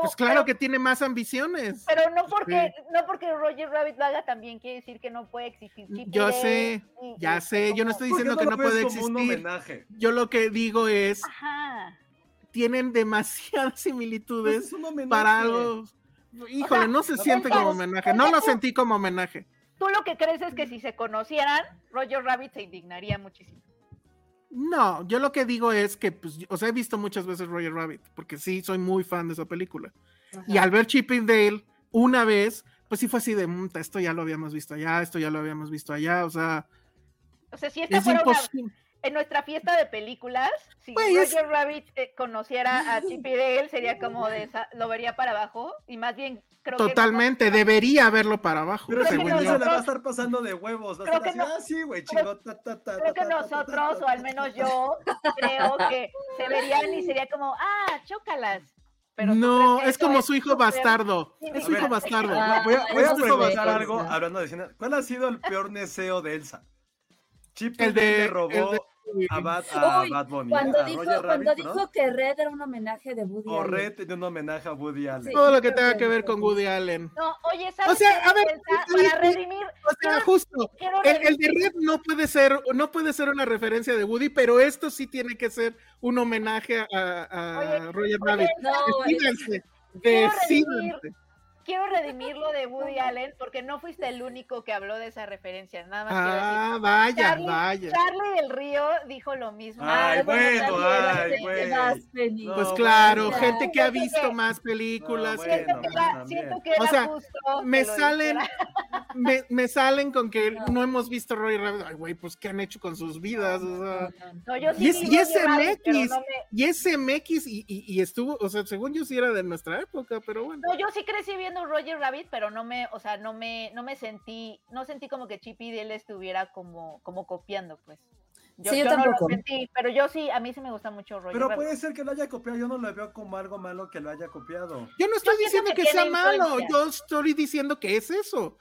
pues claro que tiene más ambiciones. Pero no porque, no porque Roger Rabbit lo haga también quiere decir que no puede existir. yo sé, ya sé, yo no estoy diciendo que no puede existir. Yo lo que digo es, tienen demasiadas similitudes pues para algo. Híjole, no se siente como homenaje, no lo sentí como homenaje. Tú lo que crees es que si se conocieran, Roger Rabbit se indignaría muchísimo. No, yo lo que digo es que, pues, o sea, he visto muchas veces Roger Rabbit, porque sí, soy muy fan de esa película. Y al ver Chip and Dale una vez, pues sí fue así de, mm, esto ya lo habíamos visto allá, esto ya lo habíamos visto allá, o sea... O sea, si esta fuera en nuestra fiesta de películas, si Roger Rabbit eh, conociera a Chip y Dale, sería como de esa, lo vería para abajo, y más bien Totalmente, debería verlo para abajo. Pero según yo se la va a estar pasando de huevos. Creo que ah, sí, güey, chingo, Creo que nosotros, o al menos yo, creo que se verían y sería como, ah, chócalas. Pero no, es como su hijo bastardo. Es su hijo bastardo. voy a, voy a preguntar algo hablando de cine. ¿Cuál ha sido el peor deseo de Elsa? Chip el de, robó a Bad, Bunny. Cuando, dijo, cuando dijo, que Red era un homenaje de Woody o Allen. Red un homenaje a Woody Allen. Todo lo que tenga que ver con Woody Allen. No, oye, ¿sabes o sea, a ver, para redimir. O sea, justo. El, el, de Red no puede ser, no puede ser una referencia de Woody, pero esto sí tiene que ser un homenaje a, a Roger Rabbit. No, decídense quiero redimirlo de Woody Allen porque no fuiste el único que habló de esa referencia, nada más. Ah, vaya, vaya. Charlie del Río dijo lo mismo. Ay, bueno, ay, bueno. pues claro, gente que ha visto más películas. siento, que o sea, me salen, me, me, salen con que no, hemos visto Roy Rabbit. Ay, güey, pues ¿qué han hecho con sus vidas? O sea, no, yo sí y, ese MX, y ese MX, y, y, estuvo, o sea, según yo sí era de nuestra época, pero bueno. No, yo sí crecí viendo Roger Rabbit, pero no me, o sea, no me, no me sentí, no sentí como que Chip y Dale estuviera como, como copiando, pues. Yo, Sí, yo yo no lo tampoco. sentí, pero yo sí, a mí sí me gusta mucho Roger Pero Rabbit. puede ser que lo haya copiado, yo no lo veo como algo malo que lo haya copiado. Yo no estoy diciendo que que, sea malo, influencia. yo estoy diciendo que es eso.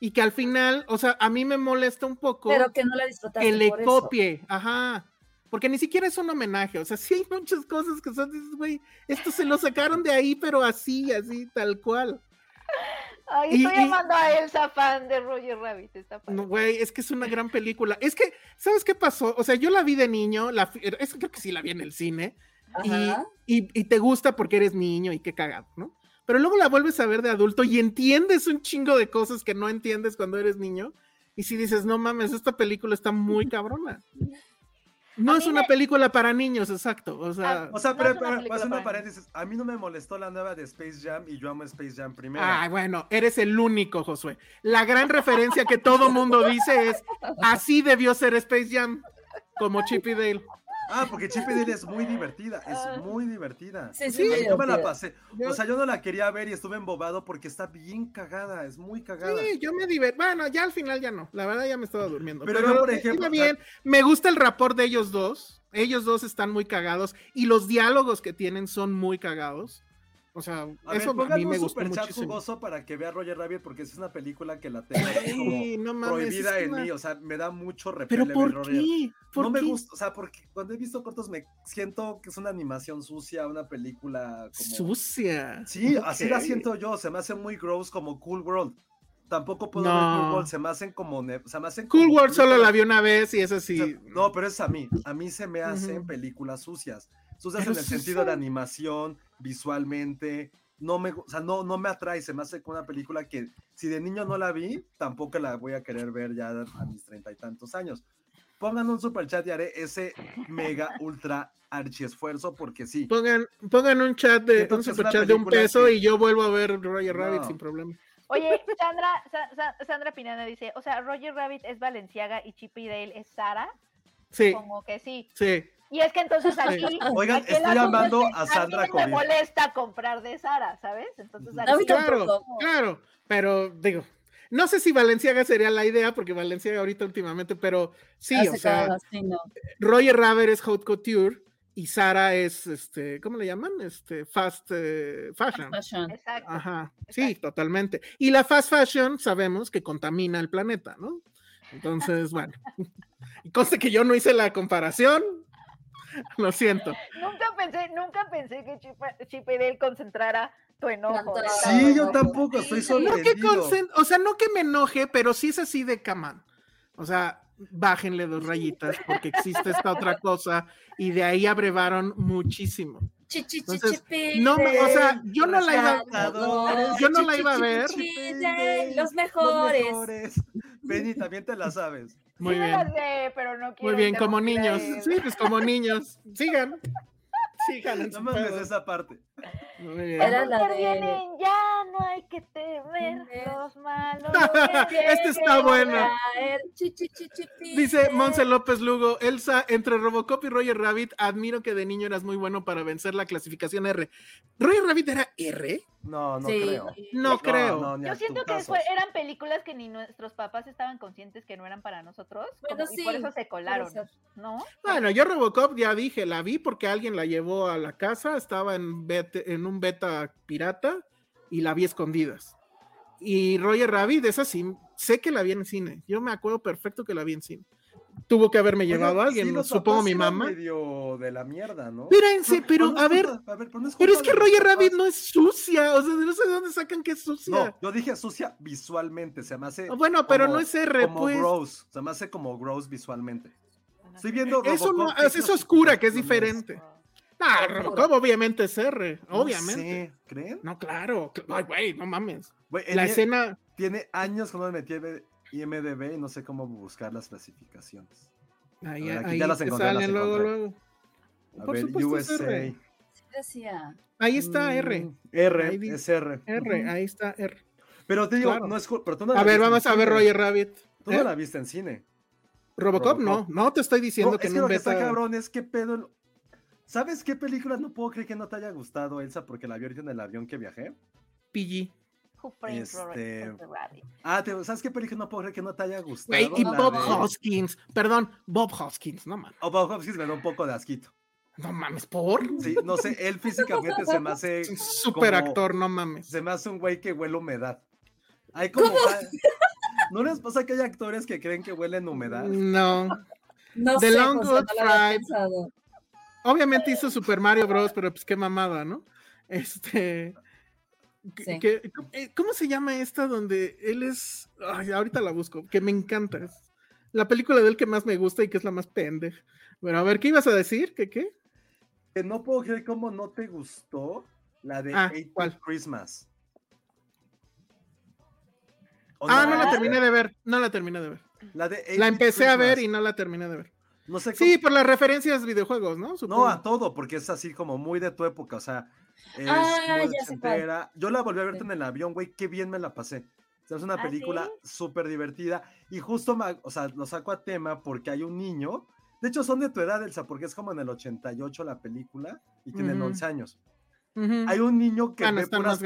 Y que al final, o sea, a mí me molesta un poco Pero que no la disfrutaste que le por eso. copie, ajá. Porque ni siquiera es un homenaje, o sea, sí hay muchas cosas que son, dices, güey, esto se lo sacaron de ahí, pero así, así, tal cual. Ay, y- estoy y- llamando a Elsa fan de Roger Rabbit. Está padre. No, güey, es que es una gran película. Es que, ¿sabes qué pasó? O sea, yo la vi de niño, la, es, creo que sí la vi en el cine, y, y te gusta porque eres niño y qué cagado, ¿no? Pero luego la vuelves a ver de adulto y entiendes un chingo de cosas que no entiendes cuando eres niño. Y si dices, no mames, esta película está muy cabrona. No A es una me- película para niños, exacto. O sea, O sea, No pero, pero haciendo paréntesis, a mí no me molestó la nueva de Space Jam y yo amo Space Jam primero. ah, bueno, eres el único, Josué. La gran referencia que todo mundo dice es, así debió ser Space Jam, como Chip y Dale. Ah, porque Chip Dale es muy divertida, es muy divertida. Sí, sí, Sí, Yo me la pasé. O sea, yo no la quería ver y estuve embobado porque está bien cagada, es muy cagada. Sí, yo me divertí. Bueno, ya al final ya no. La verdad ya me estaba durmiendo. Pero Pero, yo, por ejemplo, bien. Me gusta el rapport de ellos dos. Ellos dos están muy cagados. Y los diálogos que tienen son muy cagados. O sea, A eso ver, a mí me un gustó super chat muchísimo. jugoso para que vea Roger Rabbit porque es una película que la tengo así como Sí, no mames, prohibida en una- mí, o sea, me da mucho repele Pero ¿por Roger. qué? ¿Por No me gusta, o sea, porque cuando he visto cortos me siento que es una animación sucia, una película como Sucia. Sí, así la siento yo, se me hace muy gross como Cool World. Tampoco puedo ver. Cool World, se me hacen como se me hacen Cool World solo la vi una vez y es o así. sea, No, pero es a mí. A mí se me hacen películas sucias. Pero en el sí sentido de animación, visualmente. No me, o sea, no, no me atrae, se me hace como una película que si de niño no la vi, tampoco la voy a querer ver ya a mis treinta y tantos años. Pongan un super chat y haré ese mega ultra archi esfuerzo porque sí. Pongan, pongan un chat de Siento un super chat de un peso que- y yo vuelvo a ver Roger Rabbit No. sin problema. Oye, Sandra, Sa- Sa- Sandra Pinana dice, o sea, Roger Rabbit es Valenciaga y Chip y Dale es Sara. Sí, Como que sí. sí. Y es que entonces aquí. Oigan, aquí estoy llamando es que a Sandra mí me Covid. molesta comprar de Sara, ¿sabes? Entonces A aquí Claro, tampoco. claro, pero digo, no sé si Valenciaga sería la idea, porque Valenciaga ahorita últimamente, pero sí, Hace o sea, cagadas, sí, no. Roger Rabbit es haute couture y Sara es, este, ¿cómo le llaman? Este, fast eh, fashion. Fashion. Exacto. Ajá, sí, totalmente. Y la fast fashion sabemos que contamina el planeta, ¿no? Entonces, bueno, y conste que yo no hice la comparación, lo siento. Nunca pensé, nunca pensé que Chip, Chip y Dale concentrara tu enojo. Sí, yo tampoco, estoy sí. No que sorprendido. o sea, no que me enoje, pero sí es así de camán. O sea, bájenle dos rayitas porque existe esta otra cosa y de ahí abrevaron muchísimo. Chi, chi, chi, Entonces, chi, no o sea, yo no la iba- yo no la iba a ver. Los mejores. Penny, también te la sabes. Muy sí me la bien. sé, pero no Muy quiero bien, como niños. Sí, pues como niños. Sigan. Sigan. No mames esa parte. Muy bien. Era la Porque de- vienen, ya no hay que temer los malos. Este está bueno. Dice. Monse López Lugo, Elsa, entre Robocop y Roger Rabbit, admiro que de niño eras muy bueno para vencer la clasificación R. ¿Roger Rabbit era R? No, no Sí. creo. No, creo. no, Yo siento que fue- eran películas que ni nuestros papás estaban conscientes que no eran para nosotros. Bueno, como- y por eso se colaron. ¿no? Bueno, yo Robocop ya dije, la vi porque alguien la llevó a la casa, estaba en, bet- en un beta pirata y la vi escondidas. Y Roger Rabbit, esa sí, sé que la vi en cine. Yo me acuerdo perfecto que la vi en cine. Tuvo que haberme llevado a alguien, sí, ¿no? los supongo mi mamá. medio de la mierda, ¿no? Espérense, pero a ver, culpa- a ver, pero no es pero es culpa que Roger. Rabbit no es sucia, o sea, no sé de dónde sacan que es sucia. No, yo dije sucia visualmente, se me hace. Ah, bueno, pero como- no es R, como pues. gross, se me hace como gross visualmente. Estoy viendo Eso no, Robocop, es, ¿qué es oscura, que es diferente. Ah, Robocop obviamente es R, No obviamente. sé, ¿creen? No, claro. cl- Ay, güey, no mames. La día- escena. Tiene años que no me metí IMDB y no sé cómo buscar las clasificaciones. Ahí, ver, aquí ahí ya las te encontré, las salen luego, encontré. luego. A Por ver, supuesto es USA. R. Ahí está R. Mm, R, Ahí dice- es R. R, ahí está R. Pero te digo, Claro. no es. Pero tú no A ver, vamos a ver. Roger Rabbit. Tú no ¿Eh? la viste en cine. Robocop, no, Robocop. no te estoy diciendo No, que es que un lo que está beta. cabrón es que pedo. ¿Sabes qué película no puedo creer que no te haya gustado, Elsa? Porque la vi ahorita en el avión que viajé. PG. Who Este. Ah, te- ¿sabes qué película no puedo creer que no te haya gustado? Güey, y Bob de- Hoskins, perdón, Bob Hoskins, no mames. Oh, Bob Hoskins me da un poco de asquito. No mames, por. Sí, no sé, él físicamente se me hace. Es un super como- actor, no mames. Se me hace un güey que huele humedad. Hay como. ¿No les pasa que hay actores que creen que huelen humedad? No. No The sé, Long José, Good no. Obviamente hizo Super Mario Bros, pero pues qué mamada, ¿no? Este. Que- Sí. que- eh, ¿Cómo se llama esta donde él es. Ay, ahorita la busco, que me encanta. Es la película de él que más me gusta y que es la más pendeja. Bueno, a ver, ¿qué ibas a decir? ¿Qué qué? Que no puedo creer cómo no te gustó la de Ah, Eight ¿cuál? Christmas. ¿O Ah, no la terminé de ver, no la terminé de ver. La, de La empecé a ver y no la terminé de ver. No sé Sí, cómo- por las referencias videojuegos, ¿no? No, Supongo. a todo, porque es así como muy de tu época, o sea, es Ah, muy ya. Yo la volví a ver Sí. en el avión, güey, qué bien me la pasé. O sea, es una ¿Ah, película sí? súper divertida y justo, me- o sea, lo saco a tema porque hay un niño, de hecho son de tu edad, Elsa, porque es como en el 88 la película y tienen Ujú. 11 años. Ujú. Hay un niño que Ah, no, ve puras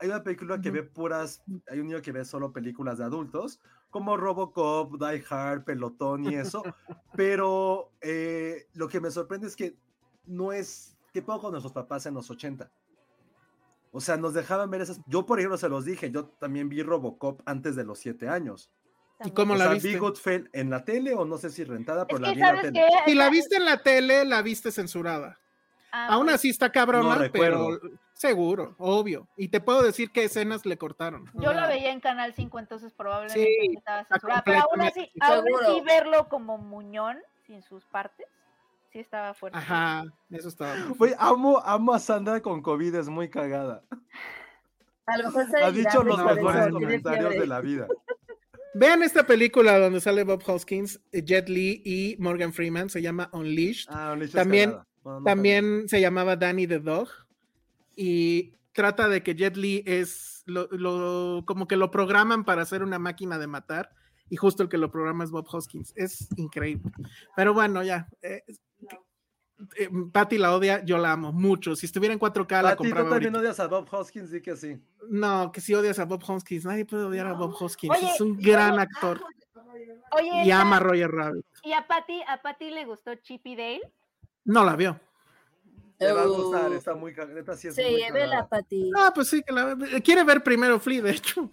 hay una película que Ujú. ve puras, hay un niño que ve solo películas de adultos, como Robocop, Die Hard, Pelotón y eso, pero eh, lo que me sorprende es que no es, ¿qué puedo con nuestros papás en los 80? O sea, nos dejaban ver esas, yo por ejemplo se los dije, yo también vi Robocop antes de los 7 años. ¿Y cómo O la sea, viste? vi Goodfellas en la tele o no sé si rentada, pero Es la que vi en la tele. que Si la viste en la tele, la viste censurada. Ah, Aún así está cabrona, No pero seguro, obvio. Y te puedo decir qué escenas le cortaron. Yo la sea, veía en Canal 5, entonces probablemente Sí, estaba censurada. Pero aún así, aún así verlo como muñón, sin sus partes, sí estaba fuerte. Ajá, eso estaba. Güey, amo, amo a Sandra con COVID, es muy cagada. A lo mejor está Ha dicho los mejores comentarios de la vida. Vean esta película donde sale Bob Hoskins, eh, Jet Li y Morgan Freeman, se llama Unleashed. Ah, Unleashed También-. No, no También se llamaba Danny the Dog y trata de que Jet Li es lo, lo- como que lo programan para hacer una máquina de matar y justo el que lo programa es Bob Hoskins. Es increíble. Pero bueno, ya. Eh, eh, Patty la odia, yo la amo mucho. Si estuviera en 4K la Pati, tú compraba. también ahorita. odias a Bob Hoskins, di que sí. No, que si odias a Bob Hoskins, nadie puede odiar a Bob Hoskins. Oye, es un oye, gran actor Oye, y ama a Roger Rabbit. ¿y a Patty, a Patty le gustó Chippy Dale? No la vio. Te va a gustar, Uh, está muy cagada. Neta, sí es Sí, muy vela, cagada. Pati. Ah, pues sí, que la quiere ver primero Flea, de hecho.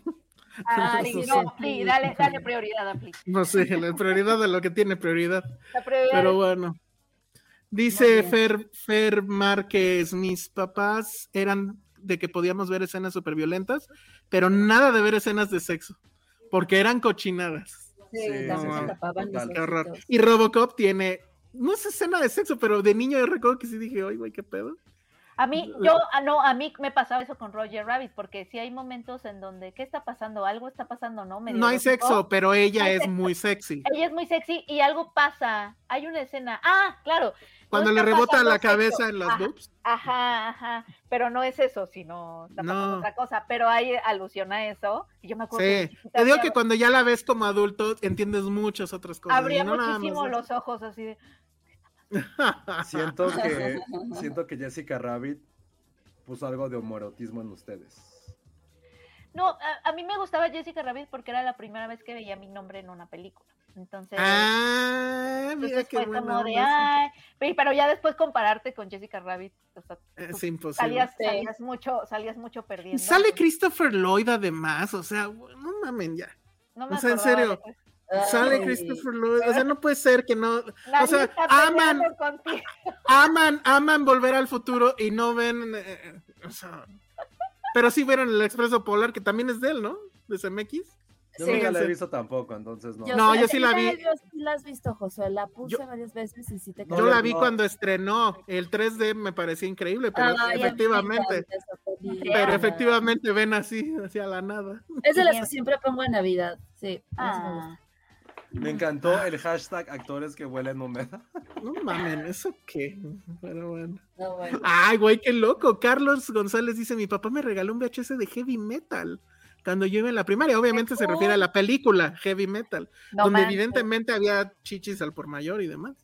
Ah, sí, no, sí, dale, dale prioridad a Flea. No sé, la prioridad de lo que tiene prioridad. La prioridad Pero es- bueno. Dice. Fer, Fer Márquez, mis papás eran de que podíamos ver escenas súper violentas, pero nada de ver escenas de sexo, porque eran cochinadas. Sí, Sí, sí, se sí. Qué horror. Y Robocop tiene, no es escena de sexo, pero de niño yo recuerdo que sí dije, oye, güey, qué pedo. A mí, yo, ah, no, a mí me pasaba eso con Roger Rabbit, porque sí hay momentos en donde, ¿qué está pasando? Algo está pasando, ¿no? Medio No hay sexo, pero ella es sexo. muy sexy. Ella es muy sexy y algo pasa. Hay una escena. Ah, claro. no Cuando le rebota la sexo. cabeza en las Ajá, boobs. Ajá, ajá. Pero no es eso, sino No. otra cosa. Pero hay alusión a eso. Y yo me acuerdo. Sí, te digo que cuando ya la ves como adulto, entiendes muchas otras cosas. Abría no muchísimo los ojos así de. Siento que, siento que Jessica Rabbit puso algo de homoerotismo en ustedes. No, a, a mí me gustaba Jessica Rabbit porque era la primera vez que veía mi nombre en una película. Entonces. Ah, mira qué fue buena como de, ay, pero ya después compararte con Jessica Rabbit, o sea, Es imposible. salías, Sí. salías mucho, salías mucho perdiendo. Y sale Christopher Lloyd además, o sea, no mamen ya. no me o sea, en serio. Sale Christopher Lloyd, o sea, no puede ser que no, Nadie sea, aman- aman, aman volver al futuro y no ven, eh, o sea, pero sí vieron el Expreso Polar, que también es de él, ¿no? De CMX. Yo Sí. nunca la he visto tampoco, entonces no. No, yo sí la vi. Yo sí la has visto, Josué. La puse Yo- varias veces y sí te Yo yo la vi no. cuando estrenó, el 3D me parecía increíble, pero efectivamente, pero efectivamente ven así, hacia la nada. Es de las que siempre pongo en Navidad. Sí. Ah, Me encantó el hashtag actores que huelen húmeda. No mamen, ¿eso qué? Pero bueno. No, bueno. Ay, güey, qué loco. Carlos González dice, mi papá me regaló un VHS de heavy metal cuando yo iba en la primaria. Obviamente se refiere a la película Heavy Metal, no donde manches. evidentemente había chichis al por mayor y demás.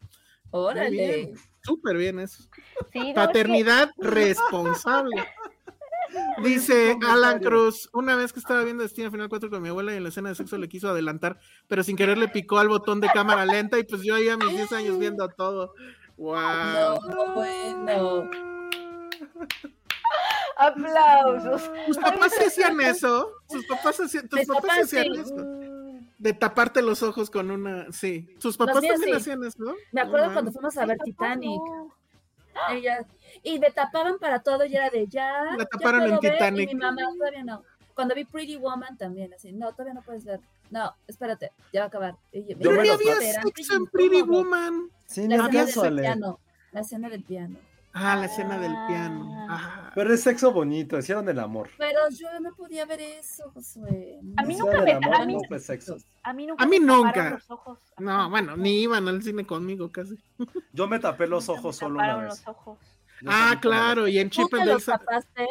Órale. súper bien eso. Sí, no, es que- Paternidad responsable. Dice Alan Cruz, una vez que estaba viendo Destino Final 4 con mi abuela y en la escena de sexo le quiso adelantar, pero sin querer le picó al botón de cámara lenta y pues yo ahí a mis 10 años viendo todo. ¡Wow! No, bueno. Aplausos. ¿Tus papás hacían eso? ¿Sus papás hacían, tus papás hacían sí. eso? De taparte los ojos con una. Sí. ¿Sus papás también sí. hacían eso? Me acuerdo cuando fuimos a ver Titanic. Ella, y me tapaban para todo y era de ya. La ya taparon en puedo ver", Titanic. Y mi mamá todavía no. Cuando vi Pretty Woman también, así, no, todavía no puedes ver. No, espérate, ya va a acabar. Y yo, Yo me los había sexo en Pretty. Woman. Sí, La escena del piano. La escena del piano. Ah, la escena del piano. Ah. Pero es sexo bonito, hicieron el amor. Pero yo no podía ver eso, Josué. A mí nunca me- amor, a mí- no fue sexo. A mí nunca. A mí nunca. los ojos. No, bueno, ni iban al cine conmigo casi. Yo me tapé los Nunca me ojos solo una taparon vez. los ojos. Ah, claro, y en ¿Tú Chip te and los tapaste?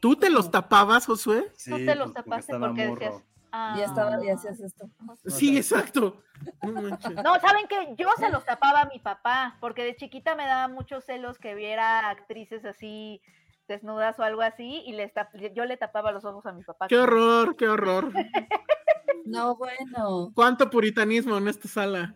¿Tú te los tapabas, Josué? Sí, Tú te los tapaste porque decías. Ah. Y estaba y hacías esto. Sí, exacto. No ¿saben qué? Yo se los tapaba a mi papá, porque de chiquita me daba muchos celos que viera actrices así desnudas o algo así, y les tap- yo le tapaba los ojos a mi papá. Qué horror, qué horror. No, bueno. Cuánto puritanismo en esta sala.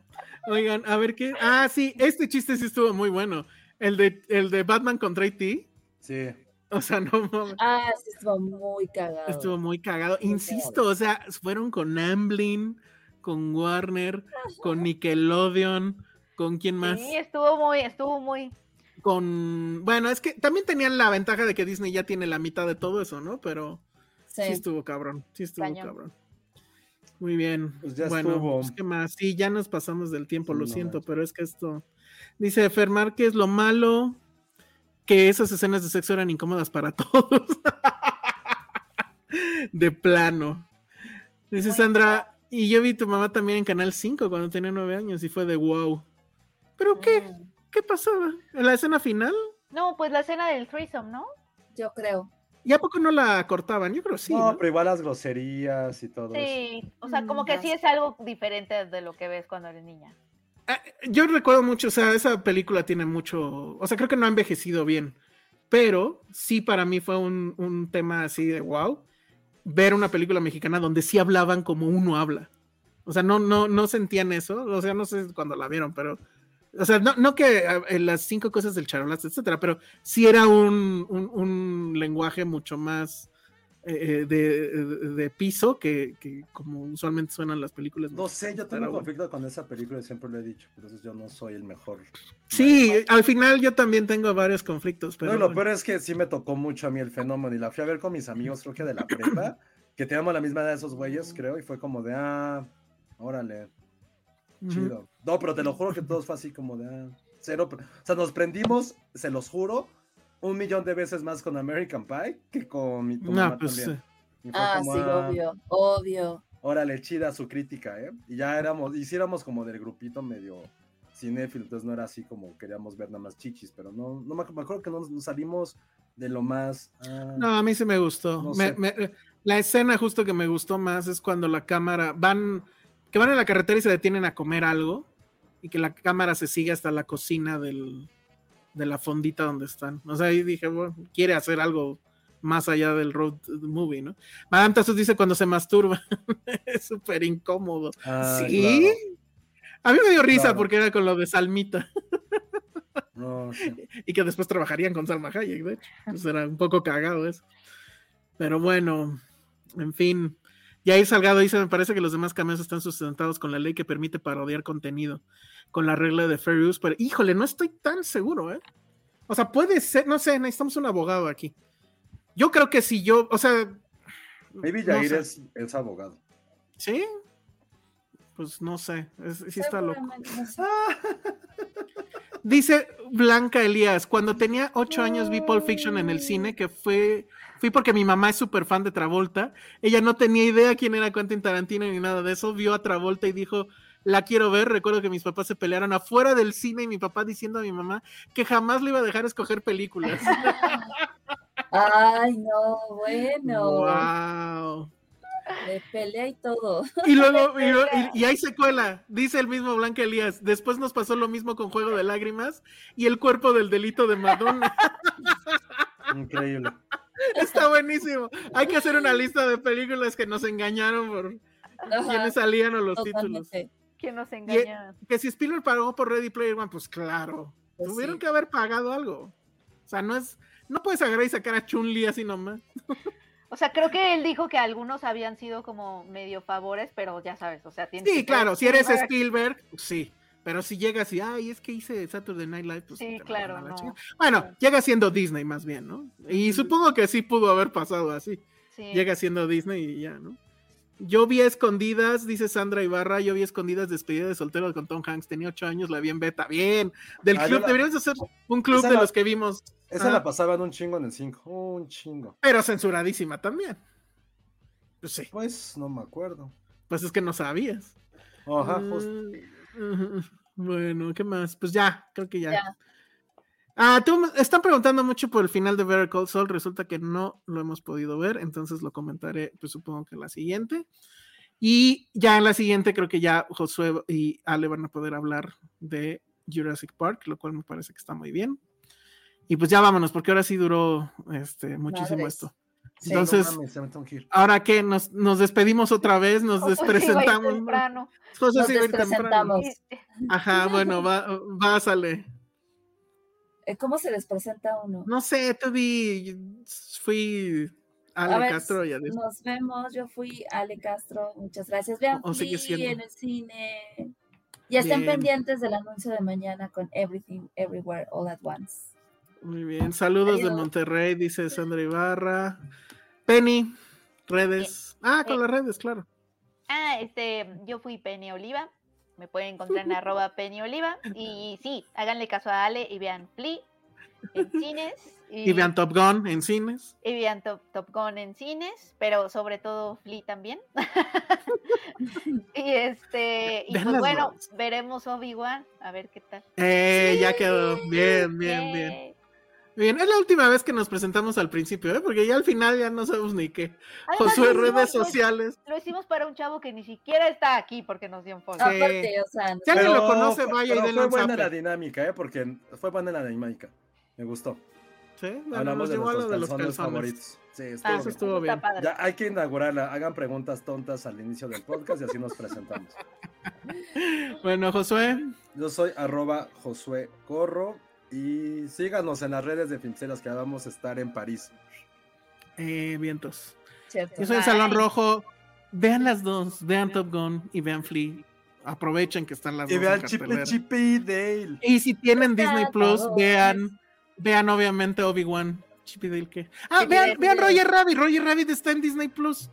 Oigan, a ver qué. Ah, sí, este chiste sí estuvo muy bueno. El de, el de Batman contra E.T. Sí. O sea, no mames. Ah, sí, estuvo muy cagado. Estuvo muy cagado. Muy Insisto, o sea, fueron con Amblin, con Warner, con Nickelodeon, con quién más. Sí, estuvo muy, estuvo muy. Con. Bueno, es que también tenían la ventaja de que Disney ya tiene la mitad de todo eso, ¿no? Pero sí, Sí. estuvo cabrón. Sí estuvo cabrón. Muy bien. Pues ya bueno, estuvo. pues, ¿qué más? Sí, ya nos pasamos del tiempo, Sí, lo no siento, manches. pero es que esto. Dice Fer Márquez, lo malo que esas escenas de sexo eran incómodas para todos. de plano. Dice Sandra, y yo vi tu mamá también en Canal 5 cuando tenía nueve años y fue de wow. ¿Pero qué? Mm, ¿Qué pasaba? ¿En la escena final? No, pues la escena del threesome, ¿no? Yo creo. ¿Y a poco no la cortaban? Yo creo sí. no, ¿no? pero igual las groserías y todo eso. Sí, o sea, como Mm, que ya sí es algo diferente de lo que ves cuando eres niña. Ah, Yo recuerdo mucho, o sea, esa película tiene mucho, o sea, creo que no ha envejecido bien, pero sí para mí fue un, un tema así de wow, ver una película mexicana donde sí hablaban como uno habla. O sea, no, no, no sentían eso, o sea, no sé cuándo la vieron, pero, o sea, no, no que en las cinco cosas del charolaste, etcétera, pero sí era un- un lenguaje mucho más eh, de, de- de piso que, que como usualmente suenan las películas. No sé, yo tengo un conflicto con esa película siempre lo he dicho. Eso yo no soy el mejor. Sí, al final yo también tengo varios conflictos, pero no, lo bueno. peor es que sí me tocó mucho a mí el fenómeno y la fui a ver con mis amigos, creo que de la prepa, que teníamos la misma edad de esos güeyes, creo, y fue como de, ah, órale, chido. No, pero te lo juro que todos fue así como de, ah, cero. O sea, nos prendimos, se los juro, un millón de veces más con American Pie que con mi tu No, mamá pues también. Ah, como, sí, ah, obvio, obvio. Órale, chida su crítica, ¿eh? Y ya éramos, hiciéramos como del grupito medio cinéfilo, entonces no era así como queríamos ver nada más chichis, pero no, no me, ac- me acuerdo que no nos, nos salimos de lo más... ah, No, a mí sí me gustó. No Me- me- la escena justo que me gustó más es cuando la cámara van, que van en la carretera y se detienen a comer algo y que la cámara se sigue hasta la cocina del, de la fondita donde están. O sea, ahí dije, bueno, quiere hacer algo más allá del road movie, ¿no? Madame Tassos dice cuando se masturba. es súper incómodo. ah, ¿Sí? claro. A mí me dio risa Claro. porque era con lo de Salmita No, sí. y que después trabajarían con Salma Hayek, de hecho. Entonces era un poco cagado eso. Pero bueno, en fin. Yair Salgado dice, me parece que los demás cameos están sustentados con la ley que permite parodiar contenido, con la regla de fair use, pero híjole, no estoy tan seguro, ¿eh? O sea, puede ser, no sé, necesitamos un abogado aquí. Yo creo que si yo, o sea... Maybe no sé. es, es abogado. ¿Sí? Pues no sé, es- sí está loco. Dice Blanca Elías, cuando tenía ocho años vi Pulp Fiction en el cine, que fue, fui porque mi mamá es súper fan de Travolta. Ella no tenía idea quién era Quentin Tarantino ni nada de eso. Vio a Travolta y dijo, la quiero ver. Recuerdo que mis papás se pelearon afuera del cine y mi papá diciendo a mi mamá que jamás le iba a dejar escoger películas. Ay, no, bueno. wow. De pelea y todo. Y luego, y, luego- y- y hay secuela, dice el mismo Blanca Elías. Después nos pasó lo mismo con Juego de Lágrimas y el cuerpo del delito de Madonna. Increíble. Está buenísimo. Hay que hacer una lista de películas que nos engañaron por Ajá, quiénes salían o los títulos. ¿Quién nos engaña? Que si Spielberg pagó por Ready Player One, pues claro. Pues Tuvieron sí. que haber pagado algo. O sea, no es. No puedes agarrar y sacar a Chun-Li así nomás. O sea, creo que él dijo que algunos habían sido como medio favores, pero ya sabes, o sea, tiene Sí, que claro, si eres Spielberg. Spielberg, pues sí. Pero si llegas y, ay, es que hice Saturday Night Live, pues Sí, claro, no. Bueno, llega siendo Disney más bien, ¿no? Y supongo que sí pudo haber pasado así. Sí. Llega siendo Disney y ya, ¿no? Yo vi a escondidas, dice Sandra Ibarra, yo vi a escondidas despedida de soltero con Tom Hanks, tenía ocho años, la vi en beta, bien, del Ah, club, la- deberíamos hacer un club Esa de la- los que vimos, Esa Ah. la pasaban un chingo en el 5. Un chingo. pero censuradísima también. Pues sí, Pues no me acuerdo. pues es que no sabías. Ajá, justo. ujú. Bueno, ¿qué más? Pues ya, creo que ya. Ya. Ah, tú están preguntando mucho por el final de Better Call Saul. Resulta que no lo hemos podido ver, entonces lo comentaré, pues supongo que en la siguiente. Y ya en la siguiente creo que ya Josué y Ale van a poder hablar de Jurassic Park, lo cual me parece que está muy bien. Y pues ya vámonos, porque ahora sí duró este, muchísimo Madres. esto. Sí, entonces- no mames, ya me tengo que ir. Ahora que nos, nos despedimos otra vez, nos despresentamos. temprano. José Nos va temprano. despresentamos. Ajá, bueno, va, vas, Ale. Eh, ¿Cómo se les presenta uno? No sé, tú di, fui Ale A ver, Castro y adiós. Nos vemos, yo fui Ale Castro, muchas gracias. Vean, O- sigue siendo. en el cine. Y estén Bien. pendientes del anuncio de mañana con Everything, Everywhere, All at Once. Muy bien, saludos de. Monterrey, dice Sandra Ibarra. Penny, redes. Ah, con Eh. las redes, claro. Ah, este, yo fui Penny Oliva. Me pueden encontrar en arroba Penny Oliva. Y sí, háganle caso a Ale y vean Flea en cines. Y, Y vean Top Gun en cines. y vean Top, Top Gun en cines, pero sobre todo Flea también. y este, y Vean pues bueno, dos. veremos Obi-Wan, a ver qué tal. Eh, ya quedó. Bien, bien, bien. Bien, es la última vez que nos presentamos al principio, ¿eh? Porque ya al final ya no sabemos ni qué. Además, Josué, redes lo- sociales. Lo hicimos para un chavo que ni siquiera está aquí porque nos dio un follow. Sí. Aparte, o sea, Si alguien lo conoce, fue- vaya y pero denle fue buena la dinámica, ¿eh? Porque fue buena la dinámica. Me gustó. Sí, bueno, Hablamos nos de nuestros de los calzones favoritos. Sí, estuvo Ah, eso bien. estuvo bien. Ya hay que inaugurarla. Hagan preguntas tontas al inicio del podcast y así nos presentamos. Bueno, Josué, Yo soy arroba Josué Corro y síganos en las redes de Filmsteras que vamos a estar en París. eh, vientos. cierto. Yo soy el. Salón Rojo. Vean las dos, vean Top Gun y vean Flea. Aprovechen que están las Y dos vean en Chip cartelera. Chip y Dale. Y si tienen Disney Plus, vean, vean obviamente Obi-Wan. Chip y Dale, ¿qué? Ah, y vean, Dale. vean Roger Rabbit. Roger Rabbit está en Disney Plus.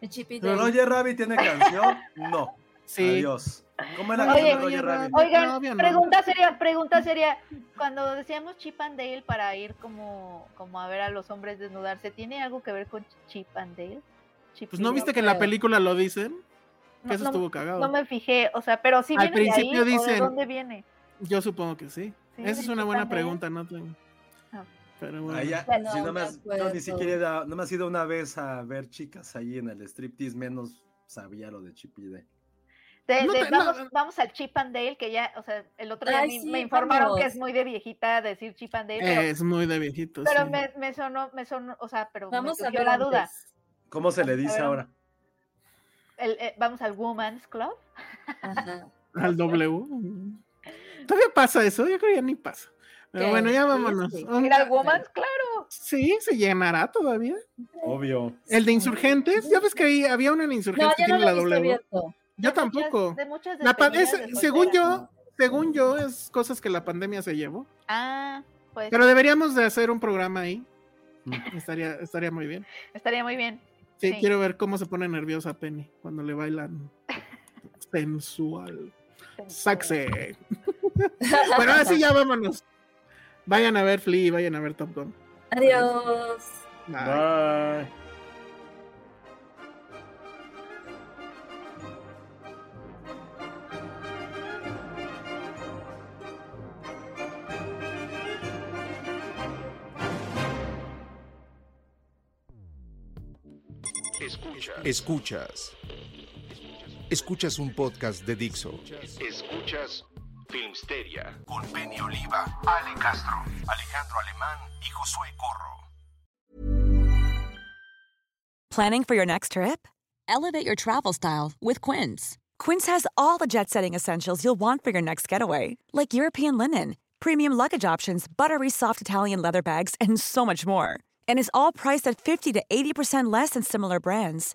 Y ¿Pero Dale. Roger Rabbit tiene canción? No. Sí. Adiós. ¿Cómo era Oye, Roger Rabbit? Oigan, No, no. pregunta seria, pregunta seria. Cuando decíamos Chip and Dale para ir como, como a ver a los hombres desnudarse, ¿tiene algo que ver con Chip and Dale? Chip Pues no viste que en la película lo dicen. Que No, eso no- estuvo cagado. No me fijé, o sea, pero sí Al viene de ahí, principio ¿o de dicen- dónde viene? Yo supongo que sí. Sí, Esa es una Chip buena pregunta, no tengo. Ah. Pero bueno. Bueno, si no me has- yo ni siquiera he ido- no me has ido una vez a ver chicas ahí en el striptease, menos sabía lo de Chip y Dale. De- No de- te- no, vamos, no. vamos al Chip and Dale, que ya, o sea, el otro día Ay, me- sí, me informaron que es muy de viejita decir Chip and Dale, pero, Es muy de viejitos. pero sí. me, me sonó, me sonó, o sea, pero Vamos surgió la duda. ¿Cómo se le dice ver, ahora? El- eh, vamos al Woman's Club. Ajá. Al W. Todavía pasa eso, yo creo que ya ni pasa. Pero ¿Qué? bueno, ya vámonos. sí. Ir al Woman's, claro. Sí, se llenará todavía. Obvio. El de Insurgentes, ya ves que ahí había una en No, Insurgentes que ya no tiene lo la he visto W. abierto. Yo De tampoco. muchas- de muchas La es- de según yo, según yo, es cosas que la pandemia se llevó. Ah, pues Pero deberíamos de hacer un programa ahí. Mm. Estaría, estaría muy bien. estaría muy bien. Sí, Sí. quiero ver cómo se pone nerviosa Penny cuando le bailan sensual. Saxe. bueno, ahora sí ya vámonos. Vayan a ver Flea, vayan a ver Top Gun. Adiós. Bye. Bye. Escuchas. Escuchas. Escuchas un podcast de Dixo. Escuchas Filmsteria con Penny Oliva, Ale Castro, Alejandro Alemán y Josué Corro. Planning for your next trip? Elevate your travel style with Quince. Quince has all the jet setting essentials you'll want for your next getaway, like European linen, premium luggage options, buttery soft Italian leather bags, and so much more. And is all priced at 50 to 80% less than similar brands.